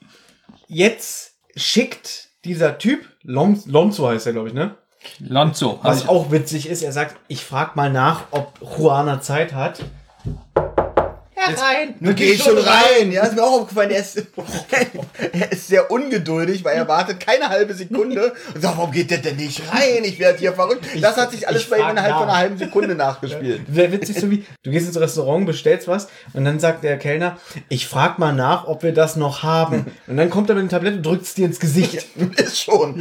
Jetzt schickt dieser Typ, Lon Lonzo heißt er, glaube ich, ne? Lonzo. Was auch witzig ist, er sagt, ich frag mal nach, ob Juana Zeit hat. Herein! Nun geh schon rein. Ja, ist mir auch aufgefallen. Er ist, er ist sehr ungeduldig, weil er wartet keine halbe Sekunde und sagt, warum geht der denn nicht rein? Ich werde hier verrückt. Das hat sich alles ich bei ihm innerhalb nach. von einer halben Sekunde nachgespielt. Wäre witzig, so wie, du gehst ins Restaurant, bestellst was und dann sagt der Kellner, ich frag mal nach, ob wir das noch haben. Und dann kommt er mit dem Tablett und drückt es dir ins Gesicht. Ist schon.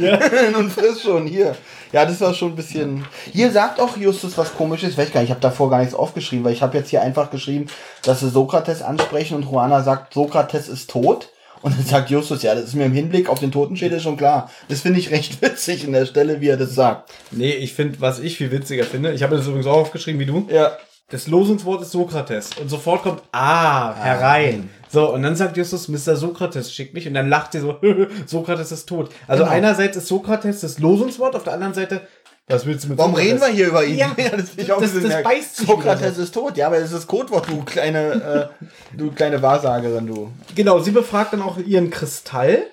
Nun friss schon. Hier. Ja, das war schon ein bisschen. Hier sagt auch Justus was komisches. Ich weiß gar nicht, ich habe davor gar nichts aufgeschrieben, weil ich habe jetzt hier einfach geschrieben, dass sie Sokrates ansprechen und Juana sagt, Sokrates ist tot. Und dann sagt Justus, ja, das ist mir im Hinblick auf den Totenschädel schon klar. Das finde ich recht witzig in der Stelle, wie er das sagt. Nee, ich finde, was ich viel witziger finde, ich habe das übrigens auch aufgeschrieben wie du, Ja. Das Losungswort ist Sokrates. Und sofort kommt, ah, herein. So, und dann sagt Justus, Mr. Sokrates schickt mich. Und dann lacht sie so, Sokrates ist tot. Also Genau. einerseits ist Sokrates das Losungswort, auf der anderen Seite, was willst du mit Warum Sokrates? reden wir hier über ihn? Ja, das, ich auch das- das merkwürdig. beißt sich Sokrates wieder ist tot. Ja, aber das ist das Codewort, du kleine, äh, du kleine Wahrsagerin, du. Genau, sie befragt dann auch ihren Kristall.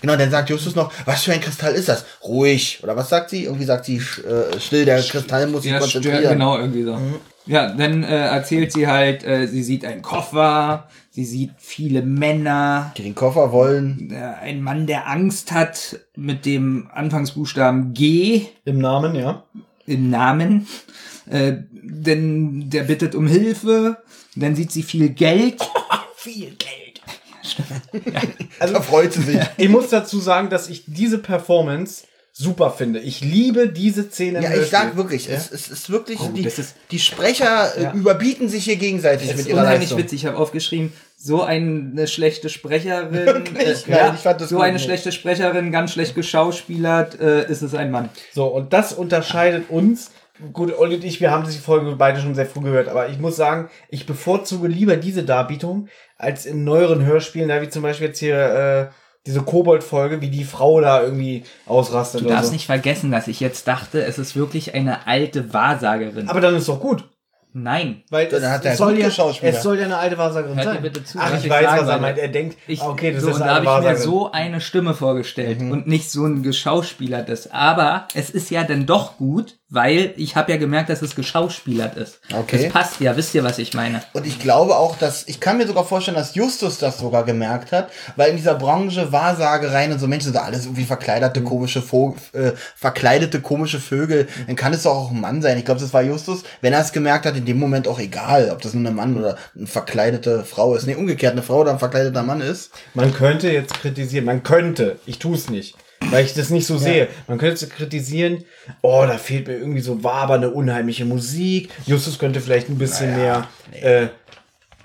Genau, dann sagt Justus noch, was für ein Kristall ist das? Ruhig. Oder was sagt sie? Irgendwie sagt sie, äh, still, der Kristall muss sich Ja, konzentrieren. stört, genau, irgendwie so. Ja, dann äh, erzählt sie halt, äh, sie sieht einen Koffer, sie sieht viele Männer, Die den Koffer wollen. äh, ein Mann, der Angst hat mit dem Anfangsbuchstaben G Im Namen, ja. im Namen. Äh, denn der bittet um Hilfe. Dann sieht sie viel Geld. Viel Geld. Also da freut sie sich. Ich muss dazu sagen, dass ich diese Performance super finde. Ich liebe diese Szene. im Ja, ich Hörspiel. sag wirklich, es, es ist wirklich, die, das ist- die Sprecher äh, Ja. überbieten sich hier gegenseitig Das mit ist ihrer unheimlich Leistung. witzig. Ich habe aufgeschrieben, so eine schlechte Sprecherin, Wirklich? äh, Nein, ja, ich fand das so eine nee. schlechte Sprecherin, ganz schlecht geschauspielert, äh, ist es ein Mann. So, und das unterscheidet uns. Gut, Olli und ich, wir haben diese Folge beide schon sehr früh gehört, aber ich muss sagen, ich bevorzuge lieber diese Darbietung als in neueren Hörspielen, da wie zum Beispiel jetzt hier äh, diese Kobold-Folge, wie die Frau da irgendwie ausrastet Du oder darfst so. nicht vergessen, dass ich jetzt dachte, es ist wirklich eine alte Wahrsagerin. Aber dann ist doch gut. Nein. Weil Dann es, hat er es, soll ja, es soll ja eine alte Wahrsagerin Hört ihr sein. bitte zu, Ach, ich ich weiß, sagen was er meint. Er denkt, Ich, ah, okay, das so, ist und eine da habe ich mir so eine Stimme vorgestellt Mhm. und nicht so ein geschauspielertes. Aber es ist ja dann doch gut, weil ich habe ja gemerkt, dass es geschauspielert ist. Okay. Das passt ja, wisst ihr, was ich meine? Und ich glaube auch, dass, ich kann mir sogar vorstellen, dass Justus das sogar gemerkt hat, weil in dieser Branche Wahrsagereien und so Menschen sind da alles irgendwie verkleidete komische Vogel, äh, verkleidete komische Vögel, dann kann es doch auch ein Mann sein. Ich glaube, das war Justus, wenn er es gemerkt hat, in dem Moment auch egal, ob das nun ein Mann oder eine verkleidete Frau ist. Nee, umgekehrt, eine Frau oder ein verkleideter Mann ist. Man könnte jetzt kritisieren, man könnte, ich tue es nicht, weil ich das nicht so sehe. Man könnte kritisieren, oh, da fehlt mir irgendwie so wabernde, unheimliche Musik. Justus könnte vielleicht ein bisschen mehr äh,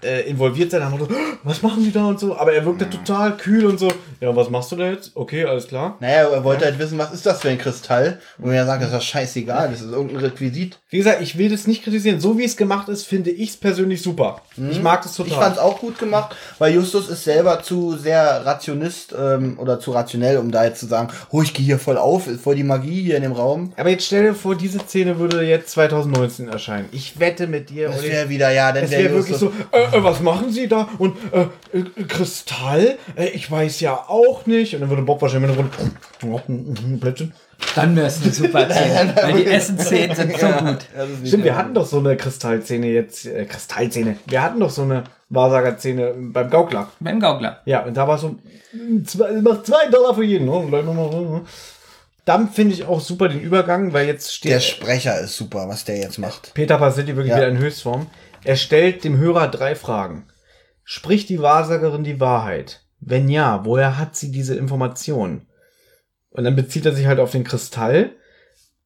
äh, involviert sein. Haben wir so, was machen die da und so. Aber er wirkte total kühl und so. Ja, was machst du da jetzt? Okay, alles klar. Naja, er wollte halt wissen, was ist das für ein Kristall? Und er sagt, das ist scheißegal, das ist irgendein Requisit. Wie gesagt, ich will das nicht kritisieren. So wie es gemacht ist, finde ich es persönlich super. Ich mag das total. Ich fand es auch gut gemacht, weil Justus ist selber zu sehr Rationist ähm, oder zu rationell, um da jetzt zu sagen, oh, ich gehe hier voll auf, ist voll die Magie hier in dem Raum. Aber jetzt stell dir vor, diese Szene würde jetzt 2019 erscheinen. Ich wette mit dir, Das wäre wieder, ja, dann wäre wäre wirklich so, äh, äh, was machen Sie da? Und äh, äh, Kristall? Äh, ich weiß ja auch nicht. Und dann würde Bob wahrscheinlich mit dem Blödsinn. Dann wäre es eine super Szene, weil die Essensszenen sind so gut. Stimmt, wir hatten doch so eine Kristallszene jetzt. Äh, Kristallszene. Wir hatten doch so eine Wahrsagerszene beim Gaukler. Beim Gaukler. Ja, und da war so, mh, zwei, macht zwei Dollar für jeden. ne? Dann finde ich auch super den Übergang, weil jetzt steht Der Sprecher ist super, was der jetzt macht. Peter Passetti wirklich Ja. wieder in Höchstform. Er stellt dem Hörer drei Fragen. Spricht die Wahrsagerin die Wahrheit? Wenn ja, woher hat sie diese Information? Und dann bezieht er sich halt auf den Kristall,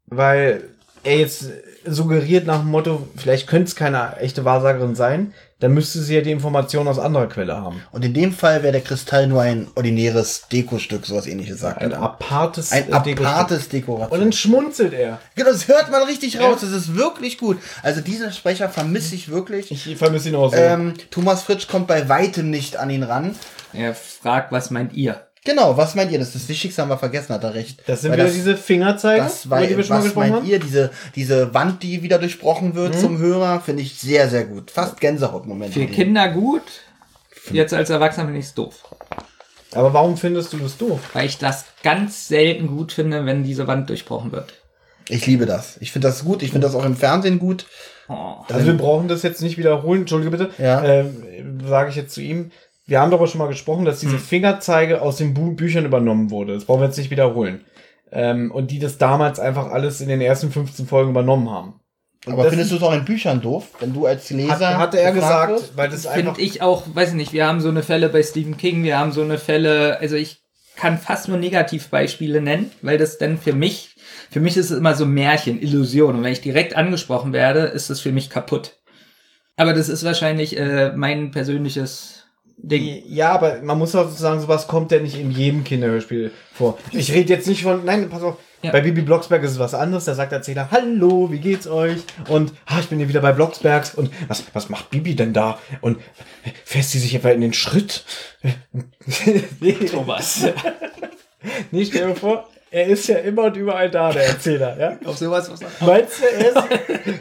weil er jetzt suggeriert nach dem Motto, vielleicht könnte es keine echte Wahrsagerin sein, dann müsste sie ja die Information aus anderer Quelle haben. Und in dem Fall wäre der Kristall nur ein ordinäres Dekostück, sowas ähnliches sagt Ein er. apartes Ein apartes Und Dekoration. dann schmunzelt er. Genau, das hört man richtig raus, das ist wirklich gut. Also diesen Sprecher vermisse ich wirklich. Ich vermisse ihn auch sehr. Ähm, Thomas Fritsch kommt bei weitem nicht an ihn ran. Er fragt, was meint ihr? Genau, was meint ihr? Das ist das Wichtigste, haben wir vergessen, hat er recht. das sind Weil wieder diese Fingerzeige, Das war, die wir schon mal was gesprochen meint haben. ihr? Diese, diese Wand, die wieder durchbrochen wird Mhm. zum Hörer, finde ich sehr, sehr gut. Fast Gänsehautmoment. Für Kinder gut, jetzt als Erwachsener finde ich es doof. Aber warum findest du das doof? Weil ich das ganz selten gut finde, wenn diese Wand durchbrochen wird. Ich liebe das. Ich finde das gut. Ich finde das auch im Fernsehen gut. Oh. Also wir brauchen das jetzt nicht wiederholen, entschuldige bitte. Ja. Ähm, Sage ich jetzt zu ihm. Wir haben darüber schon mal gesprochen, dass Hm. diese Fingerzeige aus den Bu Büchern übernommen wurde. Das brauchen wir jetzt nicht wiederholen. Ähm, und die das damals einfach alles in den ersten 15 Folgen übernommen haben. Und Aber das findest du es auch in Büchern doof, wenn du als Leser. hat, hatte er gesagt, wirst? weil das einfach Finde ich auch, weiß ich nicht, wir haben so eine Fälle bei Stephen King, wir haben so eine Fälle, also ich kann fast nur Negativbeispiele nennen, weil das dann für mich, für mich ist es immer so Märchen, Illusion. Und wenn ich direkt angesprochen werde, ist es für mich kaputt. Aber das ist wahrscheinlich äh, mein persönliches Ding. Ja, aber man muss auch sagen, sowas kommt ja nicht in jedem Kinderhörspiel vor. Ich rede jetzt nicht von, nein, pass auf, Ja. bei Bibi Blocksberg ist es was anderes, da sagt der Erzähler, hallo, wie geht's euch? Und, ah, ich bin hier wieder bei Blocksbergs und was, was macht Bibi denn da? Und fässt sie sich etwa in den Schritt? Thomas. nee, stell dir vor, er ist ja immer und überall da, der Erzähler, ja? Auf sowas was Meinst du, er ist,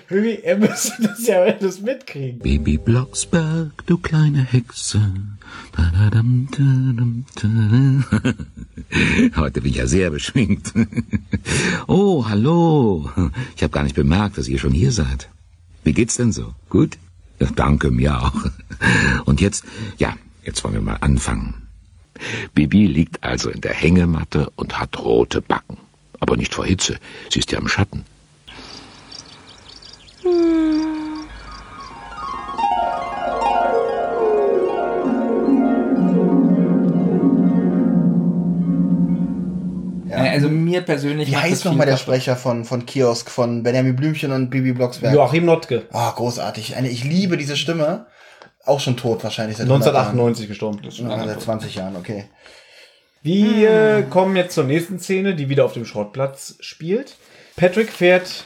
irgendwie, er müsste das ja alles mitkriegen? Baby Blocksberg, du kleine Hexe. Heute bin ich ja sehr beschwingt. Oh, hallo. Ich habe gar nicht bemerkt, dass ihr schon hier seid. Wie geht's denn so? Gut? Ja, danke, mir auch. Und jetzt, ja, jetzt wollen wir mal anfangen. Bibi liegt also in der Hängematte und hat rote Backen. Aber nicht vor Hitze, sie ist ja im Schatten. Also mir persönlich Wie heißt nochmal der. Sprecher von, von Kiosk, von Benjamin Blümchen und Bibi Blocksberg? Joachim Notke. Ah, großartig. Eine, ich liebe diese Stimme. Auch schon tot wahrscheinlich seit 100 1998 gestorben. Seit 20 Jahren, okay. Wir kommen jetzt zur nächsten Szene, die wieder auf dem Schrottplatz spielt. Patrick fährt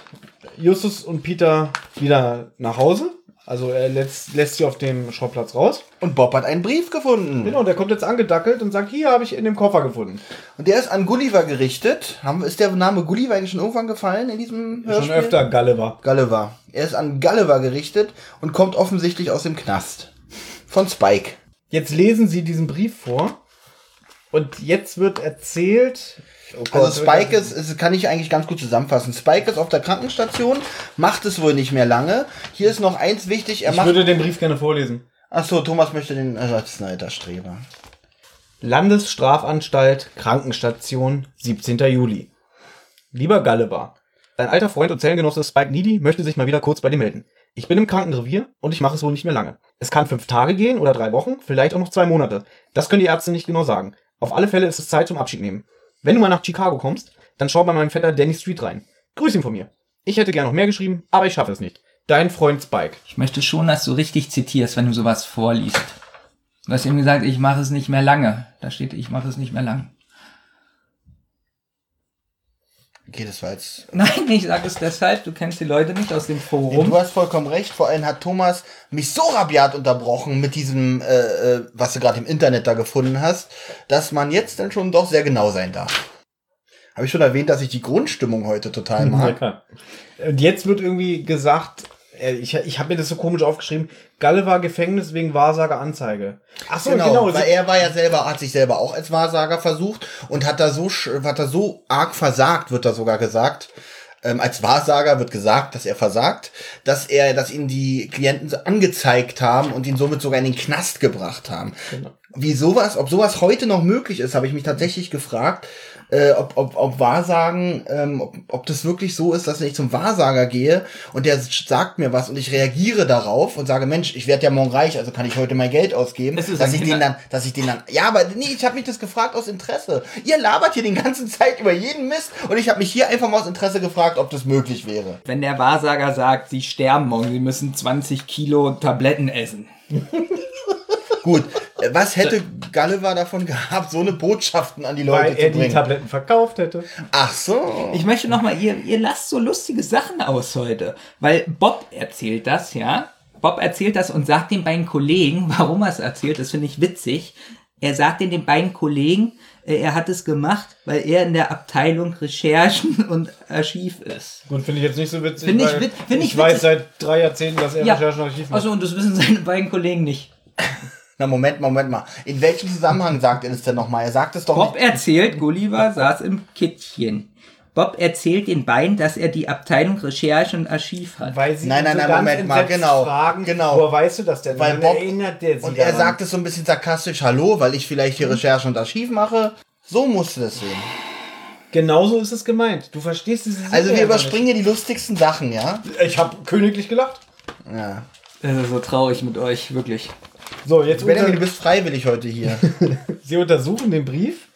Justus und Peter wieder nach Hause. Also er lässt, lässt sie auf dem Schrottplatz raus. Und Bob hat einen Brief gefunden. Genau, der kommt jetzt angedackelt und sagt, hier habe ich in dem Koffer gefunden. Und der ist an Gulliver gerichtet. Haben, ist der Name Gulliver eigentlich schon irgendwann gefallen in diesem Hörspiel? Schon öfter Gulliver. Gulliver. Er ist an Gulliver gerichtet und kommt offensichtlich aus dem Knast. Von Spike. Jetzt lesen sie diesen Brief vor. Und jetzt wird erzählt. Oh Gott, Also Spike ist, ist, kann ich eigentlich ganz gut zusammenfassen. Spike ist auf der Krankenstation, macht es wohl nicht mehr lange. Hier ist noch eins wichtig, er Ich macht... würde den Brief gerne vorlesen. Achso, Thomas möchte den... Alter Streber. Landesstrafanstalt, Krankenstation, 17. Juli. Lieber Gulliver, dein alter Freund und Zellengenosse Spike Needy möchte sich mal wieder kurz bei dir melden. Ich bin im Krankenrevier und ich mache es wohl nicht mehr lange. Es kann fünf Tage gehen oder drei Wochen, vielleicht auch noch zwei Monate. Das können die Ärzte nicht genau sagen. Auf alle Fälle ist es Zeit zum Abschied nehmen. Wenn du mal nach Chicago kommst, dann schau bei meinem Vetter Danny Street rein. Grüß ihn von mir. Ich hätte gern noch mehr geschrieben, aber ich schaffe es nicht. Dein Freund Spike. Ich möchte schon, dass du richtig zitierst, wenn du sowas vorliest. Du hast eben gesagt, ich mache es nicht mehr lange. Da steht, ich mache es nicht mehr lang. Okay, das war jetzt... Nein, ich sage es deshalb, du kennst die Leute nicht aus dem Forum. Du hast vollkommen recht. Vor allem hat Thomas mich so rabiat unterbrochen mit diesem, äh, äh, was du gerade im Internet da gefunden hast, dass man jetzt dann schon doch sehr genau sein darf. Habe ich schon erwähnt, dass ich die Grundstimmung heute total mag. klar. Und jetzt wird irgendwie gesagt, ich, ich habe mir das so komisch aufgeschrieben, Gulliver Gefängnis wegen Wahrsager Anzeige. Ach so, Genau, genau. weil er war ja selber, hat sich selber auch als Wahrsager versucht und hat da so, hat da so arg versagt, wird da sogar gesagt. Ähm, als Wahrsager wird gesagt, dass er versagt, dass er, dass ihn die Klienten angezeigt haben und ihn somit sogar in den Knast gebracht haben. Genau. Wie sowas, ob sowas heute noch möglich ist, habe ich mich tatsächlich gefragt, äh, ob, ob, ob Wahrsagen, ähm, ob, ob das wirklich so ist, dass wenn ich zum Wahrsager gehe und der sagt mir was und ich reagiere darauf und sage, Mensch, ich werde ja morgen reich, also kann ich heute mein Geld ausgeben, ist dass ich den dann, dass ich den dann, ja, aber nee, ich habe mich das gefragt aus Interesse. Ihr labert hier den ganzen Zeit über jeden Mist und ich habe mich hier einfach mal aus Interesse gefragt, ob das möglich wäre. Wenn der Wahrsager sagt, sie sterben morgen, sie müssen 20 Kilo Tabletten essen. Gut, äh, was hätte Gulliver davon gehabt, so eine Botschaften an die Leute weil zu er die bringen? Tabletten verkauft hätte. Ach so. Ich möchte noch mal, ihr, ihr lasst so lustige Sachen aus heute. Weil Bob erzählt das, ja. Bob erzählt das und sagt den beiden Kollegen, warum er es erzählt, das finde ich witzig. Er sagt den, den beiden Kollegen, äh, er hat es gemacht, weil er in der Abteilung Recherchen und Archiv ist. Gut, finde ich jetzt nicht so witzig. Finde ich weil finde ich ich weiß witzig. seit drei Jahrzehnten, dass er Ja, Recherchenarchiv macht. also und das wissen seine beiden Kollegen nicht. Na, Moment, Moment mal. In welchem Zusammenhang sagt er das denn nochmal? Er sagt es doch Bob nicht. erzählt, Gulliver saß im Kittchen. Bob erzählt den beiden, dass er die Abteilung Recherche und Archiv hat. Weil sie Nein, nein, nein, ganz Moment mal, genau, fragen, genau. woher weißt du das denn? Weil Bob- erinnert der sie Und er sagt es so ein bisschen sarkastisch, hallo, weil ich vielleicht hier Recherche und Archiv mache. So musst du das sehen. Genauso ist es gemeint. Du verstehst Serie Also wir überspringen hier die lustigsten Sachen, ja? Ich habe königlich gelacht. Ja. Das ist so traurig mit euch, wirklich. So, jetzt Benjamin, du bist freiwillig heute hier. Sie untersuchen den Brief,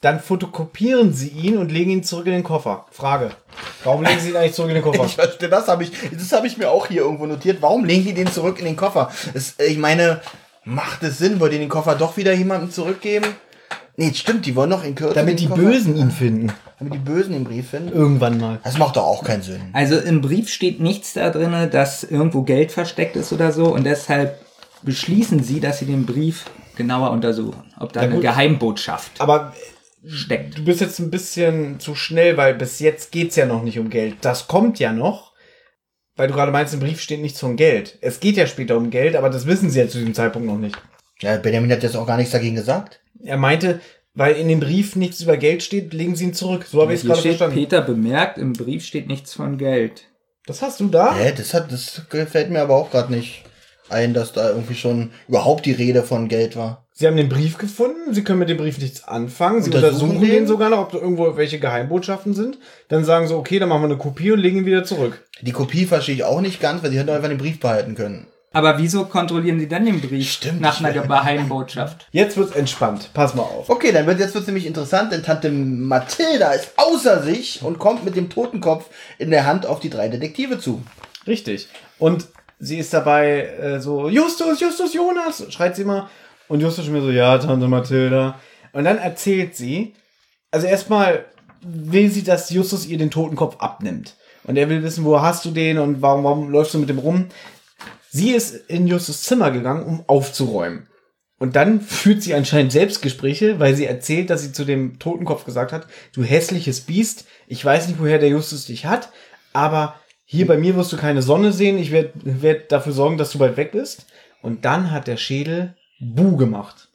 dann fotokopieren sie ihn und legen ihn zurück in den Koffer. Frage. Warum legen sie ihn eigentlich zurück in den Koffer? Ich verstehe, das habe ich, das habe ich mir auch hier irgendwo notiert. Warum legen die den zurück in den Koffer? Das, äh, ich meine, macht es Sinn? Wollt ihr den Koffer doch wieder jemandem zurückgeben? Nee, stimmt, die wollen doch in Kürze Damit die Bösen ihn finden. Damit die Bösen den Brief finden? Irgendwann mal. Das macht doch auch keinen Sinn. Also im Brief steht nichts da drin, dass irgendwo Geld versteckt ist oder so und deshalb beschließen sie, dass sie den Brief genauer untersuchen, ob da Ja, eine. Geheimbotschaft. Aber steckt. Du bist jetzt ein bisschen zu schnell, weil bis jetzt geht's ja noch nicht um Geld. Das kommt ja noch, weil du gerade meinst, im Brief steht nichts von Geld. Es geht ja später um Geld, aber das wissen sie ja zu diesem Zeitpunkt noch nicht. Ja, Benjamin hat jetzt auch gar nichts dagegen gesagt. Er meinte, weil in dem Brief nichts über Geld steht, legen sie ihn zurück. So habe ich es gerade steht, verstanden. Peter bemerkt, im Brief steht nichts von Geld. Das hast du da? Hä, das hat, das gefällt mir aber auch gerade nicht ein, dass da irgendwie schon überhaupt die Rede von Geld war. Sie haben den Brief gefunden, Sie können mit dem Brief nichts anfangen, Sie Untersuchen untersuchen, den sogar noch, ob da irgendwo welche Geheimbotschaften sind. Dann sagen sie, okay, dann machen wir eine Kopie und legen ihn wieder zurück. Die Kopie verstehe ich auch nicht ganz, weil sie hätten einfach den Brief behalten können. Aber wieso kontrollieren sie dann den Brief Stimmt, nach einer Geheimbotschaft? Jetzt wird's entspannt. Pass mal auf. Okay, dann wird jetzt wird's nämlich interessant, denn Tante Mathilda ist außer sich und kommt mit dem Totenkopf in der Hand auf die drei Detektive zu. Richtig. Und sie ist dabei äh, so, Justus, Justus, Jonas, schreit sie immer. Und Justus schon mir so, ja, Tante Mathilda. Und dann erzählt sie, also erstmal will sie, dass Justus ihr den Totenkopf abnimmt. Und er will wissen, wo hast du den und warum, warum läufst du mit dem rum? Sie ist in Justus Zimmer gegangen, um aufzuräumen. Und dann führt sie anscheinend Selbstgespräche, weil sie erzählt, dass sie zu dem Totenkopf gesagt hat, du hässliches Biest, ich weiß nicht, woher der Justus dich hat, aber hier bei mir wirst du keine Sonne sehen, ich werde werd dafür sorgen, dass du bald weg bist. Und dann hat der Schädel Bu gemacht.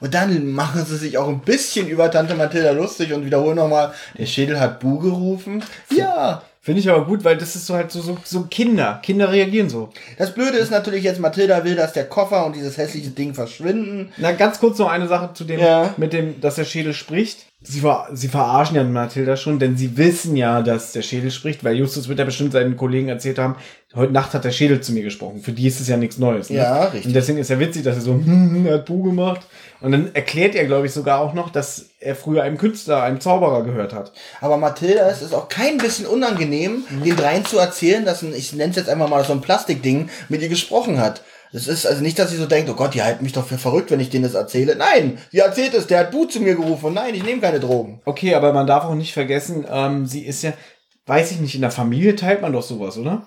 Und dann machen sie sich auch ein bisschen über Tante Mathilda lustig und wiederholen nochmal, der Schädel hat Bu gerufen. Ja. Finde ich aber gut, weil das ist so halt so, so, so Kinder. Kinder reagieren so. Das Blöde ist natürlich jetzt, Mathilda will, dass der Koffer und dieses hässliche Ding verschwinden. Na, ganz kurz noch eine Sache zu dem, Ja. mit dem, dass der Schädel spricht. Sie, ver sie verarschen ja Mathilda schon, denn sie wissen ja, dass der Schädel spricht, weil Justus wird ja bestimmt seinen Kollegen erzählt haben, heute Nacht hat der Schädel zu mir gesprochen. Für die ist es ja nichts Neues. Ne? Ja, richtig. Und deswegen ist ja witzig, dass er so, hm, hat Bu gemacht. Und dann erklärt er, glaube ich, sogar auch noch, dass er früher einem Künstler, einem Zauberer gehört hat. Aber Mathilda, es ist auch kein bisschen unangenehm, den dreien zu erzählen, dass ein, ich nenne es jetzt einfach mal so ein Plastikding, mit ihr gesprochen hat. Das ist also nicht, dass sie so denkt, oh Gott, die halten mich doch für verrückt, wenn ich denen das erzähle. Nein, sie erzählt es, der hat Bu zu mir gerufen. Nein, ich nehme keine Drogen. Okay, aber man darf auch nicht vergessen, ähm, sie ist ja, weiß ich nicht, in der Familie teilt man doch sowas, oder?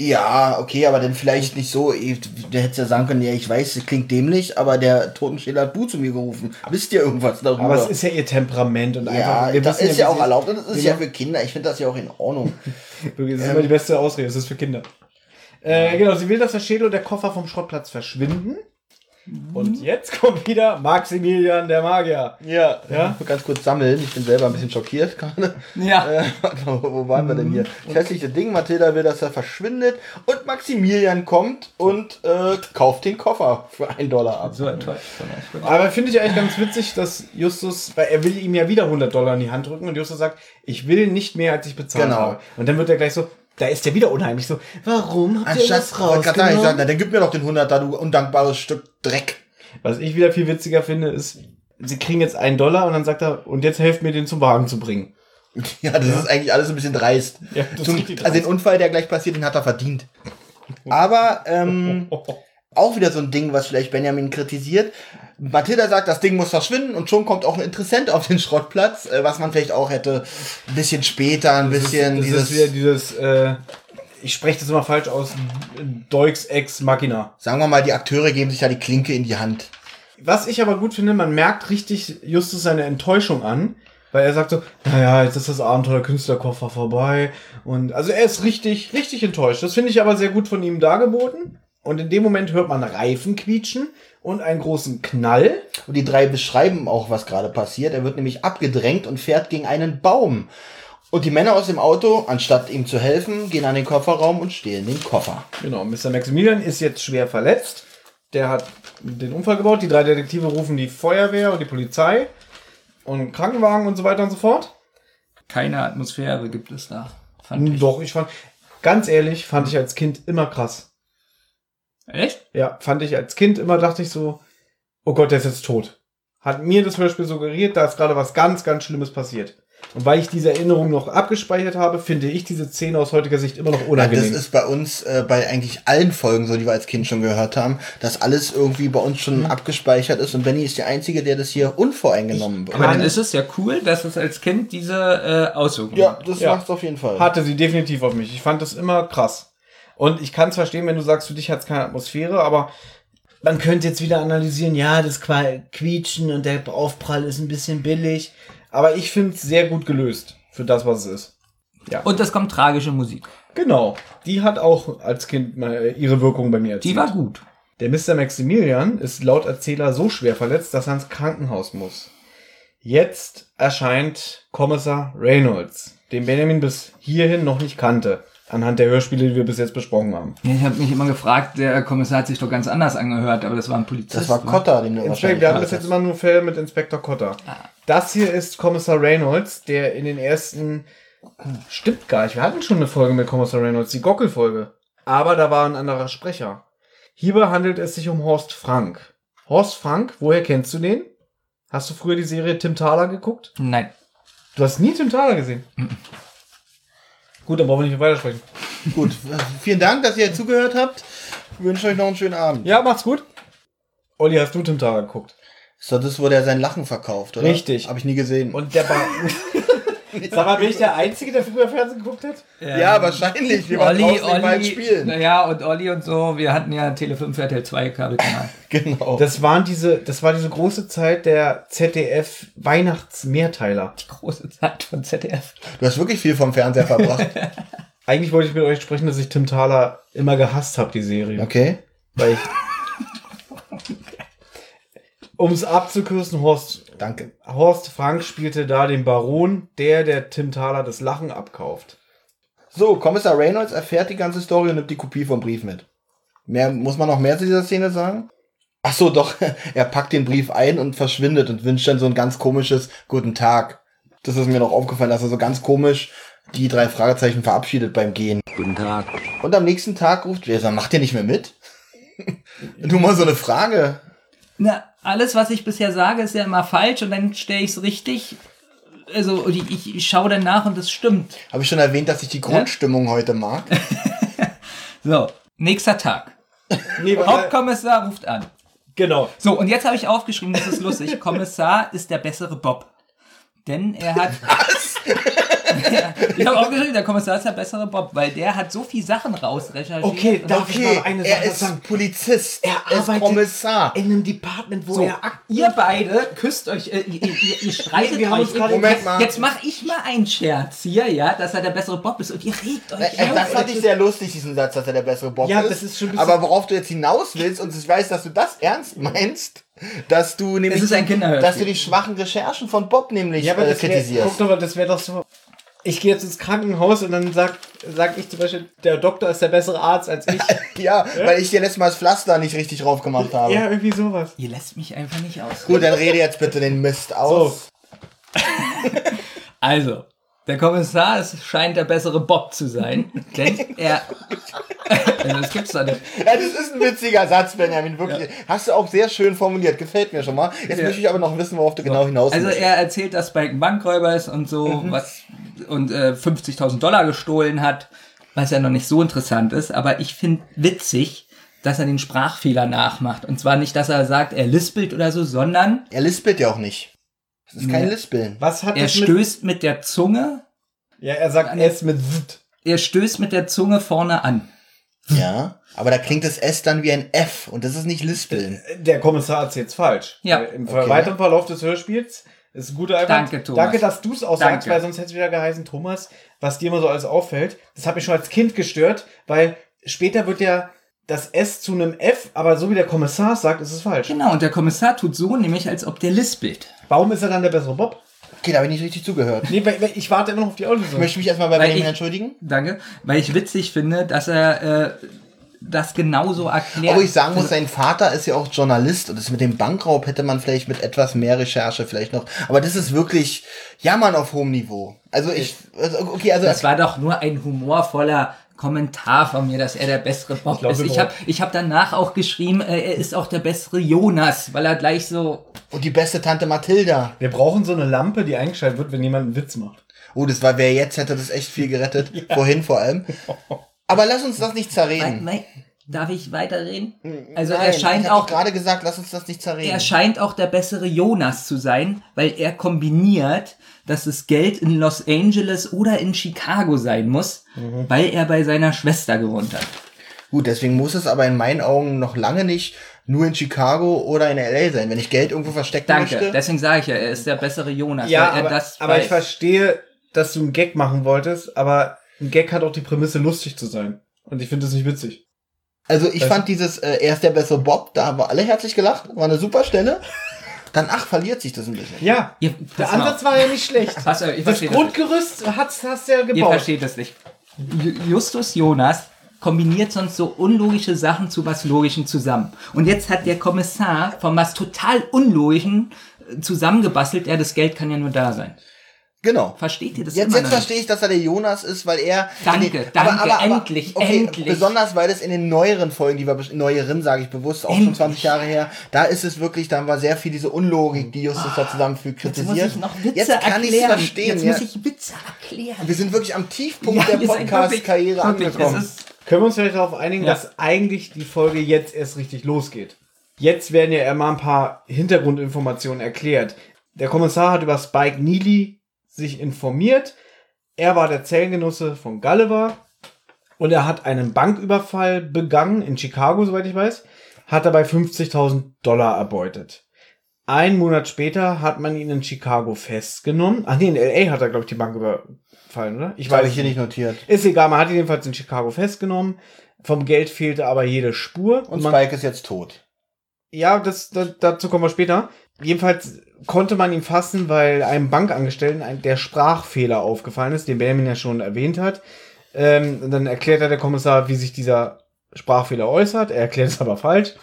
Ja, okay, aber dann vielleicht nicht so. Der hätte ja sagen können, ja, ich weiß, es klingt dämlich, aber der Totenschädel hat Bu zu mir gerufen. Wisst ihr irgendwas darüber? Aber es ist ja ihr Temperament und ja, einfach. wir das ist ja wie auch erlaubt und das ist Genau. ja für Kinder. Ich finde das ja auch in Ordnung. Das ist immer die beste Ausrede, das ist für Kinder. Äh, genau, sie will, dass der Schädel und der Koffer vom Schrottplatz verschwinden. Und jetzt kommt wieder Maximilian der Magier. Ja, Ja? Ganz kurz sammeln. Ich bin selber ein bisschen schockiert gerade. Ja. Äh, wo waren wir denn hier? Das hässliche Ding, Mathilda will, dass er verschwindet und Maximilian kommt und äh, kauft den Koffer für einen Dollar ab. So enttäuscht von euch. Aber finde ich eigentlich ganz witzig, dass Justus, weil er will ihm ja wieder 100 Dollar in die Hand drücken und Justus sagt, ich will nicht mehr, als ich bezahlt Genau. habe. Und dann wird er gleich so, da ist er wieder unheimlich so, warum habt ihr Anstatt, das sagen, ich sag, rausgenommen? na, dann gib mir doch den 100er, du undankbares Stück Dreck. Was ich wieder viel witziger finde, ist, sie kriegen jetzt einen Dollar und dann sagt er, und jetzt helft mir, den zum Wagen zu bringen. Ja, das ist eigentlich alles ein bisschen dreist. Ja, Zum, also den. Unfall, der gleich passiert, den hat er verdient. Aber ähm, auch wieder so ein Ding, was vielleicht Benjamin kritisiert. Mathilda sagt, das Ding muss verschwinden und schon kommt auch ein Interessent auf den Schrottplatz, äh, was man vielleicht auch hätte ein bisschen später, ein bisschen das dieses, ist wieder dieses, äh, ich spreche das immer falsch aus, Deux Ex Machina. sagen wir mal, die Akteure geben sich ja die Klinke in die Hand. Was ich aber gut finde, man merkt richtig Justus seine Enttäuschung an, weil er sagt so, naja, jetzt ist das Abenteuer Künstlerkoffer vorbei. Und also er ist richtig, richtig enttäuscht. Das finde ich aber sehr gut von ihm dargeboten. Und in dem Moment hört man Reifen quietschen und einen großen Knall. Und die drei beschreiben auch, was gerade passiert. Er wird nämlich abgedrängt und fährt gegen einen Baum. Und die Männer aus dem Auto, anstatt ihm zu helfen, gehen an den Kofferraum und stehlen den Koffer. Genau, Mr. Maximilian ist jetzt schwer verletzt. Der hat den Unfall gebaut. Die drei Detektive rufen die Feuerwehr und die Polizei und Krankenwagen und so weiter und so fort. Keine Atmosphäre gibt es da. Fand ich. Doch, ich fand, ganz ehrlich, fand ich als Kind immer krass. Echt? Ja, fand ich als Kind immer, dachte ich so, oh Gott, der ist jetzt tot. Hat mir das Hörspiel suggeriert, da ist gerade was ganz, ganz Schlimmes passiert. Und weil ich diese Erinnerung noch abgespeichert habe, finde ich diese Szene aus heutiger Sicht immer noch Ja, das unangenehm. ist bei uns, äh, bei eigentlich allen Folgen so, die wir als Kind schon gehört haben, dass alles irgendwie bei uns schon abgespeichert ist und Benny ist der Einzige, der das hier unvoreingenommen Aber dann ist es ja cool, dass es als Kind diese äh, Auswirkungen Ja, hat. das Ja. macht's auf jeden Fall. Hatte sie definitiv auf mich. Ich fand das immer krass. Und ich kann es verstehen, wenn du sagst, für dich hat es keine Atmosphäre, aber man könnte jetzt wieder analysieren, ja, das Quietschen und der Aufprall ist ein bisschen billig. Aber ich finde es sehr gut gelöst für das, was es ist. Und es kommt tragische Musik. Genau. Die hat auch als Kind mal ihre Wirkung bei mir erzielt. Die war gut. Der Mr. Maximilian ist laut Erzähler so schwer verletzt, dass er ins Krankenhaus muss. Jetzt erscheint Kommissar Reynolds, den Benjamin bis hierhin noch nicht kannte, anhand der Hörspiele, die wir bis jetzt besprochen haben. Ja, Ich habe mich immer gefragt, der Kommissar hat sich doch ganz anders angehört, aber das war ein Polizist. Das war ne? Cotta, den du Inspek wahrscheinlich wir hatten bis jetzt immer nur Fälle mit Inspektor Cotter. Das hier ist Kommissar Reynolds, der in den ersten... Stimmt gar nicht, wir hatten schon eine Folge mit Kommissar Reynolds, die Gockel-Folge. Aber da war ein anderer Sprecher. Hierbei handelt es sich um Horst Frank. Horst Frank, woher kennst du den? Hast du früher die Serie Tim Thaler geguckt? Nein. Du hast nie Tim Thaler gesehen. Gut, dann brauchen wir nicht mehr weitersprechen. Gut, vielen Dank, dass ihr zugehört habt. Ich wünsche euch noch einen schönen Abend. Ja, macht's gut. Olli, hast du Tim Thaler geguckt? Ist doch das, wo der sein Lachen verkauft, oder? Richtig. Habe ich nie gesehen. Und der war... Sag mal, bin ich der Einzige, der früher Fernsehen geguckt hat? ja, wahrscheinlich. Wir waren Olli, beim Olli, Spielen. naja, und Olli und so, wir hatten ja Tele 5 RTL 2 Kabelkanal. Genau. Das waren diese, das war diese große Zeit der ZDF Weihnachtsmehrteiler. Große Zeit von ZDF. Du hast wirklich viel vom Fernseher verbracht. Eigentlich wollte ich mit euch sprechen, dass ich Tim Thaler immer gehasst habe, die Serie. Okay. Weil ich. um es abzukürzen, Horst, Danke. Horst Frank spielte da den Baron, der der Tim Thaler das Lachen abkauft. So, Kommissar Reynolds erfährt die ganze Story und nimmt die Kopie vom Brief mit. Mehr, muss man noch mehr zu dieser Szene sagen? Ach so, doch. Er packt den Brief ein und verschwindet und wünscht dann so ein ganz komisches Guten Tag. Das ist mir noch aufgefallen, dass er so ganz komisch die drei Fragezeichen verabschiedet beim Gehen. Guten Tag. Und am nächsten Tag ruft er, sagt, macht ihr nicht mehr mit? Nur mal so eine Frage. Na, alles, was ich bisher sage, ist ja immer falsch und dann stelle ich es richtig. Also, ich, ich, schaue dann nach und es stimmt. Habe ich schon erwähnt, dass ich die Grundstimmung heute mag? So, nächster Tag. Nee, Hauptkommissar ruft an. genau. So, und jetzt habe ich aufgeschrieben, das ist lustig. Kommissar ist der bessere Bob. Denn er hat. Was? ja, ich habe aufgeschrieben, der Kommissar ist der bessere Bob, weil der hat so viel Sachen rausrecherchiert. Okay, darf ich Okay, mal eine er Sache ist sagen? Polizist. Er ist arbeitet Kommissar. in einem Department, wo So, er Akten ihr beide küsst euch, äh, ihr, ihr, ihr streitet haben euch. Moment mal. Jetzt mache ich mal einen Scherz hier, ja, dass er der bessere Bob ist und ihr regt euch Äh, auf. Das fand ich sehr lustig, diesen Satz, dass er der bessere Bob Ja, ist. das ist schon ein bisschen- Aber worauf du jetzt hinaus willst, und ich weiß, dass du das ernst meinst, dass du nämlich, Es ist ein Kinderhörspiel. dass du die schwachen Recherchen von Bob nämlich Ja, aber äh, das wär, kritisierst. guck doch mal, das wäre doch so. Ich gehe jetzt ins Krankenhaus und dann sag, sag ich zum Beispiel, der Doktor ist der bessere Arzt als ich. Ja, weil ich dir letztes Mal das Pflaster nicht richtig drauf gemacht habe. ja, irgendwie sowas. Ihr lässt mich einfach nicht aus. Gut, dann rede jetzt bitte den Mist aus. Also, der Kommissar es scheint der bessere Bob zu sein, denn er. also, das gibt's doch nicht. Ja, das ist ein witziger Satz, Benjamin, wirklich. Hast du auch sehr schön formuliert, gefällt mir schon mal. Jetzt Ja. möchte ich aber noch wissen, worauf du genau hinaus Also willst. er erzählt, dass Spike ein Bankräuber ist und so Mhm. was und äh, 50.000 Dollar gestohlen hat, was ja noch nicht so interessant ist. Aber ich finde witzig, dass er den Sprachfehler nachmacht. Und zwar nicht, dass er sagt, er lispelt oder so, sondern Er lispelt ja auch nicht. Das ist kein. Lispeln. Was hat er das mit. stößt mit der Zunge, Ja, er sagt S mit Z. er stößt mit der Zunge vorne an. Ja, aber da klingt das S dann wie ein F und das ist nicht Lispeln. Der Kommissar hat es jetzt falsch. Ja. Im Okay. weiteren Verlauf des Hörspiels ist ein guter Einwand. Danke, Thomas. Danke, dass du es auch sagst, Danke. weil sonst hätte es wieder geheißen, Thomas, was dir immer so alles auffällt. Das hat mich schon als Kind gestört, weil später wird ja das S zu einem F, aber so wie der Kommissar sagt, ist es falsch. Genau, und der Kommissar tut so, nämlich als ob der lispelt. Warum ist er dann der bessere Bob? Okay, da habe ich nicht richtig zugehört. Nee, weil, weil ich warte immer noch auf die Ich Auslösung. möchte mich erstmal bei Benjamin ich- entschuldigen. Danke, weil ich witzig finde, dass er äh, das genauso erklärt. Obwohl ich sagen muss, sein Vater ist ja auch Journalist und das mit dem Bankraub hätte man vielleicht mit etwas mehr Recherche vielleicht noch. Aber das ist wirklich Jammern auf hohem Niveau. Also ich, also okay, also Das war doch nur ein humorvoller Kommentar von mir, dass er der bessere Bob glaub, ist. Ich habe ich hab danach auch geschrieben, äh, er ist auch der bessere Jonas, weil er gleich so. und die beste Tante Mathilda. Wir brauchen so eine Lampe, die eingeschaltet wird, wenn jemand einen Witz macht. Oh, das war wer jetzt hätte das echt viel gerettet. Vorhin vor allem. Aber lass uns das nicht zerreden. wei- Darf ich weiterreden? Also Nein, er ich scheint auch. gerade gesagt, lass uns das nicht zerreden. Er scheint auch der bessere Jonas zu sein, weil er kombiniert, dass das Geld in Los Angeles oder in Chicago sein muss, Mhm. weil er bei seiner Schwester gewohnt hat. Gut, deswegen muss es aber in meinen Augen noch lange nicht nur in Chicago oder in LA sein. Wenn ich Geld irgendwo verstecken Danke. möchte. Deswegen sage ich ja, er ist der bessere Jonas. Ja, weil er aber, das aber ich verstehe, dass du einen Gag machen wolltest, aber ein Gag hat auch die Prämisse, lustig zu sein. Und ich finde das nicht witzig. Also ich Das- fand dieses, äh, er ist der bessere Bob, da haben wir alle herzlich gelacht, war eine super Stelle. Dann, ach, verliert sich das ein bisschen. Ja, Ihr, der Ansatz auf. war ja nicht schlecht. Pass auf, ich Das verstehe das. Grundgerüst hast, du ja Ihr gebaut. versteht das nicht. Ju- Justus Jonas kombiniert sonst so unlogische Sachen zu was Logischem zusammen. Und jetzt hat der Kommissar von was total Unlogischen äh, zusammengebastelt. Ja, das Geld kann ja nur da sein. Genau. Versteht ihr das Jetzt, jetzt verstehe ich, dass er der Jonas ist, weil er. Danke, in den, danke, endlich, endlich. Besonders, weil es in den neueren Folgen, die wir, neueren sage ich bewusst, auch schon Endlich. 20 Jahre her, da ist es wirklich, da war sehr viel diese Unlogik, die Justus da zusammenfügt, Jetzt kritisiert. muss ich noch Witze jetzt kann ich es erklären. verstehen. Jetzt muss ich Witze erklären. wir sind wirklich am Tiefpunkt Ja, der Podcast-Karriere angekommen. Können wir uns vielleicht darauf einigen, Ja. dass eigentlich die Folge jetzt erst richtig losgeht? Jetzt werden ja immer ein paar Hintergrundinformationen erklärt. Der Kommissar hat über Spike Neely sich informiert. Er war der Zellengenosse von Gulliver und er hat einen Banküberfall begangen in Chicago, soweit ich weiß, hat dabei 50.000 Dollar erbeutet. Ein Monat später hat man ihn in Chicago festgenommen. Ach nee, in L.A. hat er, glaube ich, die Bank überfallen, oder? Ich habe weiß ich hier nicht notiert. ist egal, man hat ihn jedenfalls in Chicago festgenommen. Vom Geld fehlte aber jede Spur. Und man, Spike ist jetzt tot. ja, das, das, dazu kommen wir später. Jedenfalls konnte man ihn fassen, weil einem Bankangestellten ein, der Sprachfehler aufgefallen ist, den Benjamin ja schon erwähnt hat. Ähm, und dann erklärt er der Kommissar, wie sich dieser Sprachfehler äußert. Er erklärt es aber falsch.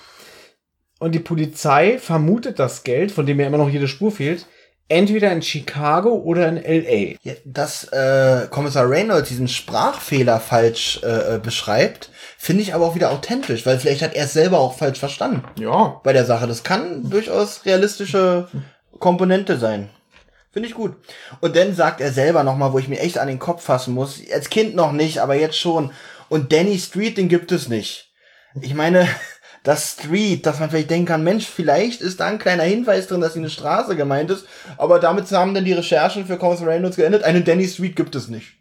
Und die Polizei vermutet das Geld, von dem ja immer noch jede Spur fehlt, entweder in Chicago oder in L.A. Ja, dass äh, Kommissar Reynolds diesen Sprachfehler falsch äh, äh, beschreibt, finde ich aber auch wieder authentisch, weil vielleicht hat er es selber auch falsch verstanden Ja, bei der Sache. Das kann durchaus realistische Komponente sein. Finde ich gut. Und dann sagt er selber nochmal, wo ich mir echt an den Kopf fassen muss, als Kind noch nicht, aber jetzt schon. Und Danny Street, den gibt es nicht. Ich meine, das Street, dass man vielleicht denken kann, Mensch, vielleicht ist da ein kleiner Hinweis drin, dass hier eine Straße gemeint ist, aber damit haben dann die Recherchen für Kommissar Reynolds geendet. Einen Danny Street gibt es nicht.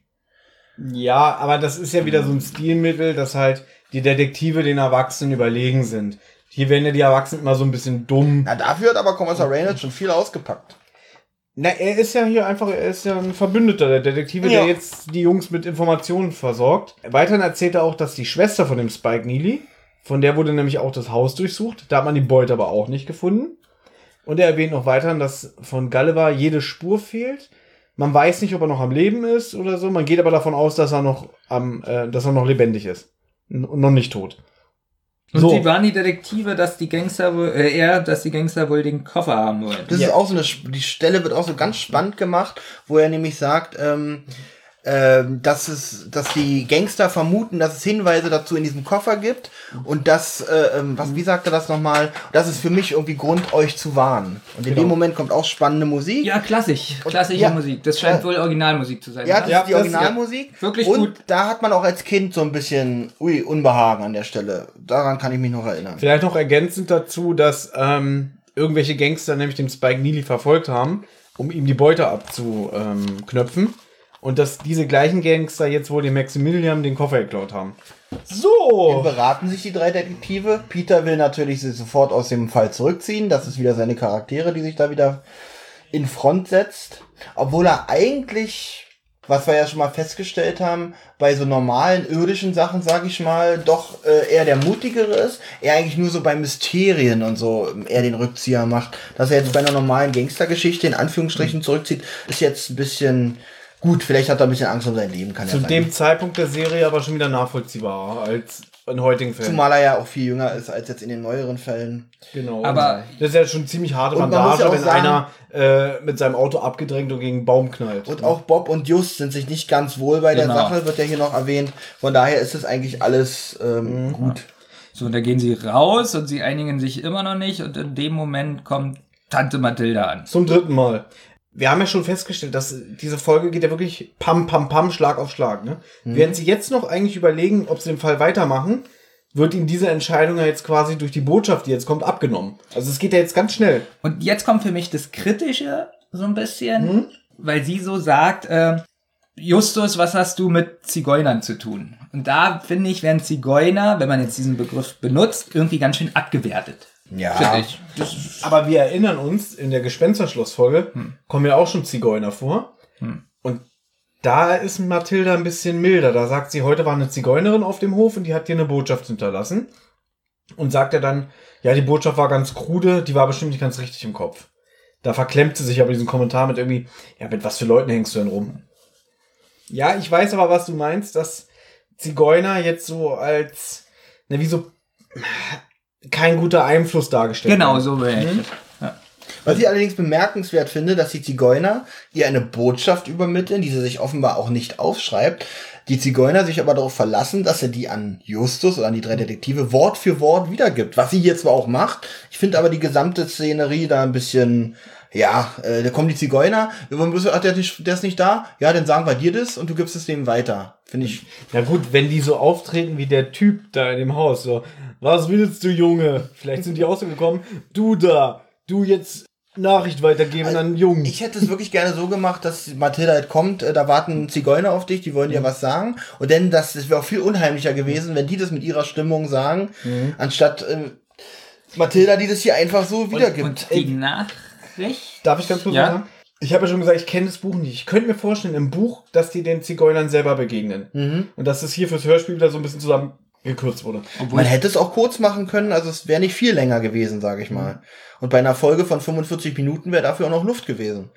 Ja, aber das ist ja wieder so ein Stilmittel, dass halt die Detektive den Erwachsenen überlegen sind. Hier werden ja die Erwachsenen immer so ein bisschen dumm. Na, dafür hat aber Kommissar Reynolds schon viel ausgepackt. Na, er ist ja hier einfach, er ist ja ein Verbündeter, der Detektive, Ja. der jetzt die Jungs mit Informationen versorgt. Weiterhin erzählt er auch, dass die Schwester von dem Spike Neely, von der wurde nämlich auch das Haus durchsucht, da hat man die Beute aber auch nicht gefunden. Und er erwähnt noch weiterhin, dass von Gulliver jede Spur fehlt. Man weiß nicht, ob er noch am Leben ist oder so. Man geht aber davon aus, dass er noch am, äh, dass er noch lebendig ist. Und noch nicht tot. Und So. sie waren die Detektive, dass die Gangster wohl, äh, er, dass die Gangster wohl den Koffer haben wollen. Das Ja. ist auch so eine, die Stelle wird auch so ganz spannend gemacht, wo er nämlich sagt, ähm, ähm, dass es, dass die Gangster vermuten, dass es Hinweise dazu in diesem Koffer gibt und dass, äh, ähm, was, wie sagt er das nochmal? Das ist für mich irgendwie Grund, euch zu warnen. Und in Genau. dem Moment kommt auch spannende Musik. Ja, klassisch. Klassische ja. Musik. Das scheint Ja. wohl Originalmusik zu sein. Ja, das Ja, ist die das- Originalmusik. ja. Wirklich und gut. da hat man auch als Kind so ein bisschen, ui, Unbehagen an der Stelle. Daran kann ich mich noch erinnern. Vielleicht noch ergänzend dazu, dass ähm, irgendwelche Gangster nämlich den Spike Neely verfolgt haben, um ihm die Beute abzuknöpfen. Und dass diese gleichen Gangster jetzt wohl dem Maximilian den Koffer geklaut haben. So! beraten sich die drei Detektive. Peter will natürlich sich sofort aus dem Fall zurückziehen. Das ist wieder seine Charaktere, die sich da wieder in Front setzt. Obwohl er eigentlich, was wir ja schon mal festgestellt haben, bei so normalen irdischen Sachen, sag ich mal, doch äh, eher der mutigere ist. Er eigentlich nur so bei Mysterien und so ähm, eher den Rückzieher macht. Dass er jetzt bei einer normalen Gangstergeschichte in Anführungsstrichen zurückzieht, ist jetzt ein bisschen gut. Vielleicht hat er ein bisschen Angst um sein Leben, kann Zu ja sein. dem Zeitpunkt der Serie aber schon wieder nachvollziehbarer als in heutigen Fällen. Zumal er ja auch viel jünger ist als jetzt in den neueren Fällen. Genau. Aber- das ist ja schon ziemlich harte Und man muss Bandage, ja auch wenn sagen- einer äh, mit seinem Auto abgedrängt und gegen einen Baum knallt. Und auch Bob und Just sind sich nicht ganz wohl bei der Genau. Sache, wird ja hier noch erwähnt. Von daher ist es eigentlich alles ähm, gut. So, und da gehen sie raus und sie einigen sich immer noch nicht und in dem Moment kommt Tante Mathilda an. Zum dritten Mal. Wir haben ja schon festgestellt, dass diese Folge geht ja wirklich pam, pam, pam, Schlag auf Schlag. Ne? Während sie jetzt noch eigentlich überlegen, ob sie den Fall weitermachen, wird ihnen diese Entscheidung ja jetzt quasi durch die Botschaft, die jetzt kommt, abgenommen. Also es geht ja jetzt ganz schnell. Und jetzt kommt für mich das Kritische so ein bisschen, weil sie so sagt, äh, Justus, was hast du mit Zigeunern zu tun? Und da finde ich, werden Zigeuner, wenn man jetzt diesen Begriff benutzt, irgendwie ganz schön abgewertet. Ja. Das Aber wir erinnern uns, in der Gespensterschlossfolge kommen ja auch schon Zigeuner vor. Und da ist Mathilda ein bisschen milder. Da sagt sie, heute war eine Zigeunerin auf dem Hof und die hat dir eine Botschaft hinterlassen. Und sagt er dann, ja, die Botschaft war ganz krude, die war bestimmt nicht ganz richtig im Kopf. Da verklemmt sie sich aber diesen Kommentar mit irgendwie, ja, mit was für Leuten hängst du denn rum? Ja, ich weiß aber, was du meinst, dass Zigeuner jetzt so als, ne, wie so kein guter Einfluss dargestellt genau, so wäre ich. Mhm. Was ich allerdings bemerkenswert finde, dass die Zigeuner ihr eine Botschaft übermitteln, die sie sich offenbar auch nicht aufschreibt. Die Zigeuner sich aber darauf verlassen, dass er die an Justus oder an die drei Detektive Wort für Wort wiedergibt. Was sie hier zwar auch macht, ich finde aber die gesamte Szenerie da ein bisschen, ja, äh, da kommen die Zigeuner, wir wollen bloß, ach, der, ist- der ist nicht da, ja, dann sagen wir dir das und du gibst es dem weiter. Finde ich, Ja gut, wenn die so auftreten wie der Typ da in dem Haus, so, was willst du, Junge? Vielleicht sind die auch so gekommen, du da, du jetzt Nachricht weitergeben an einen Jungen. Ich hätte es wirklich gerne so gemacht, dass Mathilda halt kommt, äh, da warten Zigeuner auf dich, die wollen dir was sagen. Und dann, das, das wäre auch viel unheimlicher gewesen, wenn die das mit ihrer Stimmung sagen, anstatt äh, Mathilda, die das hier einfach so wiedergibt. Und die Nachricht? Darf ich ganz kurz Ja. sagen? Ich habe ja schon gesagt, ich kenne das Buch nicht. Ich könnte mir vorstellen, im Buch, dass die den Zigeunern selber begegnen. Und dass das hier fürs Hörspiel wieder so ein bisschen zusammengekürzt wurde. Man hätte es auch kurz machen können, also es wäre nicht viel länger gewesen, sage ich mal. Und bei einer Folge von 45 Minuten wäre dafür auch noch Luft gewesen.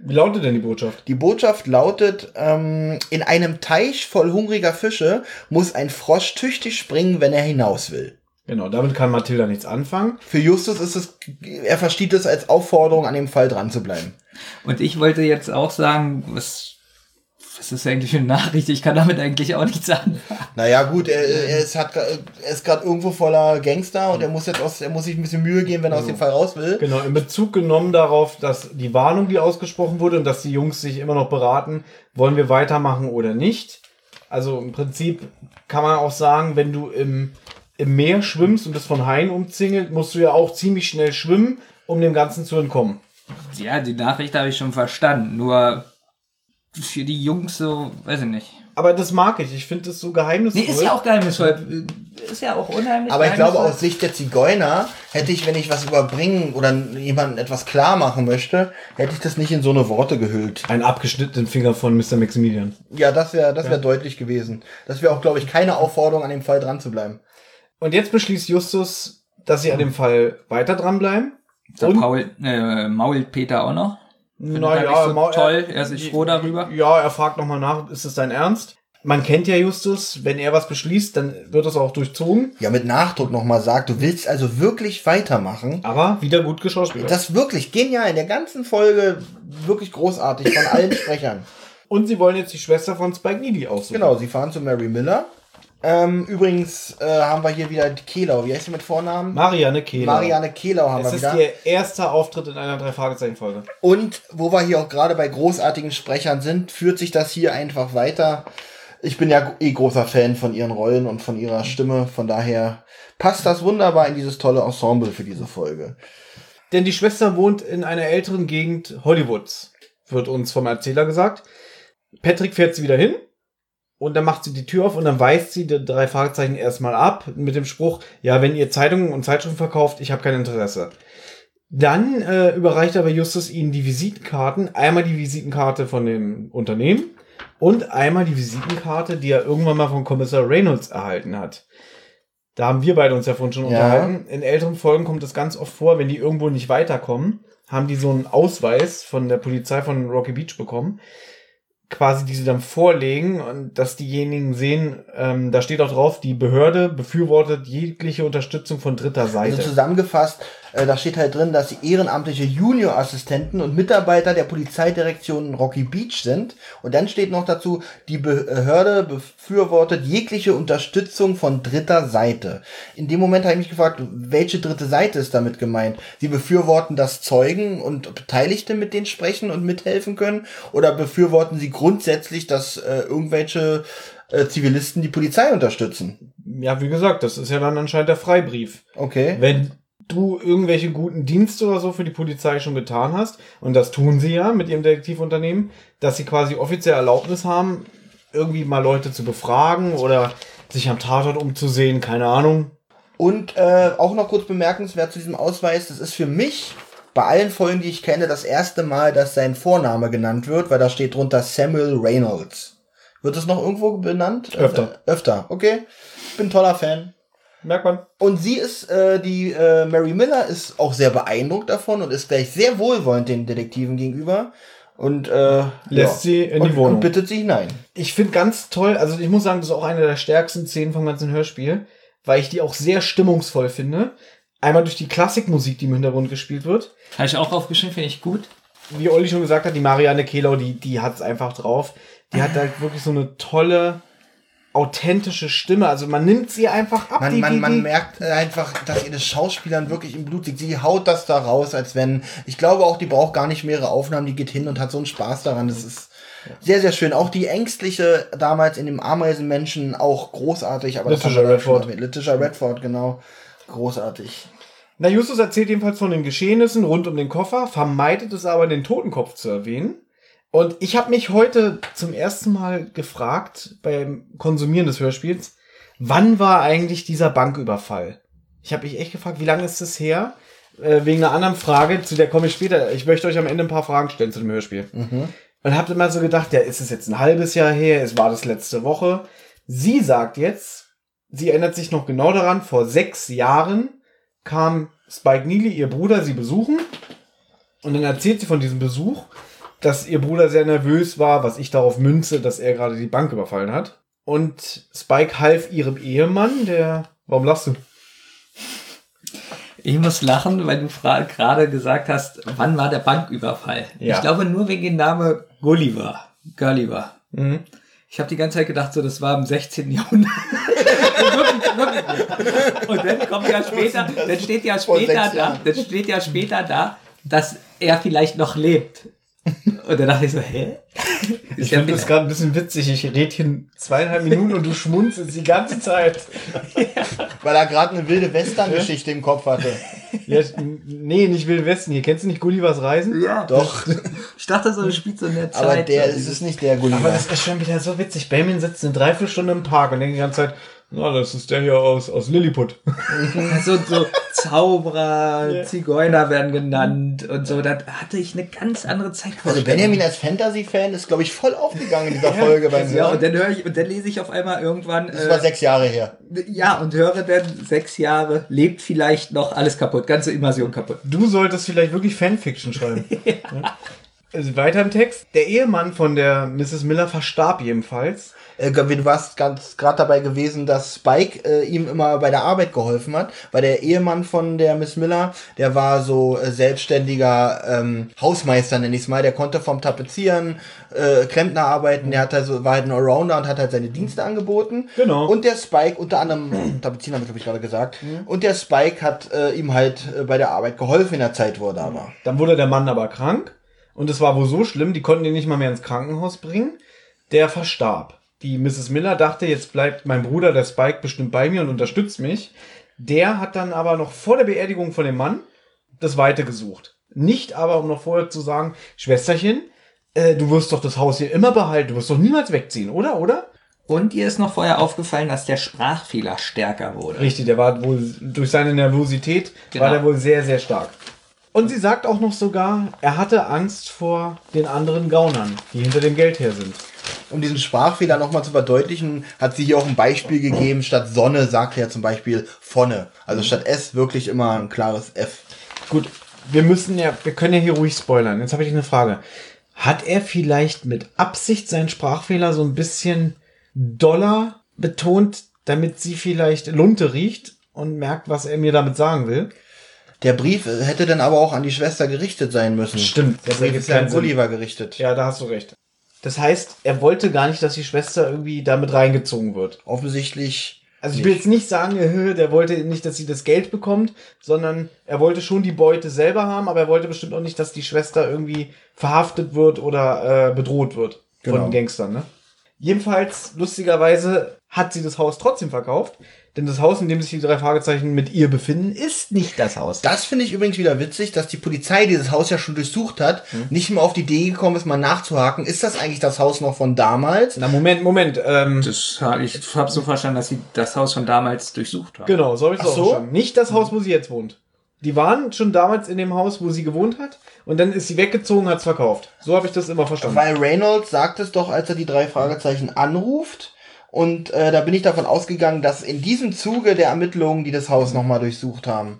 Wie lautet denn die Botschaft? Die Botschaft lautet, ähm, in einem Teich voll hungriger Fische muss ein Frosch tüchtig springen, wenn er hinaus will. Genau, damit kann Mathilda nichts anfangen. Für Justus ist es, er versteht es als Aufforderung, an dem Fall dran zu bleiben. Und ich wollte jetzt auch sagen, was, was ist eigentlich für eine Nachricht? Ich kann damit eigentlich auch nichts anfangen. Naja, gut, er, er ist, hat, er ist gerade irgendwo voller Gangster und er muss jetzt aus, er muss sich ein bisschen Mühe geben, wenn er aus dem Fall raus will. Genau, in Bezug genommen darauf, dass die Warnung, die ausgesprochen wurde und dass die Jungs sich immer noch beraten, wollen wir weitermachen oder nicht. Also im Prinzip kann man auch sagen, wenn du im, im Meer schwimmst und bist von Haien umzingelt, musst du ja auch ziemlich schnell schwimmen, um dem Ganzen zu entkommen. Ja, die Nachricht habe ich schon verstanden. Nur für die Jungs so, weiß ich nicht. Aber das mag ich. Ich finde das so geheimnisvoll. Nee, ist ja auch geheimnisvoll. Ist ja auch unheimlich. Aber ich glaube, aus Sicht der Zigeuner hätte ich, wenn ich was überbringen oder jemandem etwas klar machen möchte, hätte ich das nicht in so eine Worte gehüllt. Einen abgeschnittenen Finger von Mr. Maximilian. Ja, das wäre das wäre deutlich gewesen. Das wäre auch, glaube ich, keine Aufforderung, an dem Fall dran zu bleiben. Und jetzt beschließt Justus, dass sie an dem Fall weiter dranbleiben. Da Und- Paul, äh, mault Peter auch noch. Findet Na er nicht so Maul- toll, er ist sich froh darüber. Ja, er fragt nochmal nach, ist es dein Ernst? Man kennt ja Justus, wenn er was beschließt, dann wird das auch durchzogen. Ja, mit Nachdruck nochmal sagt, du willst also wirklich weitermachen. Aber wieder gut geschauspielert. Das ist wirklich genial. In der ganzen Folge wirklich großartig von allen Sprechern. Und sie wollen jetzt die Schwester von Spike Needy aussuchen. Genau, sie fahren zu Mary Miller. Ähm, übrigens äh, haben wir hier wieder die Kehlau. Wie heißt sie mit Vornamen? Marianne Kehler. Marianne Kehlau haben Es wir ist wieder. ihr erster Auftritt in einer Drei-Fragezeichen-Folge. Und wo wir hier auch gerade bei großartigen Sprechern sind, führt sich das hier einfach weiter. Ich bin ja eh großer Fan von ihren Rollen und von ihrer Stimme. Von daher passt das wunderbar in dieses tolle Ensemble für diese Folge. Denn die Schwester wohnt in einer älteren Gegend Hollywoods, wird uns vom Erzähler gesagt. Patrick fährt sie wieder hin und dann macht sie die Tür auf und dann weist sie die drei Fragezeichen erstmal ab mit dem Spruch, ja, wenn ihr Zeitungen und Zeitschriften verkauft, ich habe kein Interesse. Dann äh, überreicht aber Justus ihnen die Visitenkarten, einmal die Visitenkarte von dem Unternehmen und einmal die Visitenkarte, die er irgendwann mal von Kommissar Reynolds erhalten hat. Da haben wir beide uns ja vorhin schon Ja. unterhalten. In älteren Folgen kommt es ganz oft vor, wenn die irgendwo nicht weiterkommen, haben die so einen Ausweis von der Polizei von Rocky Beach bekommen, quasi die sie dann vorlegen und dass diejenigen sehen, ähm, da steht auch drauf, die Behörde befürwortet jegliche Unterstützung von dritter Seite. Also zusammengefasst, äh, da steht halt drin, dass sie ehrenamtliche Juniorassistenten und Mitarbeiter der Polizeidirektion Rocky Beach sind. Und dann steht noch dazu, die Behörde befürwortet jegliche Unterstützung von dritter Seite. In dem Moment habe ich mich gefragt, welche dritte Seite ist damit gemeint? Sie befürworten, dass Zeugen und Beteiligte mit denen sprechen und mithelfen können? Oder befürworten sie grundsätzlich, dass äh, irgendwelche äh, Zivilisten die Polizei unterstützen? ja, wie gesagt, das ist ja dann anscheinend der Freibrief. Okay. Wenn du irgendwelche guten Dienste oder so für die Polizei schon getan hast, und das tun sie ja mit ihrem Detektivunternehmen, dass sie quasi offiziell Erlaubnis haben, irgendwie mal Leute zu befragen oder sich am Tatort umzusehen, keine Ahnung. Und äh, auch noch kurz bemerkenswert zu diesem Ausweis, das ist für mich bei allen Folgen, die ich kenne, das erste Mal, dass sein Vorname genannt wird, weil da steht drunter Samuel Reynolds. Wird es noch irgendwo benannt? Öfter. Äh, öfter, okay. Ich bin ein toller Fan. Merkt man. Und sie ist, äh, die äh, Mary Miller ist auch sehr beeindruckt davon und ist gleich sehr wohlwollend den Detektiven gegenüber. Und äh, Lässt sie in die und, Wohnung. Und bittet sie hinein. Ich finde ganz toll, also ich muss sagen, das ist auch eine der stärksten Szenen vom ganzen Hörspiel, weil ich die auch sehr stimmungsvoll finde. Einmal durch die Klassikmusik, die im Hintergrund gespielt wird. Habe ich auch aufgeschrieben, finde ich gut. Wie Olli schon gesagt hat, die Marianne Kehlau, die, die hat es einfach drauf. Die hat halt wirklich so eine tolle, authentische Stimme. Also man nimmt sie einfach ab. Man, die, man, man die, merkt einfach, dass ihr das Schauspielern wirklich im Blut liegt. Sie haut das da raus, als wenn. Ich glaube auch, die braucht gar nicht mehrere Aufnahmen, die geht hin und hat so einen Spaß daran. Das ist sehr, sehr schön. Auch die ängstliche damals in dem Ameisenmenschen auch großartig. Aber Letitia Redford. Letitia Redford, genau. Großartig. Na, Justus erzählt jedenfalls von den Geschehnissen rund um den Koffer, vermeidet es aber, den Totenkopf zu erwähnen. Und ich habe mich heute zum ersten Mal gefragt beim Konsumieren des Hörspiels, wann war eigentlich dieser Banküberfall? Ich habe mich echt gefragt, wie lange ist das her? Äh, wegen einer anderen Frage, zu der komme ich später. Ich möchte euch am Ende ein paar Fragen stellen zu dem Hörspiel. Und habe immer so gedacht, ja, ist es jetzt ein halbes Jahr her? Es war das letzte Woche. Sie sagt jetzt, sie erinnert sich noch genau daran, vor sechs Jahren kam Spike Neely, ihr Bruder, sie besuchen. Und dann erzählt sie von diesem Besuch, dass ihr Bruder sehr nervös war, was ich darauf münze, dass er gerade die Bank überfallen hat. Und Spike half ihrem Ehemann, der. Warum lachst du? Ich muss lachen, weil du gerade gesagt hast, wann war der Banküberfall? Ja. Ich glaube nur wegen dem Namen Gulliver. Gulliver. Mhm. Ich habe die ganze Zeit gedacht, so das war im 16. Jahrhundert. Und dann kommt ja später, dann steht ja später da, dann steht ja später da, dass er vielleicht noch lebt. Und dann dachte ich so, hä? Ich finde das gerade ein bisschen witzig. Ich rede hier zweieinhalb Minuten und du schmunzelst die ganze Zeit. Weil er gerade eine wilde Western-Geschichte im Kopf hatte. Ja, nee, nicht Wild Westen. Hier kennst du nicht Gullivers Reisen? ja, Doch. ich dachte so, das spielt so in der Zeit. Aber der ist es nicht der Gulliver. Aber das ist schon wieder so witzig. Benjamin sitzt eine Dreiviertelstunde im Park und denkt die ganze Zeit, na, das ist der hier aus, aus Lilliput. so, so Zauberer, Zigeuner werden genannt und so. Da hatte ich eine ganz andere Zeit. Also Benjamin als Fantasy-Fan ist, glaube ich, voll aufgegangen in dieser Folge beim Ja, Hören. und dann höre ich und dann lese ich auf einmal irgendwann. Das war Äh, sechs Jahre her. ja, und höre dann sechs Jahre, lebt vielleicht noch, alles kaputt, ganze Immersion kaputt. Du solltest vielleicht wirklich Fanfiction schreiben. ja. Also weiter im Text. Der Ehemann von der Mrs. Miller verstarb jedenfalls. Äh, du warst ganz gerade dabei gewesen, dass Spike äh, ihm immer bei der Arbeit geholfen hat, weil der Ehemann von der Miss Miller, der war so äh, selbstständiger ähm, Hausmeister, nenn ich's mal, der konnte vom Tapezieren, äh, Klempner arbeiten, der hat also, war halt ein Allrounder und hat halt seine Dienste angeboten. Genau. Und der Spike, unter anderem, Tapezieren habe ich, glaube ich, gerade gesagt, und der Spike hat äh, ihm halt äh, bei der Arbeit geholfen in der Zeit, wo er da war. Dann wurde der Mann aber krank und es war wohl so schlimm, die konnten ihn nicht mal mehr ins Krankenhaus bringen. Der verstarb. Die Mrs. Miller dachte, jetzt bleibt mein Bruder, der Spike, bestimmt bei mir und unterstützt mich. Der hat dann aber noch vor der Beerdigung von dem Mann das Weite gesucht. Nicht aber, um noch vorher zu sagen, Schwesterchen, äh, du wirst doch das Haus hier immer behalten, du wirst doch niemals wegziehen, oder? Oder? Und ihr ist noch vorher aufgefallen, dass der Sprachfehler stärker wurde. Richtig, der war wohl durch seine Nervosität Genau. war der wohl sehr, sehr stark. Und sie sagt auch noch sogar, er hatte Angst vor den anderen Gaunern, die hinter dem Geld her sind. Um diesen Sprachfehler nochmal zu verdeutlichen, hat sie hier auch ein Beispiel gegeben. Statt Sonne sagt er zum Beispiel Vonne. Also statt S wirklich immer ein klares F. Gut, wir müssen ja, wir können ja hier ruhig spoilern. Jetzt habe ich eine Frage. Hat er vielleicht mit Absicht seinen Sprachfehler so ein bisschen doller betont, damit sie vielleicht Lunte riecht und merkt, was er mir damit sagen will? Der Brief hätte dann aber auch an die Schwester gerichtet sein müssen. Stimmt, Der Brief ist ja an. Gulliver gerichtet. Ja, da hast du recht. Das heißt, er wollte gar nicht, dass die Schwester irgendwie damit reingezogen wird. Offensichtlich. Also ich will jetzt nicht sagen, der wollte nicht, dass sie das Geld bekommt, sondern er wollte schon die Beute selber haben, aber er wollte bestimmt auch nicht, dass die Schwester irgendwie verhaftet wird oder äh, bedroht wird von Genau. den Gangstern. Ne? Jedenfalls, lustigerweise, hat sie das Haus trotzdem verkauft. Denn das Haus, in dem sich die drei Fragezeichen mit ihr befinden, ist nicht das Haus. Das finde ich übrigens wieder witzig, dass die Polizei dieses Haus ja schon durchsucht hat, nicht mal auf die Idee gekommen ist, mal nachzuhaken. Ist das eigentlich das Haus noch von damals? Na, Moment, Moment. Ähm, Das hab, ich habe so verstanden, dass sie das Haus von damals durchsucht haben. genau, so habe ich es Ach auch so? verstanden. Nicht das Haus, wo sie jetzt wohnt. Die waren schon damals in dem Haus, wo sie gewohnt hat. Und dann ist sie weggezogen, hat es verkauft. So habe ich das immer verstanden. Weil Reynolds sagt es doch, als er die drei Fragezeichen anruft. Und äh, da bin ich davon ausgegangen, dass in diesem Zuge der Ermittlungen, die das Haus nochmal durchsucht haben.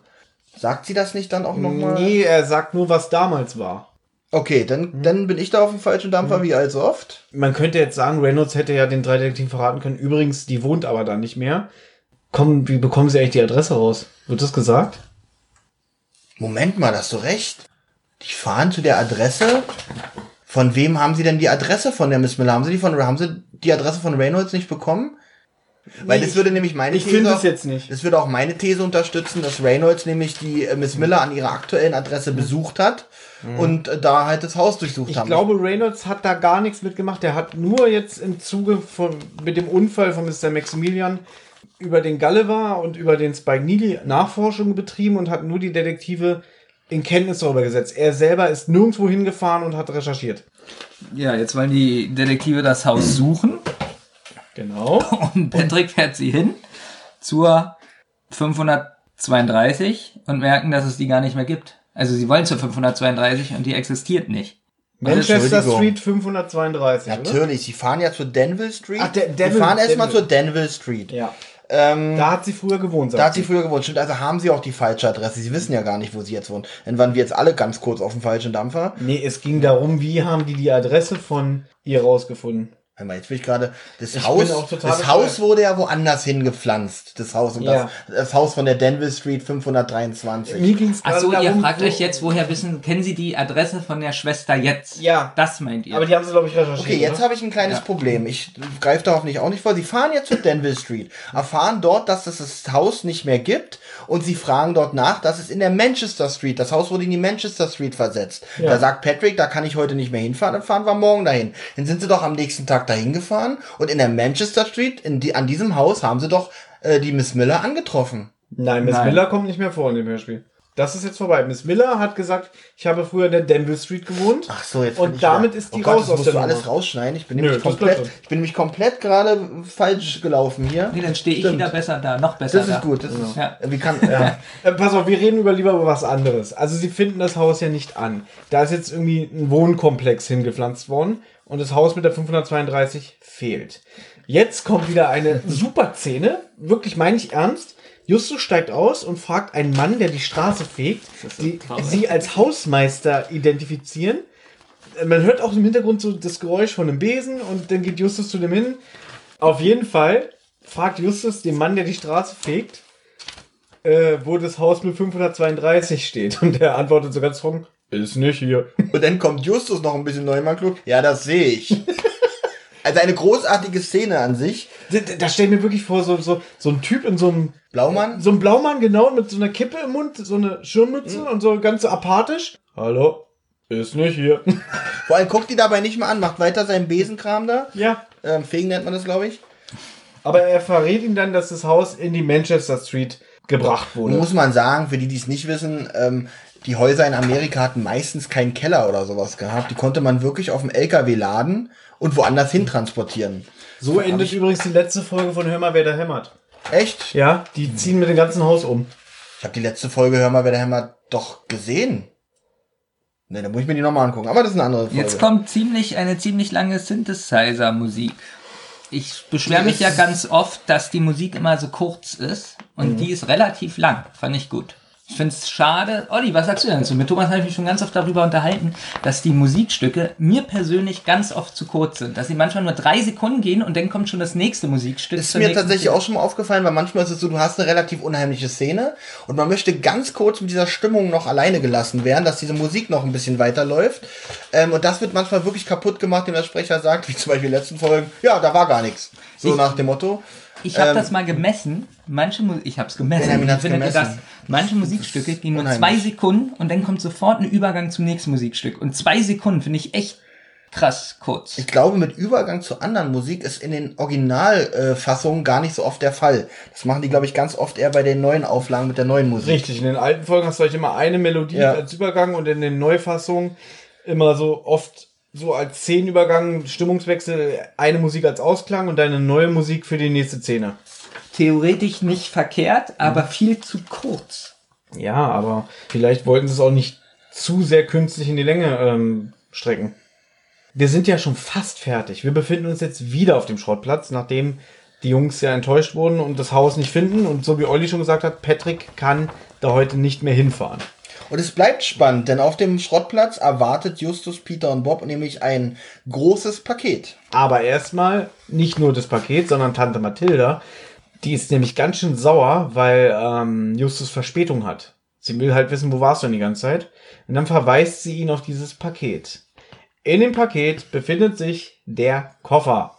Sagt sie das nicht dann auch nochmal? Nee, er sagt nur, was damals war. Okay, dann, dann bin ich da auf dem falschen Dampfer, wie allzu oft. Man könnte jetzt sagen, Reynolds hätte ja den drei Detektiven verraten können. Übrigens, die wohnt aber da nicht mehr. Komm, wie bekommen sie eigentlich die Adresse raus? Wird das gesagt? Moment mal, hast du recht. Die fahren zu der Adresse. Von wem haben sie denn die Adresse von der Miss Miller? Haben sie die von, haben sie die Adresse von Reynolds nicht bekommen? Weil Nee, das würde nämlich meine Ich finde auch- es jetzt nicht. Das würde auch meine These unterstützen, dass Reynolds nämlich die äh, Miss Miller an ihrer aktuellen Adresse besucht hat und äh, da halt das Haus durchsucht Ich haben. glaube, Reynolds hat da gar nichts mitgemacht. Der hat nur jetzt im Zuge von, mit dem Unfall von Mr. Maximilian über den Gulliver und über den Spike Neely Nachforschungen betrieben und hat nur die Detektive in Kenntnis darüber gesetzt. Er selber ist nirgendwo hingefahren und hat recherchiert. Ja, jetzt wollen die Detektive das Haus suchen Genau. und Patrick fährt sie hin zur 532 und merken, dass es die gar nicht mehr gibt. Also sie wollen zur 532 und die existiert nicht. Manchester. Street 532. Oder? Natürlich, sie fahren ja zur Denville Street. Ach, der- sie Denville- fahren erstmal zur Denville Street. Ja. Ähm, Da hat sie früher gewohnt. sagt Da hat sie früher gewohnt. Stimmt, also haben sie auch die falsche Adresse. Sie wissen ja gar nicht, wo sie jetzt wohnen. Dann waren wir jetzt alle ganz kurz auf dem falschen Dampfer. Nee, es ging darum, wie haben die die Adresse von ihr rausgefunden. Mal, Jetzt bin ich gerade. Das Ich Haus, bin auch total das bescheuert. Haus wurde ja woanders hingepflanzt. Das Haus und Ja. das, das Haus von der Denville Street 523. Mir ging es Ach so, ihr fragt euch jetzt, woher wissen, kennen Sie die Adresse von der Schwester jetzt? Ja. Das meint ihr. Aber die haben sie, glaube ich, recherchiert. Okay, jetzt oder? habe ich ein kleines Problem. Ich greife darauf nicht auch nicht vor. Sie fahren jetzt zur Denville Street, erfahren dort, dass es das Haus nicht mehr gibt und sie fragen dort nach, dass es in der Manchester Street, das Haus wurde in die Manchester Street versetzt. Ja. Da sagt Patrick, da kann ich heute nicht mehr hinfahren, dann fahren wir morgen dahin. Dann sind sie doch am nächsten Tag dahin gefahren und in der Manchester Street, in die, an diesem Haus, haben sie doch äh, die Miss Miller angetroffen. Nein, Miss Nein. Miller kommt nicht mehr vor in dem Hörspiel. Das ist jetzt vorbei. Miss Miller hat gesagt, ich habe früher in der Denville Street gewohnt. Ach so, jetzt Und bin ich damit wieder- ist die oh Gott, raus das aus der du alles Nummer. rausschneiden. Ich bin Nö, nämlich das komplett, ich bin nämlich komplett gerade falsch gelaufen hier. nee, dann stehe ich wieder besser da, noch besser Das da. ist gut. Das ist, Ja. Wie kann, ja. Äh, pass auf, wir reden über lieber über was anderes. Also sie finden das Haus ja nicht an. Da ist jetzt irgendwie ein Wohnkomplex hingepflanzt worden und das Haus mit der 532 fehlt. Jetzt kommt wieder eine super Szene. Wirklich meine ich ernst. Justus steigt aus und fragt einen Mann, der die Straße fegt, die sie als Hausmeister identifizieren. Man hört auch im Hintergrund so das Geräusch von einem Besen und dann geht Justus zu dem hin. Auf jeden Fall fragt Justus den Mann, der die Straße fegt, äh, wo das Haus mit 532 steht. Und der antwortet so ganz trocken, ist nicht hier. Und dann kommt Justus noch ein bisschen neu mal klug. Ja, das sehe ich. Also eine großartige Szene an sich. Da, da da stell ich mir wirklich vor, so, so, so ein Typ in so einem, Blaumann? so einem Blaumann, genau, mit so einer Kippe im Mund, so eine Schirmmütze und so ganz so apathisch. Hallo, ist nicht hier. Vor allem guckt die dabei nicht mal an, macht weiter seinen Besenkram da. ja. Ähm, Fegen nennt man das, glaube ich. Aber er verrät ihm dann, dass das Haus in die Manchester Street gebracht wurde. Muss man sagen, für die, die es nicht wissen, ähm, die Häuser in Amerika hatten meistens keinen Keller oder sowas gehabt. Die konnte man wirklich auf dem LKW laden und woanders hin transportieren. So endet übrigens die letzte Folge von Hör mal, wer da hämmert. Echt? Ja, die ziehen mit dem ganzen Haus um. Ich habe die letzte Folge, hör mal, wer der Hämmer doch gesehen. Ne, da muss ich mir die nochmal angucken. Aber das ist eine andere Folge. Jetzt kommt ziemlich eine ziemlich lange Synthesizer-Musik. Ich beschwere mich ja ganz oft, dass die Musik immer so kurz ist und die ist relativ lang. Fand ich gut. Ich finde es schade. Olli, was sagst du denn dazu? Mit Thomas habe ich mich schon ganz oft darüber unterhalten, dass die Musikstücke mir persönlich ganz oft zu kurz sind. Dass sie manchmal nur drei Sekunden gehen und dann kommt schon das nächste Musikstück. ist mir tatsächlich Szene. auch schon mal aufgefallen, weil manchmal ist es so, du hast eine relativ unheimliche Szene und man möchte ganz kurz mit dieser Stimmung noch alleine gelassen werden, dass diese Musik noch ein bisschen weiterläuft. Ähm, und das wird manchmal wirklich kaputt gemacht, indem der Sprecher sagt, wie zum Beispiel in den letzten Folgen, ja, da war gar nichts. So Ich- nach dem Motto. Ich habe Ähm, das mal gemessen. Manche Mu ich habe es gemessen. Benjamin hat's gemessen. das? Manche Musikstücke gehen nur zwei Sekunden und dann kommt sofort ein Übergang zum nächsten Musikstück. Und zwei Sekunden finde ich echt krass kurz. Ich glaube, mit Übergang zu anderen Musik ist in den Originalfassungen gar nicht so oft der Fall. Das machen die, glaube ich, ganz oft eher bei den neuen Auflagen mit der neuen Musik. Richtig, in den alten Folgen hast du euch immer eine Melodie Ja. als Übergang und in den Neufassungen immer so oft so als Szenenübergang, Stimmungswechsel, eine Musik als Ausklang und eine neue Musik für die nächste Szene. Theoretisch nicht verkehrt, aber viel zu kurz. Ja, aber vielleicht wollten sie es auch nicht zu sehr künstlich in die Länge ähm, strecken. Wir sind ja schon fast fertig. Wir befinden uns jetzt wieder auf dem Schrottplatz, nachdem die Jungs ja enttäuscht wurden und das Haus nicht finden. Und so wie Olli schon gesagt hat, Patrick kann da heute nicht mehr hinfahren. Und es bleibt spannend, denn auf dem Schrottplatz erwartet Justus, Peter und Bob nämlich ein großes Paket. Aber erstmal nicht nur das Paket, sondern Tante Mathilda. Die ist nämlich ganz schön sauer, weil ähm, Justus Verspätung hat. Sie will halt wissen, wo warst du denn die ganze Zeit? Und dann verweist sie ihn auf dieses Paket. In dem Paket befindet sich der Koffer.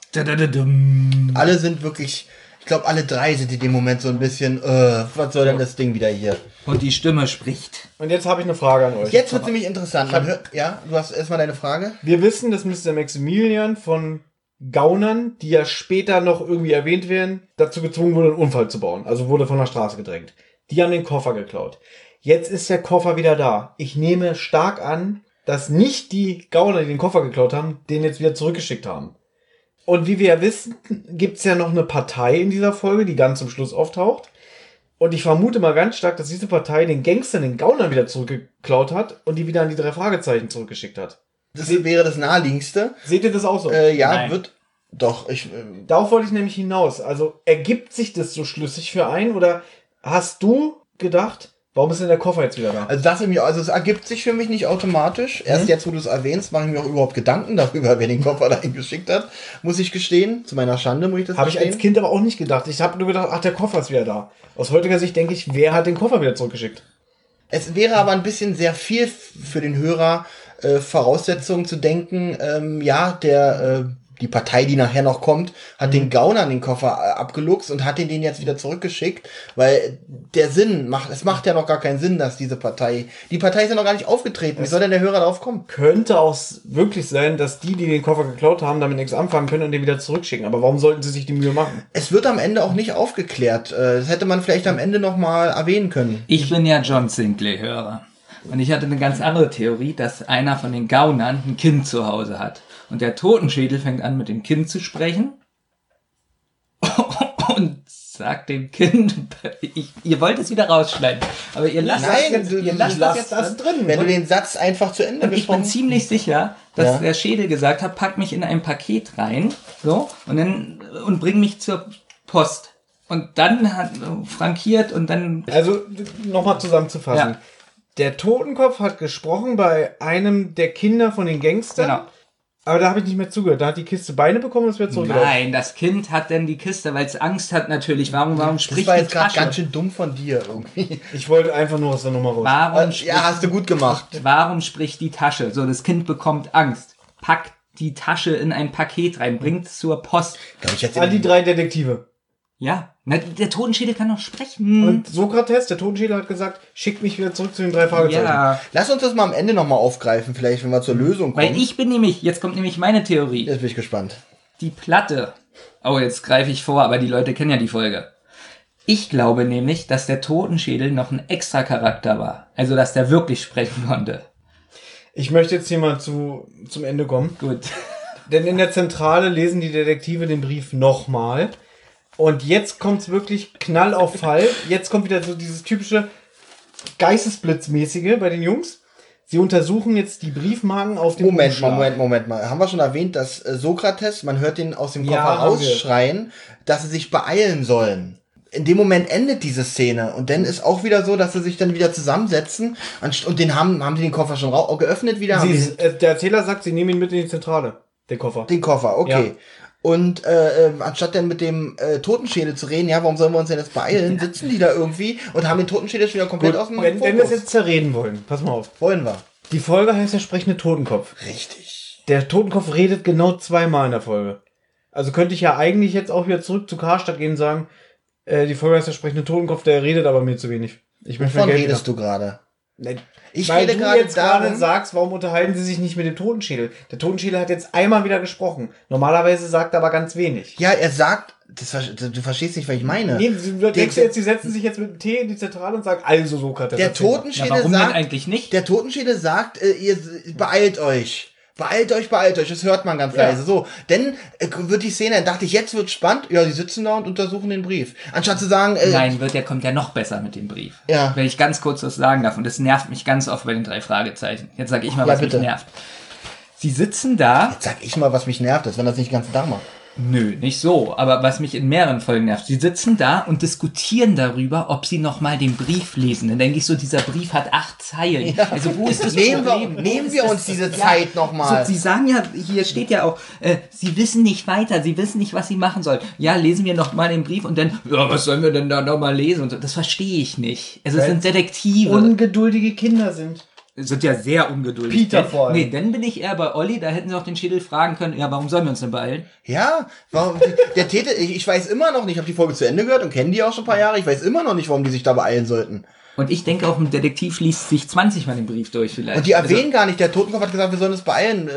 Alle sind wirklich, ich glaube, alle drei sind in dem Moment so ein bisschen, äh, was soll denn das Ding wieder hier? Und die Stimme spricht. Und jetzt habe ich eine Frage an euch. Jetzt wird nämlich interessant. Man hört, ja, du hast erstmal deine Frage. Wir wissen, dass Mr. Maximilian von Gaunern, die ja später noch irgendwie erwähnt werden, dazu gezwungen wurde, einen Unfall zu bauen. Also wurde von der Straße gedrängt. Die haben den Koffer geklaut. Jetzt ist der Koffer wieder da. Ich nehme stark an, dass nicht die Gauner, die den Koffer geklaut haben, den jetzt wieder zurückgeschickt haben. Und wie wir ja wissen, gibt's ja noch eine Partei in dieser Folge, die ganz zum Schluss auftaucht. Und ich vermute mal ganz stark, dass diese Partei den Gangstern, den Gaunern wieder zurückgeklaut hat und die wieder an die drei Fragezeichen zurückgeschickt hat. Das wäre das naheliegendste. Seht ihr das auch so? Äh, ja, Nein. wird. Doch, ich. Äh, Darauf wollte ich nämlich hinaus. Also ergibt sich das so schlüssig für einen oder hast du gedacht, warum ist denn der Koffer jetzt wieder da? also das irgendwie, also es ergibt sich für mich nicht automatisch. Erst jetzt, wo du es erwähnst, mache ich mir auch überhaupt Gedanken darüber, wer den Koffer dahin geschickt hat. Muss ich gestehen. Zu meiner Schande muss ich das Habe ich als. Kind aber auch nicht gedacht. Ich habe nur gedacht, ach, der Koffer ist wieder da. Aus heutiger Sicht denke ich, wer hat den Koffer wieder zurückgeschickt? Es wäre aber ein bisschen sehr viel für den Hörer äh, Voraussetzungen zu denken. Ähm, ja, der äh, die Partei, die nachher noch kommt, hat den Gaunern den Koffer äh, abgeluchst und hat den den jetzt wieder zurückgeschickt, weil der Sinn macht, es macht ja noch gar keinen Sinn, dass diese Partei, die Partei ist ja noch gar nicht aufgetreten. Wie soll denn der Hörer darauf kommen? Könnte auch wirklich sein, dass die, die den Koffer geklaut haben, damit nichts anfangen können und den wieder zurückschicken. Aber warum sollten sie sich die Mühe machen? Es wird am Ende auch nicht aufgeklärt. Äh, Das hätte man vielleicht am Ende noch mal erwähnen können. Ich bin ja John Sinclair-Hörer. Und ich hatte eine ganz andere Theorie, dass einer von den Gaunern ein Kind zu Hause hat. Und der Totenschädel fängt an, mit dem Kind zu sprechen. Und sagt dem Kind, ich, ihr wollt es wieder rausschneiden. Aber ihr lasst das jetzt, ihr lasst das jetzt das drin. Wenn du den Satz einfach zu Ende Und ich bin gesprochen ziemlich sicher, dass Ja. der Schädel gesagt hat, pack mich in ein Paket rein, so, und dann, und bring mich zur Post. Und dann hat äh, frankiert und dann, Also nochmal zusammenzufassen. Ja. Der Totenkopf hat gesprochen bei einem der Kinder von den Gangstern. genau. Aber da habe ich nicht mehr zugehört. Da hat die Kiste Beine bekommen und es wird zurückgelaufen. Nein, das Kind hat dann die Kiste, weil es Angst hat natürlich. Warum, warum Das spricht war die jetzt gerade Tasche? ganz schön dumm von dir irgendwie. Ich wollte einfach nur aus der Nummer raus. Warum, spricht, Ja, hast du gut gemacht. warum spricht die Tasche? So, das Kind bekommt Angst. Packt die Tasche in ein Paket rein, bringt es zur Post. Glaub ich jetzt An die drei Detektive. Ja, na, der Totenschädel kann doch sprechen. Und Sokrates, der Totenschädel, hat gesagt, schickt mich wieder zurück zu den drei Fragezeichen. ja, Lass uns das mal am Ende nochmal aufgreifen, vielleicht, wenn wir zur Lösung kommen. weil ich bin nämlich, jetzt kommt nämlich meine Theorie. Jetzt bin ich gespannt. die Platte. Oh, jetzt greife ich vor, aber die Leute kennen ja die Folge. Ich glaube nämlich, dass der Totenschädel noch ein extra Charakter war. Also, dass der wirklich sprechen konnte. Ich möchte jetzt hier mal zu, zum Ende kommen. Gut. Denn in der Zentrale lesen die Detektive den Brief nochmal. Und jetzt kommt's wirklich Knall auf Fall. Jetzt kommt wieder so dieses typische Geistesblitzmäßige bei den Jungs. Sie untersuchen jetzt die Briefmarken auf dem Moment Umschlag. Moment, Moment mal. Haben wir schon erwähnt, dass äh, Sokrates, man hört den aus dem Ja, Koffer wir. rausschreien, dass sie sich beeilen sollen. In dem Moment endet diese Szene und dann ist auch wieder so, dass sie sich dann wieder zusammensetzen und den haben, haben die den Koffer schon geöffnet wieder, Sie, äh, der Erzähler sagt, sie nehmen ihn mit in die Zentrale. Den Koffer. den Koffer, okay. Ja. Und äh, äh, anstatt dann mit dem äh, Totenschädel zu reden, ja, warum sollen wir uns denn jetzt beeilen, sitzen die da irgendwie und haben den Totenschädel schon wieder komplett aus dem Wenn, wenn wir es Fokus. jetzt zerreden wollen, pass mal auf. Wollen wir. Die Folge heißt der sprechende Totenkopf. Richtig. Der Totenkopf redet genau zweimal in der Folge. Also könnte ich ja eigentlich jetzt auch wieder zurück zu Karstadt gehen und sagen, äh, die Folge heißt der sprechende Totenkopf, der redet aber mir zu wenig. Ich möchte Wovon redest du gerade? Ich Weil rede du gerade jetzt gerade darum- sagst, warum unterhalten sie sich nicht mit dem Totenschädel? Der Totenschädel hat jetzt einmal wieder gesprochen. Normalerweise sagt er aber ganz wenig. Ja, er sagt, das, du verstehst nicht, was ich meine. Nee, du der, denkst du jetzt, die setzen sich jetzt mit dem Tee in die Zentrale und sagen, also Sokrates. der Totenschädel sagt, eigentlich nicht? der Totenschädel sagt, äh, ihr beeilt euch. Beeilt euch, beeilt euch, das hört man ganz Ja. leise. So, denn äh, wird die Szene, dann dachte ich, jetzt wird spannend. Ja, die sitzen da und untersuchen den Brief. Anstatt zu sagen, äh, Nein, wird, der kommt ja noch besser mit dem Brief. Ja. Wenn ich ganz kurz was sagen darf, und das nervt mich ganz oft bei den drei Fragezeichen. Jetzt sage ich mal, Ja, was bitte. mich nervt. Sie sitzen da, jetzt sag ich mal, was mich nervt, ist, wenn das nicht den ganzen Tag macht. Nö, nicht so, aber was mich in mehreren Folgen nervt. Sie sitzen da und diskutieren darüber, ob sie nochmal den Brief lesen. Dann denke ich so, dieser Brief hat acht Zeilen. Also wo ist das Nehmen wir- Problem? Wo nehmen wir uns diese Zeit noch mal. So, sie sagen ja, hier steht ja auch, äh, sie wissen nicht weiter, sie wissen nicht, was sie machen sollen. Ja, lesen wir noch mal den Brief und dann, ja, was sollen wir denn da noch mal lesen? Und so. Das verstehe ich nicht. Also, es sind Detektive. Ungeduldige Kinder sind. Sind ja sehr ungeduldig. Peter vor allem. Nee, dann bin ich eher bei Olli, da hätten sie auch den Schädel fragen können, ja, warum sollen wir uns denn beeilen? Ja, warum, der Täter, ich, ich weiß immer noch nicht, ich habe die Folge zu Ende gehört und kenne die auch schon ein paar Jahre, ich weiß immer noch nicht, warum die sich da beeilen sollten. Und ich denke auch, ein Detektiv liest sich 20 Mal den Brief durch vielleicht. Und die Also, erwähnen gar nicht, der Totenkopf hat gesagt, wir sollen uns beeilen. Äh,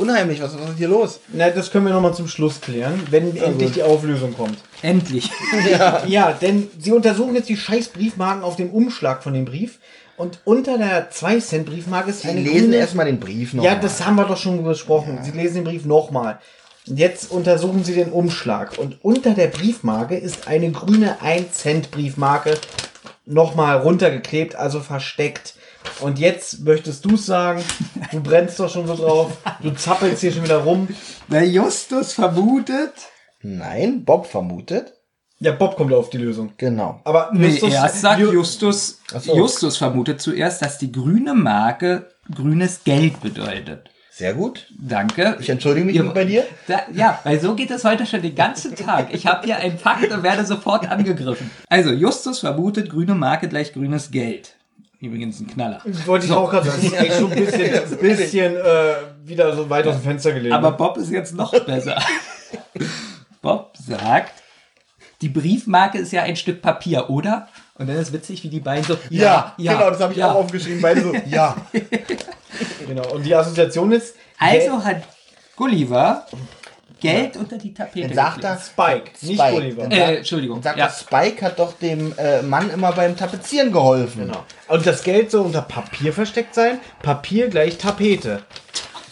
unheimlich, was, was ist hier los? Na, das können wir nochmal zum Schluss klären, wenn endlich die Auflösung kommt. endlich. Ja, denn sie untersuchen jetzt die scheiß Briefmarken auf dem Umschlag von dem Brief. Und unter der 2-Cent-Briefmarke ist Die eine lesen grüne... erstmal den Brief noch. Ja, mal. das haben wir doch schon besprochen. Sie lesen den Brief nochmal. Jetzt untersuchen Sie den Umschlag. Und unter der Briefmarke ist eine grüne 1-Cent-Briefmarke nochmal runtergeklebt, also versteckt. Und jetzt möchtest du sagen, du brennst doch schon so drauf, du zappelst hier schon wieder rum. Der Justus vermutet. Nein, Bob vermutet. Ja, Bob kommt auf die Lösung. Genau. Aber Nee, Justus- erst sagt Ju- Justus, so. Justus vermutet zuerst, dass die grüne Marke grünes Geld bedeutet. Sehr gut. Danke. Ich entschuldige mich Ihr- bei dir. Da, ja, weil so geht es heute schon den ganzen Tag. Ich habe hier einen Fakt und werde sofort angegriffen. Also, Justus vermutet, grüne Marke gleich grünes Geld. Übrigens ein Knaller. Wollte ich auch gerade sagen. Das ist echt schon ein bisschen, bisschen äh, wieder so weit aus dem Fenster gelegt. Aber Bob ist jetzt noch besser. Bob sagt, die Briefmarke ist ja ein Stück Papier, oder? Und dann ist witzig, wie die beiden so, ja, ja, genau, das habe ich ja. auch aufgeschrieben. Beide so, ja. genau. Und die Assoziation ist Also hat Gulliver Geld unter die Tapete Dann sagt er, Spike, nicht Spike. Gulliver. Äh, Entschuldigung. dann sagt ja. er, Spike hat doch dem äh, Mann immer beim Tapezieren geholfen. Genau. Und das Geld soll unter Papier versteckt sein. Papier gleich Tapete.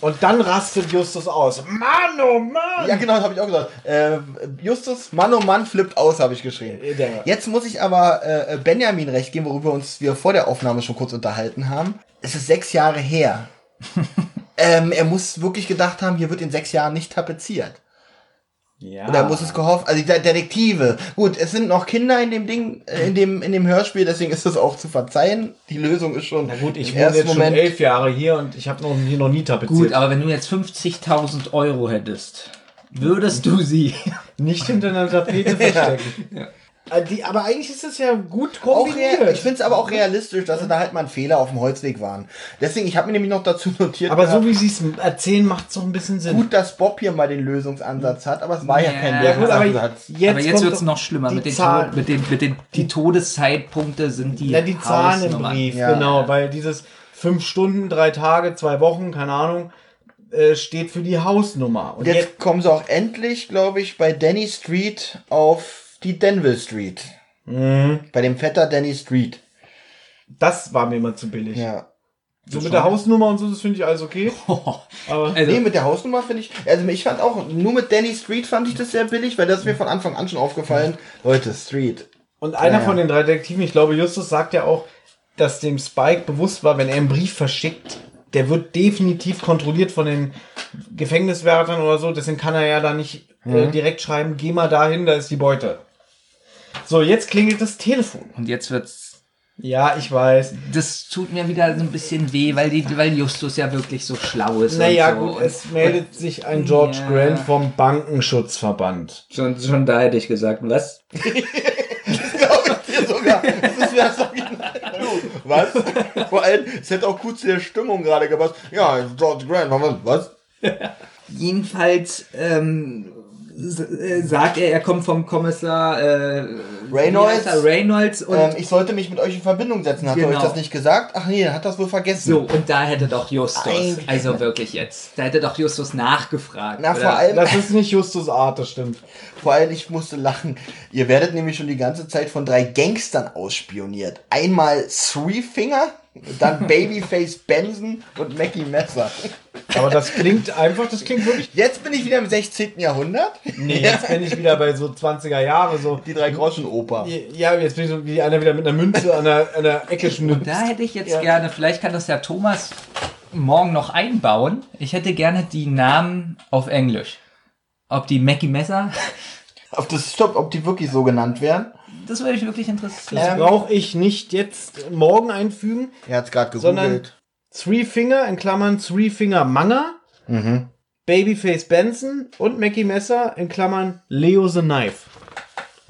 Und dann rastet Justus aus. Mann, oh Mann! Ja, genau, das habe ich auch gesagt. Äh, Justus, Mann oh Mann, flippt aus, habe ich geschrieben. Der- Jetzt muss ich aber äh, Benjamin recht geben, worüber uns wir vor der Aufnahme schon kurz unterhalten haben. Es ist sechs Jahre her. ähm, er muss wirklich gedacht haben, hier wird in sechs Jahren nicht tapeziert. Ja. Oder muss es gehofft, also die Detektive. Gut, es sind noch Kinder in dem Ding, äh, in dem, in dem Hörspiel, deswegen ist das auch zu verzeihen. Die Lösung ist schon Na gut, ich wohne jetzt schon Moment. elf Jahre hier und ich habe noch, hier noch nie tapeziert. Gut, aber wenn du jetzt 50.000 Euro hättest, würdest du sie. nicht hinter einer Tapete verstecken. Äh, Die, aber eigentlich ist das ja gut Auch kombiniert. rea- ich finde es aber auch realistisch, dass sie da halt mal ein Fehler auf dem Holzweg waren. Deswegen, ich habe mir nämlich noch dazu notiert, aber so gehabt, wie sie es erzählen, macht es doch ein bisschen Sinn. gut, dass Bob hier mal den Lösungsansatz hat, aber es war ja, Ja. kein Ja, gut, aber Lösungsansatz. jetzt, aber jetzt wird es noch schlimmer. die Mit den, Zahlen. Mit den, mit den, die Todeszeitpunkte sind die. Na, die Zahlen im. Brief, Ja. genau, weil dieses fünf Stunden, drei Tage, zwei Wochen, keine Ahnung, äh, steht für die Hausnummer. Und Und jetzt, jetzt kommen sie auch endlich, glaube ich, bei Danny Street auf die Denville Street. Mhm. Bei dem Vetter Danny Street. das war mir immer zu billig. Ja. So mit der Hausnummer und so, das finde ich alles okay. Aber Also, Nee, mit der Hausnummer finde ich, also ich fand auch, nur mit Danny Street fand ich das sehr billig, weil das ist mir von Anfang an schon aufgefallen. Leute, Street. Und einer Ja, ja. von den drei Detektiven, ich glaube, Justus sagt ja auch, dass dem Spike bewusst war, wenn er einen Brief verschickt, der wird definitiv kontrolliert von den Gefängniswärtern oder so, deswegen kann er ja da nicht äh, Mhm. direkt schreiben, geh mal dahin, da ist die Beute. So, jetzt klingelt das Telefon. und jetzt wird's. Ja, ich weiß. Das tut mir wieder so ein bisschen weh, weil, die, weil Justus ja wirklich so schlau ist. Naja, und so. gut, Und- es meldet sich ein George Ja. Grant vom Bankenschutzverband. Schon, schon da hätte ich gesagt, was? Glaube ich dir sogar. Das ist ja so Was? Vor allem, es hätte auch gut zu der Stimmung gerade gepasst. Ja, George Grant, was? was? Jedenfalls ähm, äh, sagt er, er kommt vom Kommissar äh, Reynolds. er? Reynolds und Ähm, ich sollte mich mit euch in Verbindung setzen. Hat er Genau. euch das nicht gesagt? Ach nee, er hat das wohl vergessen. so, und da hätte doch Justus, Eigentlich- also wirklich jetzt, da hätte doch Justus nachgefragt. Na, oder? vor allem, Das ist nicht Justus Art, das stimmt. vor allem, ich musste lachen. Ihr werdet nämlich schon die ganze Zeit von drei Gangstern ausspioniert. Einmal Three Finger, dann Babyface Benson und Mackie Messer. Aber das klingt einfach, das klingt wirklich. Jetzt bin ich wieder im 16. Jahrhundert. Nee, jetzt bin ich wieder bei so 20er Jahre, so. Die drei Groschen Oper. Ja, jetzt bin ich so wie einer wieder mit einer Münze an der, an der Ecke schnippt. Da hätte ich jetzt gerne, vielleicht kann das ja Thomas morgen noch einbauen. Ich hätte gerne die Namen auf Englisch. Ob die Mackie Messer, Ob das stopp, ob die wirklich so genannt werden? Das würde mich wirklich interessieren. Das brauche ich nicht jetzt morgen einfügen, Er hat's gerade sondern gegoogelt. Three Finger in Klammern Three Finger Manga, Babyface Benson und Mackie Messer in Klammern Leo the Knife.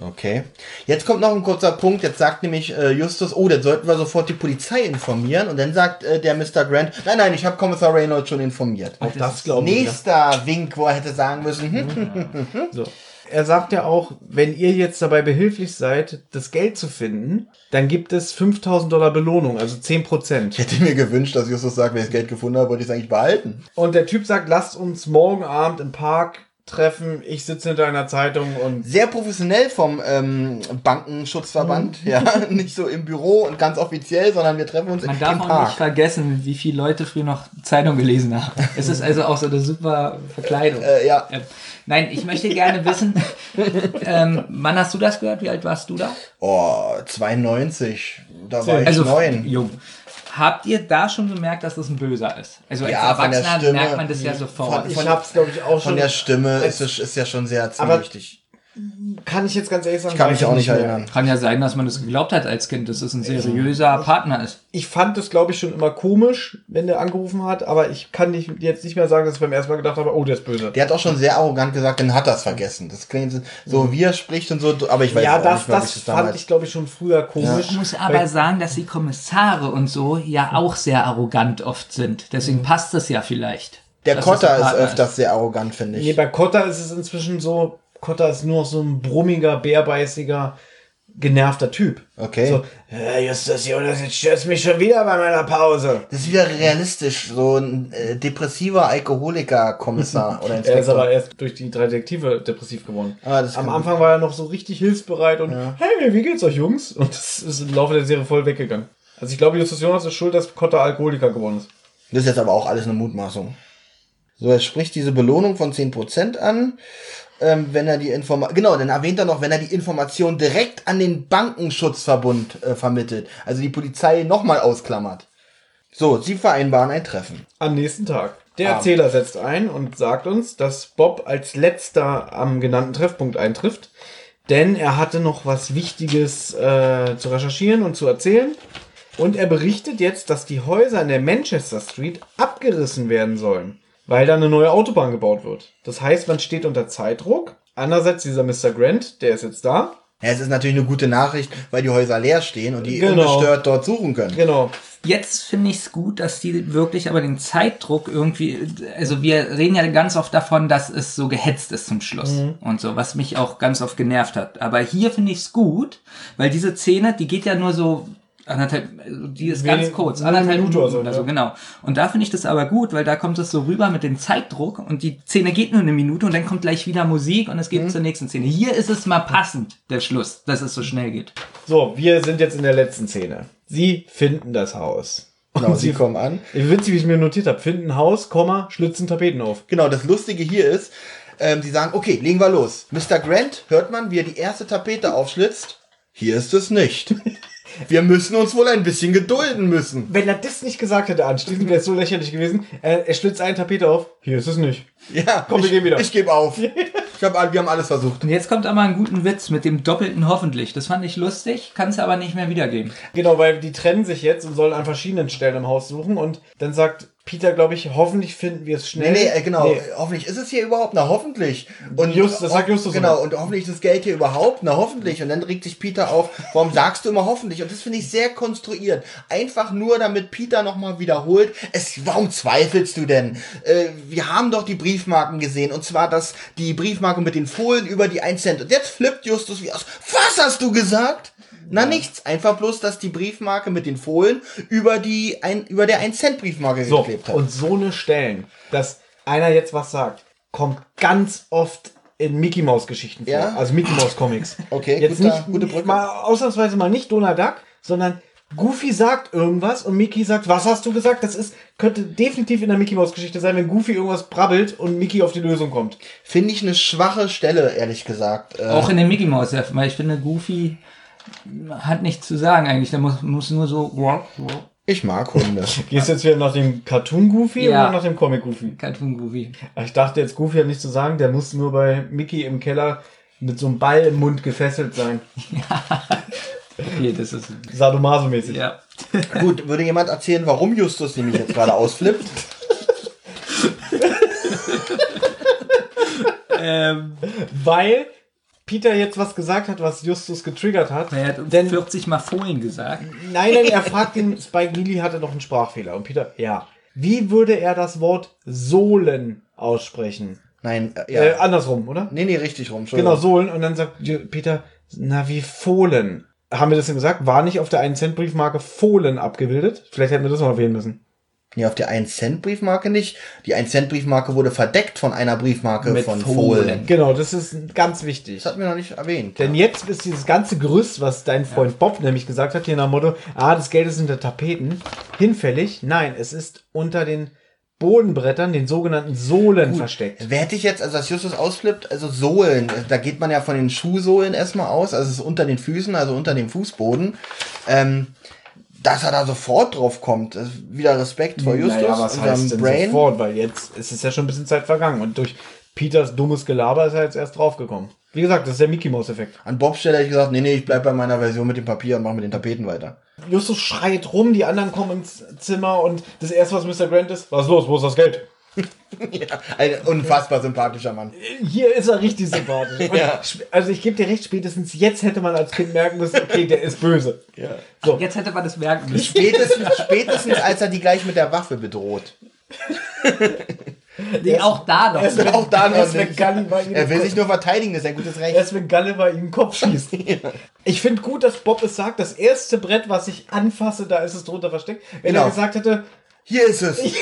Okay. Jetzt kommt noch ein kurzer Punkt. Jetzt sagt nämlich äh, Justus, oh, dann sollten wir sofort die Polizei informieren. Und dann sagt äh, der Mr. Grant, nein, nein, ich habe Kommissar Reynolds schon informiert. Auch das glaube ich. Nächster Wink, wo er hätte sagen müssen, hm, So. Er sagt ja auch, wenn ihr jetzt dabei behilflich seid, das Geld zu finden, dann gibt es 5000 Dollar Belohnung, also 10 Prozent. ich hätte mir gewünscht, dass Justus sagt, wenn ich das Geld gefunden habe, wollte ich es eigentlich behalten. Und der Typ sagt, lasst uns morgen Abend im Park treffen. Ich sitze hinter einer Zeitung und Sehr professionell vom ähm, Bankenschutzverband. Ja, nicht so im Büro und ganz offiziell, sondern wir treffen uns Man im darf auch nicht Park. vergessen, wie viele Leute früher noch Zeitung gelesen haben. Es ist also auch so eine super Verkleidung. Äh, ja, Ähm, Nein, ich möchte gerne wissen, ähm, wann hast du das gehört? Wie alt warst du da? oh, 92. Da war ich Also neun. jung. Habt ihr da schon gemerkt, dass das ein Böser ist? Also als Ja, von der Erwachsener Stimme. merkt man das ja sofort. Von- ich hab's glaube ich auch schon. Von der Stimme ist es ist ja schon sehr Aber- zwielichtig. Kann ich jetzt ganz ehrlich sagen, Ich kann mich auch nicht erinnern. Kann ja sein, dass man das geglaubt hat als Kind, dass es ein seriöser Partner ist. Ich fand das glaube ich schon immer komisch, wenn der angerufen hat, aber ich kann nicht, jetzt nicht mehr sagen, dass ich beim ersten Mal gedacht habe, oh, der ist böse. Der hat auch schon sehr arrogant gesagt, dann hat er es vergessen. Das klingt so, wie er spricht und so, aber ich weiß ja, auch das, nicht das ich fand ich glaube ich schon früher komisch. Ich muss aber sagen, dass die Kommissare und so ja auch sehr arrogant oft sind. Deswegen passt das ja vielleicht. Der Kotter das ist öfters sehr arrogant, finde ich. Nee, bei Kotta ist es inzwischen so, Kotta ist nur noch so ein brummiger, bärbeißiger, genervter Typ. Okay. So, äh, Justus Jonas, jetzt störst mich schon wieder bei meiner Pause. Das ist wieder realistisch, so ein äh, depressiver Alkoholiker-Kommissar oder Er ist Inspektor. aber erst durch die drei Detektive depressiv geworden. Ah, Am Anfang war er noch so richtig hilfsbereit und hey, wie geht's euch Jungs? Und das ist im Laufe der Serie voll weggegangen. Also ich glaube, Justus Jonas ist schuld, dass Kotta Alkoholiker geworden ist. Das ist jetzt aber auch alles eine Mutmaßung. So, er spricht diese Belohnung von 10% an, ähm, wenn er die Information, genau, dann erwähnt er noch, wenn er die Information direkt an den Bankenschutzverbund äh, vermittelt, also die Polizei nochmal ausklammert. So, sie vereinbaren ein Treffen. Am nächsten Tag. Der. Erzähler setzt ein und sagt uns, dass Bob als letzter am genannten Treffpunkt eintrifft, denn er hatte noch was Wichtiges äh, zu recherchieren und zu erzählen. Und er berichtet jetzt, dass die Häuser in der Manchester Street abgerissen werden sollen, weil da eine neue Autobahn gebaut wird. Das heißt, man steht unter Zeitdruck. Andererseits dieser Mr. Grant, der ist jetzt da. Ja, es ist natürlich eine gute Nachricht, weil die Häuser leer stehen und die Genau. ungestört dort suchen können. Genau. Jetzt finde ich es gut, dass die wirklich aber den Zeitdruck irgendwie, also wir reden ja ganz oft davon, dass es so gehetzt ist zum Schluss und so, was mich auch ganz oft genervt hat. Aber hier finde ich es gut, weil diese Szene, die geht ja nur so anderthalb, also die ist ganz Wenig- kurz, nur eine anderthalb Minute Minuten oder so, oder so, ja. genau. Und da finde ich das aber gut, weil da kommt es so rüber mit dem Zeitdruck und die Szene geht nur eine Minute und dann kommt gleich wieder Musik und es geht zur nächsten Szene. Hier ist es mal passend, der Schluss, dass es so schnell geht. So, wir sind jetzt in der letzten Szene. Sie finden das Haus. Genau, sie kommen an. Witzig, wie ich mir notiert habe. Finden Haus, Komma, schlitzen Tapeten auf. Genau, das Lustige hier ist, ähm, sie sagen, okay, legen wir los. Mr. Grant, hört man, wie er die erste Tapete aufschlitzt? Hier ist es nicht. Wir müssen uns wohl ein bisschen gedulden müssen. Wenn er das nicht gesagt hätte anschließend, wäre es so lächerlich gewesen. Er, er schlitzt eine Tapete auf. Hier ist es nicht. Ja, Komm, wir ich, gehen wieder. Ich gebe auf. Ich hab, wir haben alles versucht. Und jetzt kommt aber ein guten Witz mit dem doppelten hoffentlich. Das fand ich lustig, kann es aber nicht mehr wiedergeben. Genau, weil die trennen sich jetzt und sollen an verschiedenen Stellen im Haus suchen. Und dann sagt Peter, glaube ich, hoffentlich finden wir es Nee, schnell. nee, äh, genau. Nee. Hoffentlich ist es hier überhaupt. Na, hoffentlich. Und Just- das sagt Justus Genau. immer. Und hoffentlich ist das Geld hier überhaupt. Na, hoffentlich. Und dann regt sich Peter auf. Warum sagst du immer hoffentlich? Und das finde ich sehr konstruiert. Einfach nur, damit Peter nochmal wiederholt. Es, warum zweifelst du denn? Äh, wir haben doch die Briefmarken gesehen. Und zwar, dass die Briefmarke mit den Fohlen über die 1 Cent. Und jetzt flippt Justus wie aus. Was hast du gesagt? Na nichts, einfach bloß, dass die Briefmarke mit den Fohlen über die ein, über der 1 Cent Briefmarke So, geklebt hat. und so eine Stellen, dass einer jetzt was sagt, kommt ganz oft in Mickey Mouse Geschichten vor. Ja? Also Mickey Mouse Comics. Okay, jetzt guter- nicht, gute Brücke. mal ausnahmsweise mal nicht Donald Duck, sondern Goofy sagt irgendwas und Mickey sagt, was hast du gesagt? Das ist, könnte definitiv in der Mickey Mouse Geschichte sein, wenn Goofy irgendwas brabbelt und Mickey auf die Lösung kommt. Finde ich eine schwache Stelle, ehrlich gesagt. Äh, Auch in den Mickey Mouse, ja, weil ich finde, Goofy hat nichts zu sagen eigentlich. Der muss, muss nur so ich mag Hunde. Gehst du jetzt wieder nach dem Cartoon Goofy Ja. oder nach dem Comic Goofy? Cartoon Goofy. Ich dachte jetzt, Goofy hat nichts zu sagen, der muss nur bei Mickey im Keller mit so einem Ball im Mund gefesselt sein. Okay, das ist, Sadomaso-mäßig. ja. Gut, würde jemand erzählen, warum Justus nämlich jetzt gerade ausflippt? Ähm, Weil Peter jetzt was gesagt hat, was Justus getriggert hat. er hat uns Denn, 40 Mal Folien gesagt. nein, nein, er fragt ihn, Spike Lily hatte noch einen Sprachfehler. Und Peter, ja. Wie würde er das Wort Sohlen aussprechen? Nein, äh, ja. Äh, andersrum, oder? nee, nee, richtig rum. Genau. Sohlen. Und dann sagt Peter, na wie Fohlen. Haben wir das denn gesagt? War nicht auf der 1-Cent-Briefmarke Fohlen abgebildet? Vielleicht hätten wir das noch erwähnen müssen. Nee, auf der 1-Cent-Briefmarke nicht. Die 1-Cent-Briefmarke wurde verdeckt von einer Briefmarke Mit von Fohlen. Fohlen. Genau, das ist ganz wichtig. Das hatten wir noch nicht erwähnt. Denn jetzt ist dieses ganze Gerüst, was dein Freund Bob nämlich gesagt hat, hier nach dem Motto, ah, das Geld ist unter Tapeten, hinfällig. Nein, es ist unter den Bodenbrettern, den sogenannten Sohlen versteckt. Wer hätte ich jetzt, also als Justus ausflippt, also Sohlen, da geht man ja von den Schuhsohlen erstmal aus, also es ist unter den Füßen, also unter dem Fußboden. Ähm, dass er da sofort drauf kommt, wieder Respekt vor Justus, naja, was unserem heißt denn Brain. sofort? Weil jetzt ist es ja schon ein bisschen Zeit vergangen und durch Peters dummes Gelaber ist er jetzt erst draufgekommen. Wie gesagt, das ist der Mickey Mouse Effekt. An Bobs Stelle hätte ich gesagt, nee, nee, ich bleib bei meiner Version mit dem Papier und mach mit den Tapeten weiter. Justus schreit rum, die anderen kommen ins Zimmer und das erste, was Mr. Grant ist, was ist los, wo ist das Geld? ja, ein unfassbar sympathischer Mann. Hier ist er richtig sympathisch. Und Ja. Also ich gebe dir recht, spätestens jetzt hätte man als Kind merken müssen, okay, der ist böse. So. Jetzt hätte man das merken müssen. Spätestens, spätestens als er die gleich mit der Waffe bedroht. Nee, auch da noch. Erst wenn, Auch da noch erst wenn nicht. Gulliver ihn Er will sich nur verteidigen, das ist ein gutes Recht. Erst wenn Gulliver ihm den Kopf schießt. Ich finde gut, dass Bob es sagt, das erste Brett, was ich anfasse, da ist es drunter versteckt. Wenn Genau. er gesagt hätte, Hier ist es. Ich,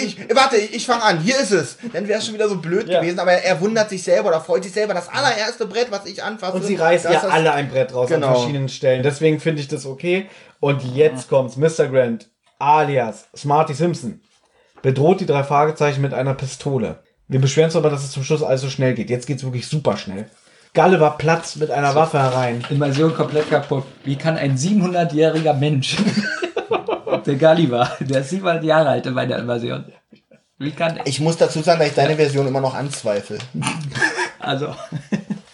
ich, warte, ich, fange an. Hier ist es. Dann wäre es schon wieder so blöd Ja. gewesen, aber er wundert sich selber oder freut sich selber. Das allererste Brett, was ich anfasse. und sie reißen das ja alle ein Brett raus Genau. an verschiedenen Stellen. Deswegen finde ich das okay. Und jetzt kommt's. Mr. Grant, alias Smarty Simpson, bedroht die drei Fragezeichen mit einer Pistole. Wir beschweren uns aber, dass es zum Schluss alles so schnell geht. Jetzt geht's wirklich super schnell. Gulliver platzt mit einer Waffe herein. Invasion komplett kaputt. Wie kann ein 700-jähriger Mensch, der Gulliver, der ist 700 Jahre alt in meiner Invasion, wie kann? Ich muss dazu sagen, dass ich deine Version immer noch anzweifle. Also,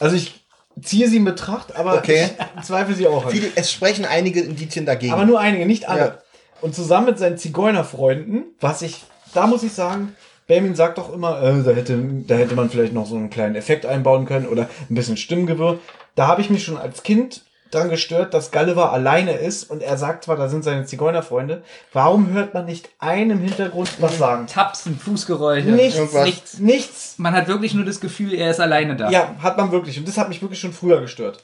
Also ich ziehe sie in Betracht, aber Okay. ich zweifle sie auch an. Viele, es sprechen einige Indizien dagegen. Aber nur einige, nicht alle. Ja. Und zusammen mit seinen Zigeunerfreunden, was ich, da muss ich sagen, Benjamin sagt doch immer, äh, da, hätte, da hätte man vielleicht noch so einen kleinen Effekt einbauen können oder ein bisschen Stimmgewirr. Da habe ich mich schon als Kind dran gestört, dass Gulliver alleine ist und er sagt zwar, da sind seine Zigeunerfreunde. Warum hört man nicht einen im Hintergrund was sagen? Tapsen, Fußgeräusche, Nichts, Irgendwas. nichts. Nichts. Man hat wirklich nur das Gefühl, er ist alleine da. Ja, hat man wirklich. Und das hat mich wirklich schon früher gestört.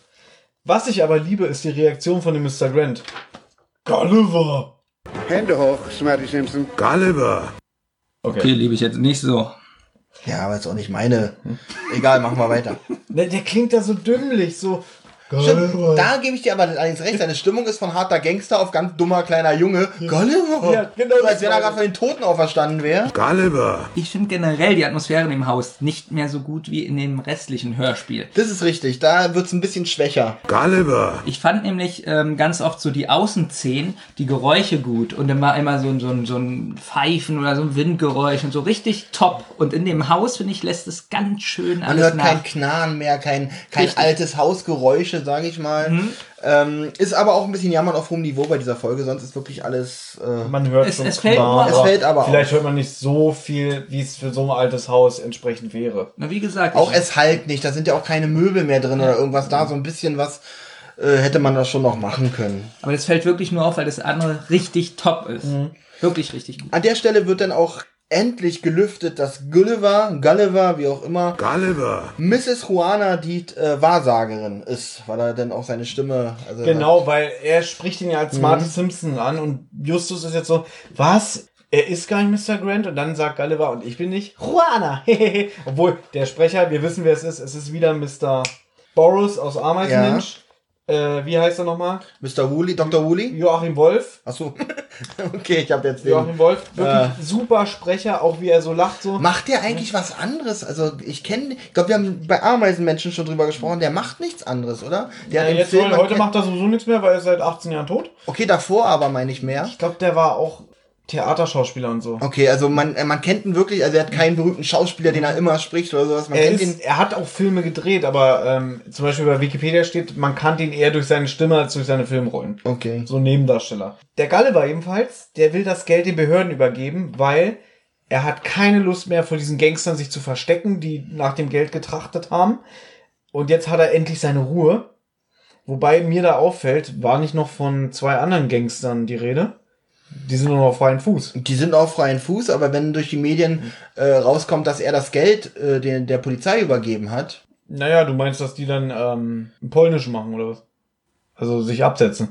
Was ich aber liebe, ist die Reaktion von dem Mr. Grant. Gulliver! Hände hoch, Smarty Simpson. Gulliver! Okay, liebe ich jetzt nicht so. ja, aber ist auch nicht meine. Egal, machen wir weiter. Ne, der klingt da so dümmlich, so. Stimmt, da gebe ich dir aber allerdings recht. Seine Stimmung ist von harter Gangster auf ganz dummer kleiner Junge. Gulliver. Ja, genau So, als wenn er war gerade von den Toten auferstanden wäre. Gulliver! Ich finde generell die Atmosphäre in dem Haus nicht mehr so gut wie in dem restlichen Hörspiel. Das ist richtig. Da wird es ein bisschen schwächer. Gulliver! Ich fand nämlich ähm, ganz oft so die Außenszenen, die Geräusche gut und immer immer so, ein- so, ein- so ein Pfeifen oder so ein Windgeräusch und so richtig top. Und in dem Haus, finde ich, lässt es ganz schön Man alles hört nach. kein Knarren mehr, kein, kein Richtig. altes Hausgeräusche, Klischeemäßige, sage ich mal. Mhm. Ähm, ist aber auch ein bisschen Jammern auf hohem Niveau bei dieser Folge, sonst ist wirklich alles. Äh, Man hört Es- es fällt klar, Es fällt aber Vielleicht auf. hört man nicht so viel, wie es für so ein altes Haus entsprechend wäre. Na, wie gesagt, auch es halt nicht, da sind ja auch keine Möbel mehr drin oder irgendwas da, so ein bisschen was äh, hätte man da schon noch machen können. aber das fällt wirklich nur auf, weil das andere richtig top ist. Wirklich richtig gut. An der Stelle wird dann auch endlich gelüftet, dass Gulliver, Gulliver, wie auch immer, Gulliver. Mrs. Juana die äh, Wahrsagerin ist, weil er dann auch seine Stimme. Also Genau, weil er spricht ihn ja als Marty Simpson an und Justus ist jetzt so, was? Er ist gar nicht Mr. Grant und dann sagt Gulliver und ich bin nicht Juana. Obwohl, der Sprecher, wir wissen, wer es ist, es ist wieder Mr. Boris aus Ameisenmensch. Äh, wie heißt er nochmal? Mr. Woolley, Dr. Woolley? Joachim Wolf. Achso. okay, ich habe jetzt den. Joachim Wolf, wirklich super Sprecher, auch wie er so lacht so. Macht der eigentlich was anderes? Also ich kenne, ich glaube, wir haben bei Ameisenmenschen schon drüber gesprochen. Der macht nichts anderes, oder? Der Ja, jetzt Film, heute, macht er sowieso nichts mehr, weil er ist seit 18 Jahren tot. Okay, davor aber meine ich mehr. Ich glaube, der war auch Theaterschauspieler und so. Okay, also man, äh, man kennt ihn wirklich, also er hat keinen berühmten Schauspieler, den er immer spricht oder sowas. Man Er, kennt ist, er hat auch Filme gedreht, aber ähm, zum Beispiel bei Wikipedia steht, man kannte ihn eher durch seine Stimme als durch seine Filmrollen. Okay. So Nebendarsteller. Der Gulliver ebenfalls, der will das Geld den Behörden übergeben, weil er hat keine Lust mehr vor diesen Gangstern sich zu verstecken, die nach dem Geld getrachtet haben. Und jetzt hat er endlich seine Ruhe. Wobei mir da auffällt, war nicht noch von zwei anderen Gangstern die Rede? Die sind nur noch auf freien Fuß. Die sind auf freien Fuß, aber wenn durch die Medien äh, rauskommt, dass er das Geld äh, der, der Polizei übergeben hat, Naja, du meinst, dass die dann ähm, ein Polnisch machen oder was? Also sich absetzen.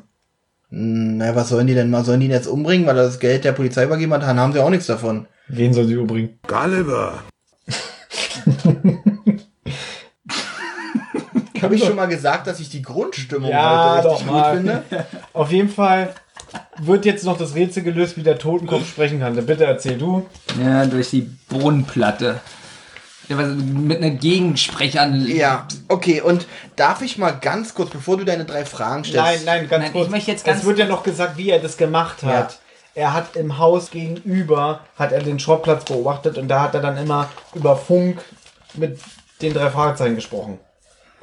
mh, naja, was sollen die denn mal? Sollen die ihn jetzt umbringen, weil er das Geld der Polizei übergeben hat? Dann haben sie auch nichts davon. Wen soll sie umbringen? Gulliver. Habe ich schon mal gesagt, dass ich die Grundstimmung Ja, heute doch richtig mal. gut finde? Auf jeden Fall wird jetzt noch das Rätsel gelöst, wie der Totenkopf sprechen kann. Bitte erzähl du. Ja, durch die Bodenplatte. Ja, Mit einer Gegensprechern. Ja, okay, und darf ich mal ganz kurz, bevor du deine drei Fragen stellst. Nein, nein, ganz Nein, kurz. ich möchte jetzt ganz es wird ja noch gesagt, wie er das gemacht hat. Er hat im Haus gegenüber, hat er den Schrottplatz beobachtet und da hat er dann immer über Funk mit den drei Fragezeichen gesprochen.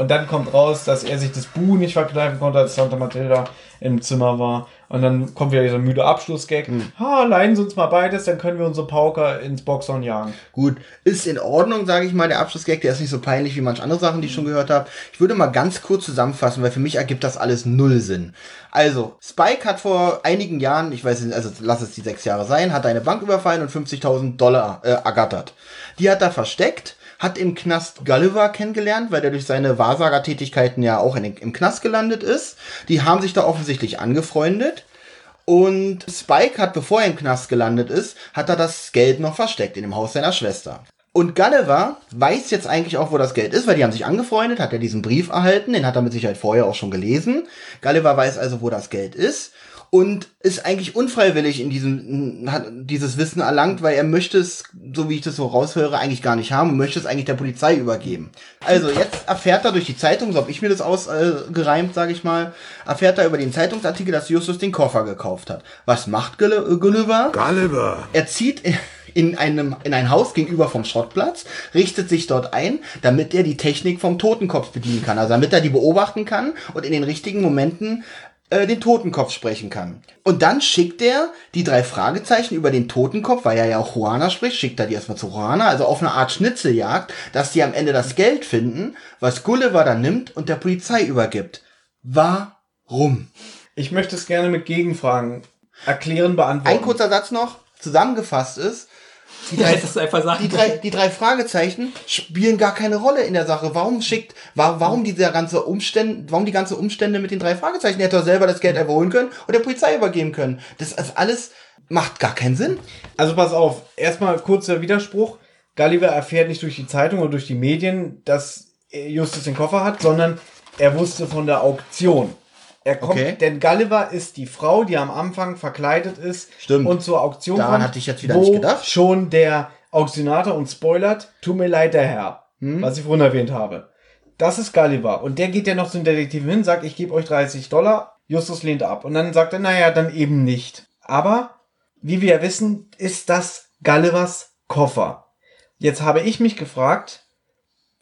Und dann kommt raus, dass er sich das Buh nicht verkneifen konnte, als Santa Matilda im Zimmer war. Und dann kommt wieder dieser müde Abschlussgag. Ha, leihen Sie uns mal beides, dann können wir unsere Pauker ins Boxhorn jagen. Gut, ist in Ordnung, sage ich mal, der Abschlussgag, der ist nicht so peinlich wie manch andere Sachen, die ich schon gehört habe. Ich würde mal ganz kurz zusammenfassen, weil für mich ergibt das alles null Sinn. Also, Spike hat vor einigen Jahren, ich weiß nicht, also lass es die sechs Jahre sein, hat eine Bank überfallen und 50.000 Dollar äh, ergattert. Die hat er versteckt, hat im Knast Gulliver kennengelernt, weil der durch seine Wahrsagertätigkeiten ja auch in im Knast gelandet ist. Die haben sich da offensichtlich angefreundet. Und Spike hat, bevor er im Knast gelandet ist, hat er das Geld noch versteckt in dem Haus seiner Schwester. Und Gulliver weiß jetzt eigentlich auch, wo das Geld ist, weil die haben sich angefreundet, hat er diesen Brief erhalten, den hat er mit Sicherheit vorher auch schon gelesen. Gulliver weiß also, wo das Geld ist und ist eigentlich unfreiwillig in diesem, hat dieses Wissen erlangt, weil er möchte es, so wie ich das so raushöre, eigentlich gar nicht haben und möchte es eigentlich der Polizei übergeben. Also jetzt erfährt er durch die Zeitung, so habe ich mir das ausgereimt, äh, sage ich mal, erfährt er über den Zeitungsartikel, dass Justus den Koffer gekauft hat. Was macht Gull- Gulliver? Gulliver. Er zieht in einem, in ein Haus gegenüber vom Schrottplatz, richtet sich dort ein, damit er die Technik vom Totenkopf bedienen kann. Also damit er die beobachten kann und in den richtigen Momenten äh, den Totenkopf sprechen kann. Und dann schickt er die drei Fragezeichen über den Totenkopf, weil er ja auch Juana spricht, schickt er die erstmal zu Juana, also auf eine Art Schnitzeljagd, dass die am Ende das Geld finden, was Gulliver dann nimmt und der Polizei übergibt. Warum? Ich möchte es gerne mit Gegenfragen erklären, beantworten. Ein kurzer Satz noch, zusammengefasst ist, die drei, du einfach sagen die drei, die drei Fragezeichen spielen gar keine Rolle in der Sache. Warum schickt, wa- warum dieser ganze Umstände, warum die ganze Umstände mit den drei Fragezeichen? Er hätte doch selber das Geld einfach holen können und der Polizei übergeben können. Das ist alles macht gar keinen Sinn. Also pass auf, erstmal kurzer Widerspruch. Gulliver erfährt nicht durch die Zeitung oder durch die Medien, dass Justus den Koffer hat, sondern er wusste von der Auktion. Er kommt, Okay. denn Gulliver ist die Frau, die am Anfang verkleidet ist Stimmt. und zur Auktion Daran kommt. hatte ich jetzt wieder wo nicht gedacht. schon der Auktionator und spoilert, tut mir leid, der Herr, Hm? was ich vorhin erwähnt habe. Das ist Gulliver. Und der geht ja noch zu den Detektiven hin, sagt, ich gebe euch 30 Dollar. Justus lehnt ab. Und dann sagt er, naja, dann eben nicht. Aber, wie wir ja wissen, ist das Gullivers Koffer. Jetzt habe ich mich gefragt,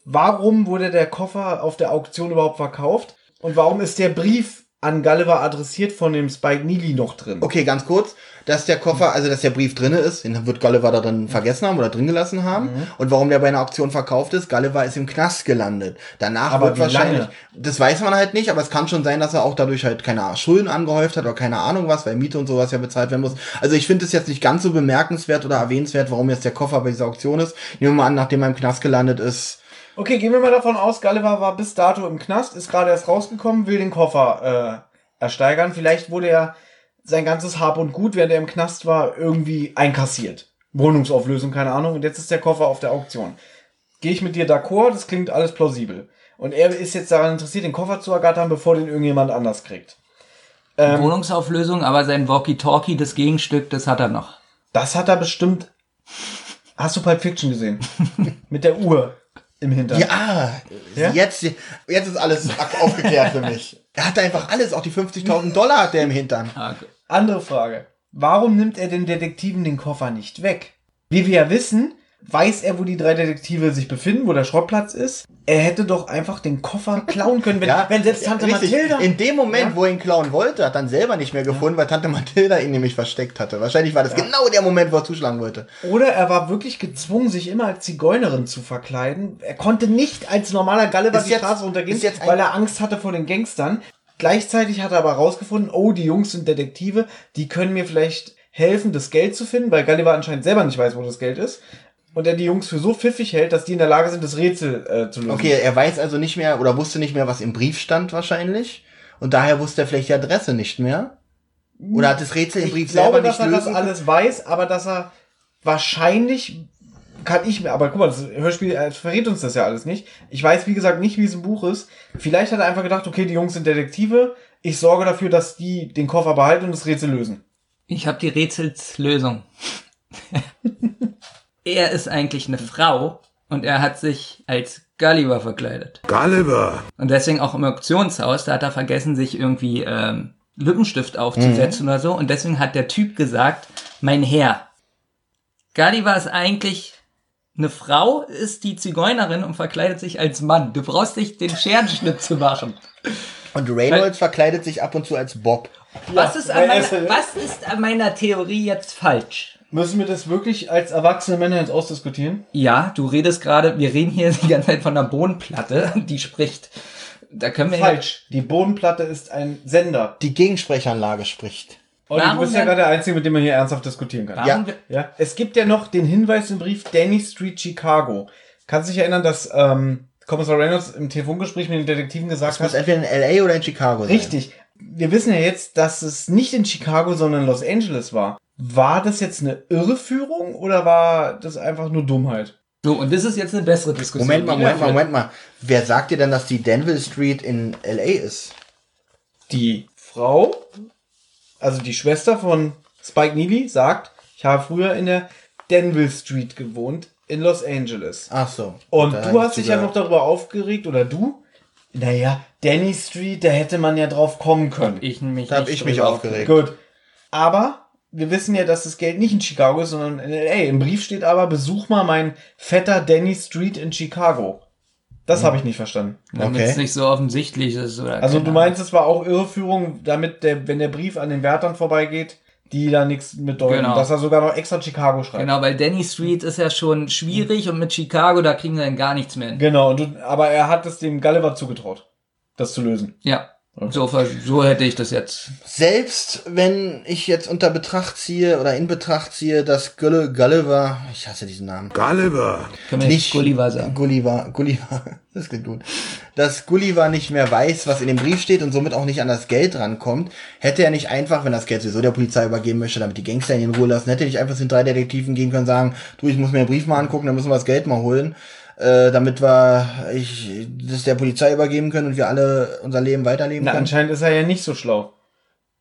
warum wurde der Koffer auf der Auktion überhaupt verkauft? Und warum ist der Brief an Gulliver adressiert von dem Spike Neely noch drin? Okay, ganz kurz, dass der Koffer, also dass der Brief drinne ist, den wird Gulliver da drin vergessen haben oder drin gelassen haben. Mhm. Und warum der bei einer Auktion verkauft ist, Gulliver ist im Knast gelandet. Danach Aber wird wahrscheinlich, lange? das weiß man halt nicht, aber es kann schon sein, dass er auch dadurch halt keine Schulden angehäuft hat oder keine Ahnung was, weil Miete und sowas ja bezahlt werden muss. Also ich finde es jetzt nicht ganz so bemerkenswert oder erwähnenswert, warum jetzt der Koffer bei dieser Auktion ist. Nehmen wir mal an, nachdem er im Knast gelandet ist. Okay, gehen wir mal davon aus, Gulliver war bis dato im Knast, ist gerade erst rausgekommen, will den Koffer äh, ersteigern. Vielleicht wurde er sein ganzes Hab und Gut, während er im Knast war, irgendwie einkassiert. Wohnungsauflösung, keine Ahnung. Und jetzt ist der Koffer auf der Auktion. Gehe ich mit dir d'accord? Das klingt alles plausibel. Und er ist jetzt daran interessiert, den Koffer zu ergattern, bevor den irgendjemand anders kriegt. Ähm, Wohnungsauflösung, aber sein Walkie-Talkie, das Gegenstück, das hat er noch. das hat er bestimmt. Hast du Pulp Fiction gesehen? mit der Uhr im Hintern. Ja, Ja? jetzt, jetzt ist alles aufgeklärt für mich. Er hatte einfach alles, auch die 50.000 Dollar hat er im Hintern. Andere Frage. Warum nimmt er den Detektiven den Koffer nicht weg? Wie wir ja wissen, weiß er, wo die drei Detektive sich befinden, wo der Schrottplatz ist. Er hätte doch einfach den Koffer klauen können, wenn, wenn selbst Tante richtig. Mathilda... In dem Moment, Ja. wo er ihn klauen wollte, hat dann selber nicht mehr gefunden, weil Tante Mathilda ihn nämlich versteckt hatte. Wahrscheinlich war das genau der Moment, wo er zuschlagen wollte. Oder er war wirklich gezwungen, sich immer als Zigeunerin zu verkleiden. Er konnte nicht als normaler Gulliver die jetzt- Straße runtergehen, weil er Angst hatte vor den Gangstern. Gleichzeitig hat er aber herausgefunden, oh, die Jungs sind Detektive, die können mir vielleicht helfen, das Geld zu finden, weil Gulliver anscheinend selber nicht weiß, wo das Geld ist. Und er die Jungs für so pfiffig hält, dass die in der Lage sind, das Rätsel äh, zu lösen. Okay, er weiß also nicht mehr oder wusste nicht mehr, was im Brief stand wahrscheinlich. Und daher wusste er vielleicht die Adresse nicht mehr. Oder hat das Rätsel im ich Brief glaube, selber dass nicht er das lösen alles weiß, aber dass er wahrscheinlich kann ich mir, aber guck mal, das Hörspiel äh, verrät uns das ja alles nicht. Ich weiß, wie gesagt, nicht, wie es im Buch ist. Vielleicht hat er einfach gedacht, okay, die Jungs sind Detektive. Ich sorge dafür, dass die den Koffer behalten und das Rätsel lösen. Ich habe die Rätselslösung. er ist eigentlich eine Frau und er hat sich als Gulliver verkleidet. Gulliver! Und deswegen auch im Auktionshaus, da hat er vergessen, sich irgendwie ähm, Lippenstift aufzusetzen oder so. Und deswegen hat der Typ gesagt, mein Herr, Gulliver ist eigentlich eine Frau, ist die Zigeunerin und verkleidet sich als Mann. Du brauchst nicht den Scherenschnitt zu machen. Und Reynolds verkleidet sich ab und zu als Bob. was, ist meiner, was ist an meiner Theorie jetzt falsch? Müssen wir das wirklich als erwachsene Männer jetzt ausdiskutieren? Ja, du redest gerade, wir reden hier die ganze Zeit von einer Bodenplatte, die spricht. Da können wir Falsch. Die Bodenplatte ist ein Sender. Die Gegensprechanlage spricht. Olli, Warum du bist ja gerade der Einzige, mit dem man hier ernsthaft diskutieren kann. Ja. wir- Ja, es gibt ja noch den Hinweis im Brief Danny Street Chicago. Kannst du dich erinnern, dass ähm, Kommissar Reynolds im Telefongespräch mit den Detektiven gesagt Das muss hat? entweder in L.A. oder in Chicago sein. Richtig. Wir wissen ja jetzt, dass es nicht in Chicago, sondern in Los Angeles war. War das jetzt eine Irreführung oder war das einfach nur Dummheit? So, und das ist jetzt eine bessere Diskussion. Moment mal, Moment mal. Moment mal. Wer sagt dir denn, dass die Danville Street in L.A. ist? Die Frau, also die Schwester von Spike Neely, sagt, ich habe früher in der Danville Street gewohnt in Los Angeles. Ach so. Und du hab hast dich ja noch darüber aufgeregt, oder du? Naja, Danny Street, da hätte man ja drauf kommen können. Ich mich Da hab nicht ich mich aufgeregt. Gut. Aber wir wissen ja, dass das Geld nicht in Chicago ist, sondern in LA. Im Brief steht aber, besuch mal mein Vetter Danny Street in Chicago. Das habe ich nicht verstanden. Damit Okay. es nicht so offensichtlich ist. Oder Also du meinst, es war auch Irreführung, damit der, wenn der Brief an den Wärtern vorbeigeht, die da nichts mitdeuten. Genau. Dass er sogar noch extra Chicago schreibt. Genau, weil Danny Street ist ja schon schwierig und mit Chicago, da kriegen wir dann gar nichts mehr hin. Genau, und du, aber er hat es dem Gulliver zugetraut, das zu lösen. Ja, so, ver- so hätte ich das jetzt. Selbst wenn ich jetzt unter Betracht ziehe oder in Betracht ziehe, dass Gulle, Gulliver, ich hasse diesen Namen, Gulliver! Können wir nicht Gulliver sagen. Gulliver, Gulliver, das klingt gut. Dass Gulliver nicht mehr weiß, was in dem Brief steht und somit auch nicht an das Geld rankommt, hätte er nicht einfach, wenn das Geld sowieso der Polizei übergeben möchte, damit die Gangster ihn in Ruhe lassen, hätte er nicht einfach zu den drei Detektiven gehen können und sagen, du, ich muss mir den Brief mal angucken, dann müssen wir das Geld mal holen, äh, damit wir ich, das der Polizei übergeben können und wir alle unser Leben weiterleben Na, können. anscheinend ist er ja nicht so schlau.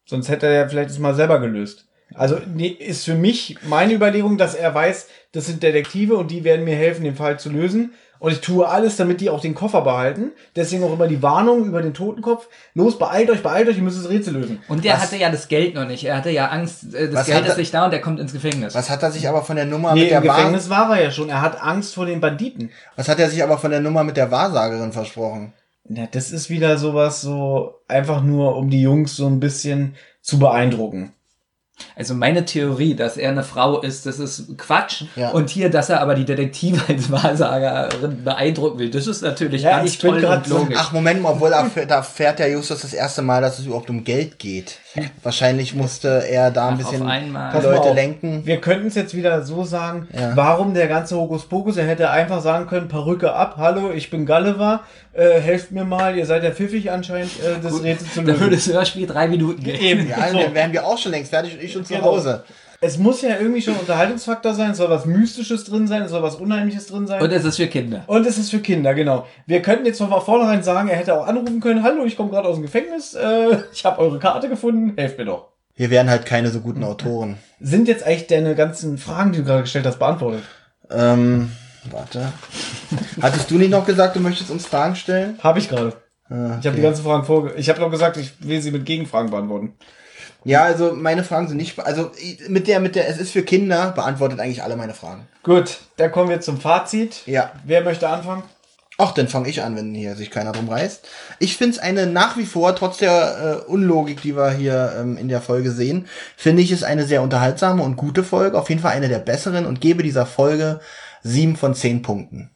Sonst hätte er ja vielleicht das mal selber gelöst. Also nee, ist für mich meine Überlegung, dass er weiß, das sind Detektive und die werden mir helfen, den Fall zu lösen. Und ich tue alles, damit die auch den Koffer behalten. Deswegen auch immer die Warnung über den Totenkopf. Los, beeilt euch, beeilt euch, ihr müsst das Rätsel lösen. Und der Was- hatte ja das Geld noch nicht. Er hatte ja Angst, äh, das Was Geld hat er- ist nicht da und der kommt ins Gefängnis. Was hat er sich aber von der Nummer Nee, mit der im Wahr Gefängnis war er ja schon. Er hat Angst vor den Banditen. Was hat er sich aber von der Nummer mit der Wahrsagerin versprochen? Na, das ist wieder sowas so, einfach nur, um die Jungs so ein bisschen zu beeindrucken. Also meine Theorie, dass er eine Frau ist, das ist Quatsch. Ja. Und hier, dass er aber die Detektive als Wahrsagerin beeindrucken will, das ist natürlich Ja, ganz ich bin toll grad und so- logisch. Ach, Moment mal, obwohl da, fährt- da fährt ja Justus das erste Mal, dass es überhaupt um Geld geht. Wahrscheinlich musste er da ein Ach, bisschen Leute lenken. Wir könnten es jetzt wieder so sagen, Ja. warum der ganze Hokuspokus, er hätte einfach sagen können, Perücke ab, hallo, ich bin Gulliver, äh, helft mir mal, ihr seid ja pfiffig anscheinend, äh, das Rätsel zu Da würde lösen. das Hörspiel drei Minuten gehen. Eben, Ja, so. dann wären wir auch schon längst fertig und ich schon zu Genau. Hause. Es muss ja irgendwie schon Unterhaltungsfaktor sein, es soll was Mystisches drin sein, es soll was Unheimliches drin sein. Und es ist für Kinder. Und es ist für Kinder, genau. Wir könnten jetzt von vornherein sagen, er hätte auch anrufen können, hallo, ich komme gerade aus dem Gefängnis, äh, ich habe eure Karte gefunden, helft mir doch. Wir wären halt keine so guten Autoren. Sind jetzt eigentlich deine ganzen Fragen, die du gerade gestellt hast, beantwortet? Ähm, warte. Hattest du nicht noch gesagt, du möchtest uns Fragen stellen? Habe ich gerade. Ah, Ich habe die ganzen Fragen vorge... Ich habe noch gesagt, ich will sie mit Gegenfragen beantworten. Ja, also meine Fragen sind nicht, also mit der, mit der, es ist für Kinder, beantwortet eigentlich alle meine Fragen. Gut, dann kommen wir zum Fazit. Ja. Wer möchte anfangen? Ach, dann fange ich an, wenn hier sich keiner drum reißt. Ich finde es eine nach wie vor, trotz der äh, Unlogik, die wir hier ähm, in der Folge sehen, finde ich es eine sehr unterhaltsame und gute Folge. Auf jeden Fall eine der besseren und gebe dieser Folge sieben von zehn Punkten.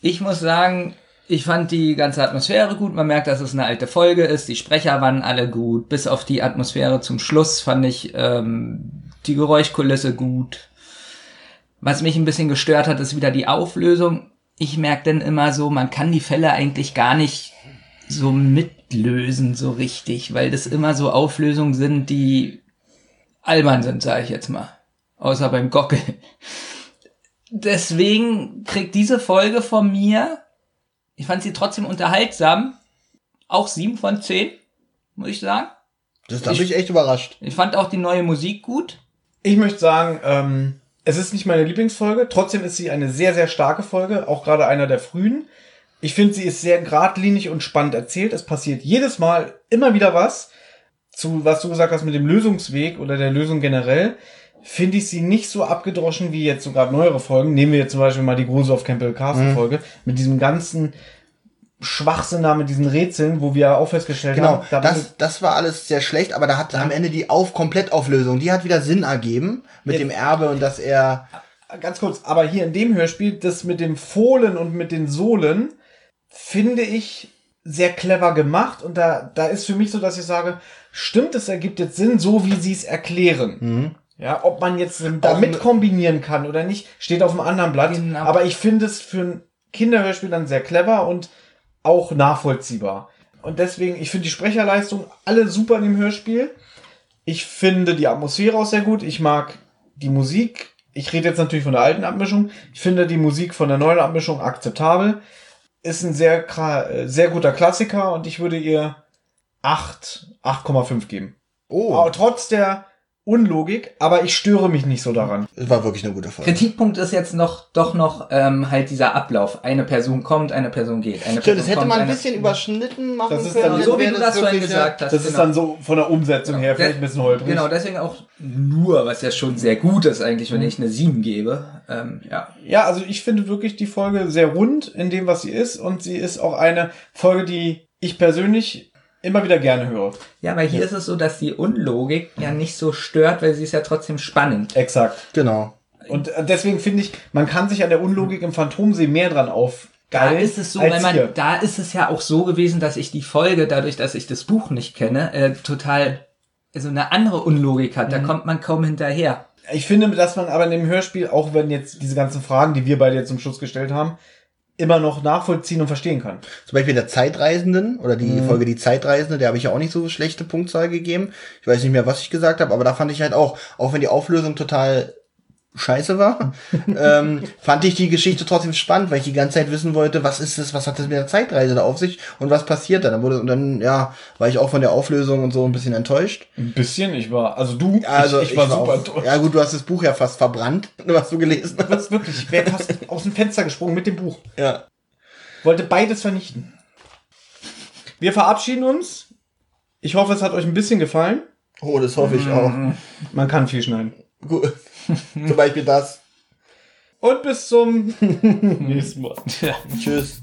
Ich muss sagen, ich fand die ganze Atmosphäre gut. Man merkt, dass es eine alte Folge ist. Die Sprecher waren alle gut. Bis auf die Atmosphäre zum Schluss fand ich ähm, die Geräuschkulisse gut. Was mich ein bisschen gestört hat, ist wieder die Auflösung. Ich merke dann immer so, man kann die Fälle eigentlich gar nicht so mitlösen, so richtig, weil das immer so Auflösungen sind, die albern sind, sage ich jetzt mal. Außer beim Gockel. Deswegen kriegt diese Folge von mir, ich fand sie trotzdem unterhaltsam, auch sieben von zehn, muss ich sagen. Das hat Ich- mich echt überrascht. Ich fand auch die neue Musik gut. Ich möchte sagen, ähm, es ist nicht meine Lieblingsfolge. Trotzdem ist sie eine sehr, sehr starke Folge. Auch gerade einer der frühen. Ich finde, sie ist sehr geradlinig und spannend erzählt. Es passiert jedes Mal immer wieder was. Zu was du gesagt hast mit dem Lösungsweg oder der Lösung generell, finde ich sie nicht so abgedroschen wie jetzt sogar neuere Folgen. Nehmen wir jetzt zum Beispiel mal die Grusel auf Campbell Castle Folge mit diesem ganzen Schwachsinn da mit diesen Rätseln, wo wir auch festgestellt Genau, haben, da das, das war alles sehr schlecht, aber da hat am Ende die Auf Komplettauflösung, die hat wieder Sinn ergeben mit Ja. dem Erbe und dass er ganz kurz, aber hier in dem Hörspiel, das mit dem Fohlen und mit den Sohlen, finde ich sehr clever gemacht. Und da, da ist für mich so, dass ich sage, stimmt, es ergibt jetzt Sinn, so wie sie es erklären. Ja, ob man jetzt damit kombinieren kann oder nicht, steht auf einem anderen Blatt. Genau. Aber ich finde es für ein Kinderhörspiel dann sehr clever und auch nachvollziehbar. Und deswegen, ich finde die Sprecherleistung alle super in dem Hörspiel. Ich finde die Atmosphäre auch sehr gut. Ich mag die Musik. Ich rede jetzt natürlich von der alten Abmischung. Ich finde die Musik von der neuen Abmischung akzeptabel. Ist ein sehr, äh, sehr guter Klassiker und ich würde ihr 8, 8,5 geben. oh, Aber trotz der Unlogik, aber ich störe mich nicht so daran. es war wirklich eine gute Folge. Kritikpunkt ist jetzt noch doch noch ähm, halt dieser Ablauf. Eine Person kommt, eine Person geht. Eine Stimmt, Person das hätte kommt, man ein bisschen überschnitten machen Das ist können. dann so wie du das vorhin gesagt hast. Das ist genau. dann so von der Umsetzung her vielleicht ein bisschen holprig. Genau, deswegen auch nur, was ja schon sehr gut ist eigentlich, wenn ich eine 7 gebe. Ähm, ja. Ja, also ich finde wirklich die Folge sehr rund in dem, was sie ist. Und sie ist auch eine Folge, die ich persönlich immer wieder gerne höre. Ja, aber hier ist es so, dass die Unlogik ja nicht so stört, weil sie ist ja trotzdem spannend. Exakt. Genau. Und äh, deswegen finde ich, man kann sich an der Unlogik im Phantomsee mehr dran Da aufgeilen. ist es so, wenn man, hier. da ist es ja auch so gewesen, dass ich die Folge, dadurch, dass ich das Buch nicht kenne, äh, total, also eine andere Unlogik hat. Mhm. Da kommt man kaum hinterher. Ich finde, dass man aber in dem Hörspiel, auch wenn jetzt diese ganzen Fragen, die wir beide jetzt zum Schluss gestellt haben, immer noch nachvollziehen und verstehen kann. Zum Beispiel der Zeitreisenden oder die Mhm. Folge Die Zeitreisende, der habe ich ja auch nicht so schlechte Punktzahl gegeben. Ich weiß nicht mehr, was ich gesagt habe, aber da fand ich halt auch, auch wenn die Auflösung total scheiße war, ähm, fand ich die Geschichte trotzdem spannend, weil ich die ganze Zeit wissen wollte, was ist das, was hat das mit der Zeitreise da auf sich und was passiert da. Dann wurde, und dann, ja, war ich auch von der Auflösung und so ein bisschen enttäuscht. Ein bisschen, ich war, also du, Also ich, ich war super auch, enttäuscht. Ja gut, du hast das Buch ja fast verbrannt, was du gelesen hast. Das wirklich, ich wäre fast aus dem Fenster gesprungen mit dem Buch. Ja. Wollte beides vernichten. Wir verabschieden uns. Ich hoffe, es hat euch ein bisschen gefallen. Oh, das hoffe ich auch. Man kann viel schneiden. Gut. Zum Beispiel das. Und bis zum nächsten Mal. Tschüss. Tschüss.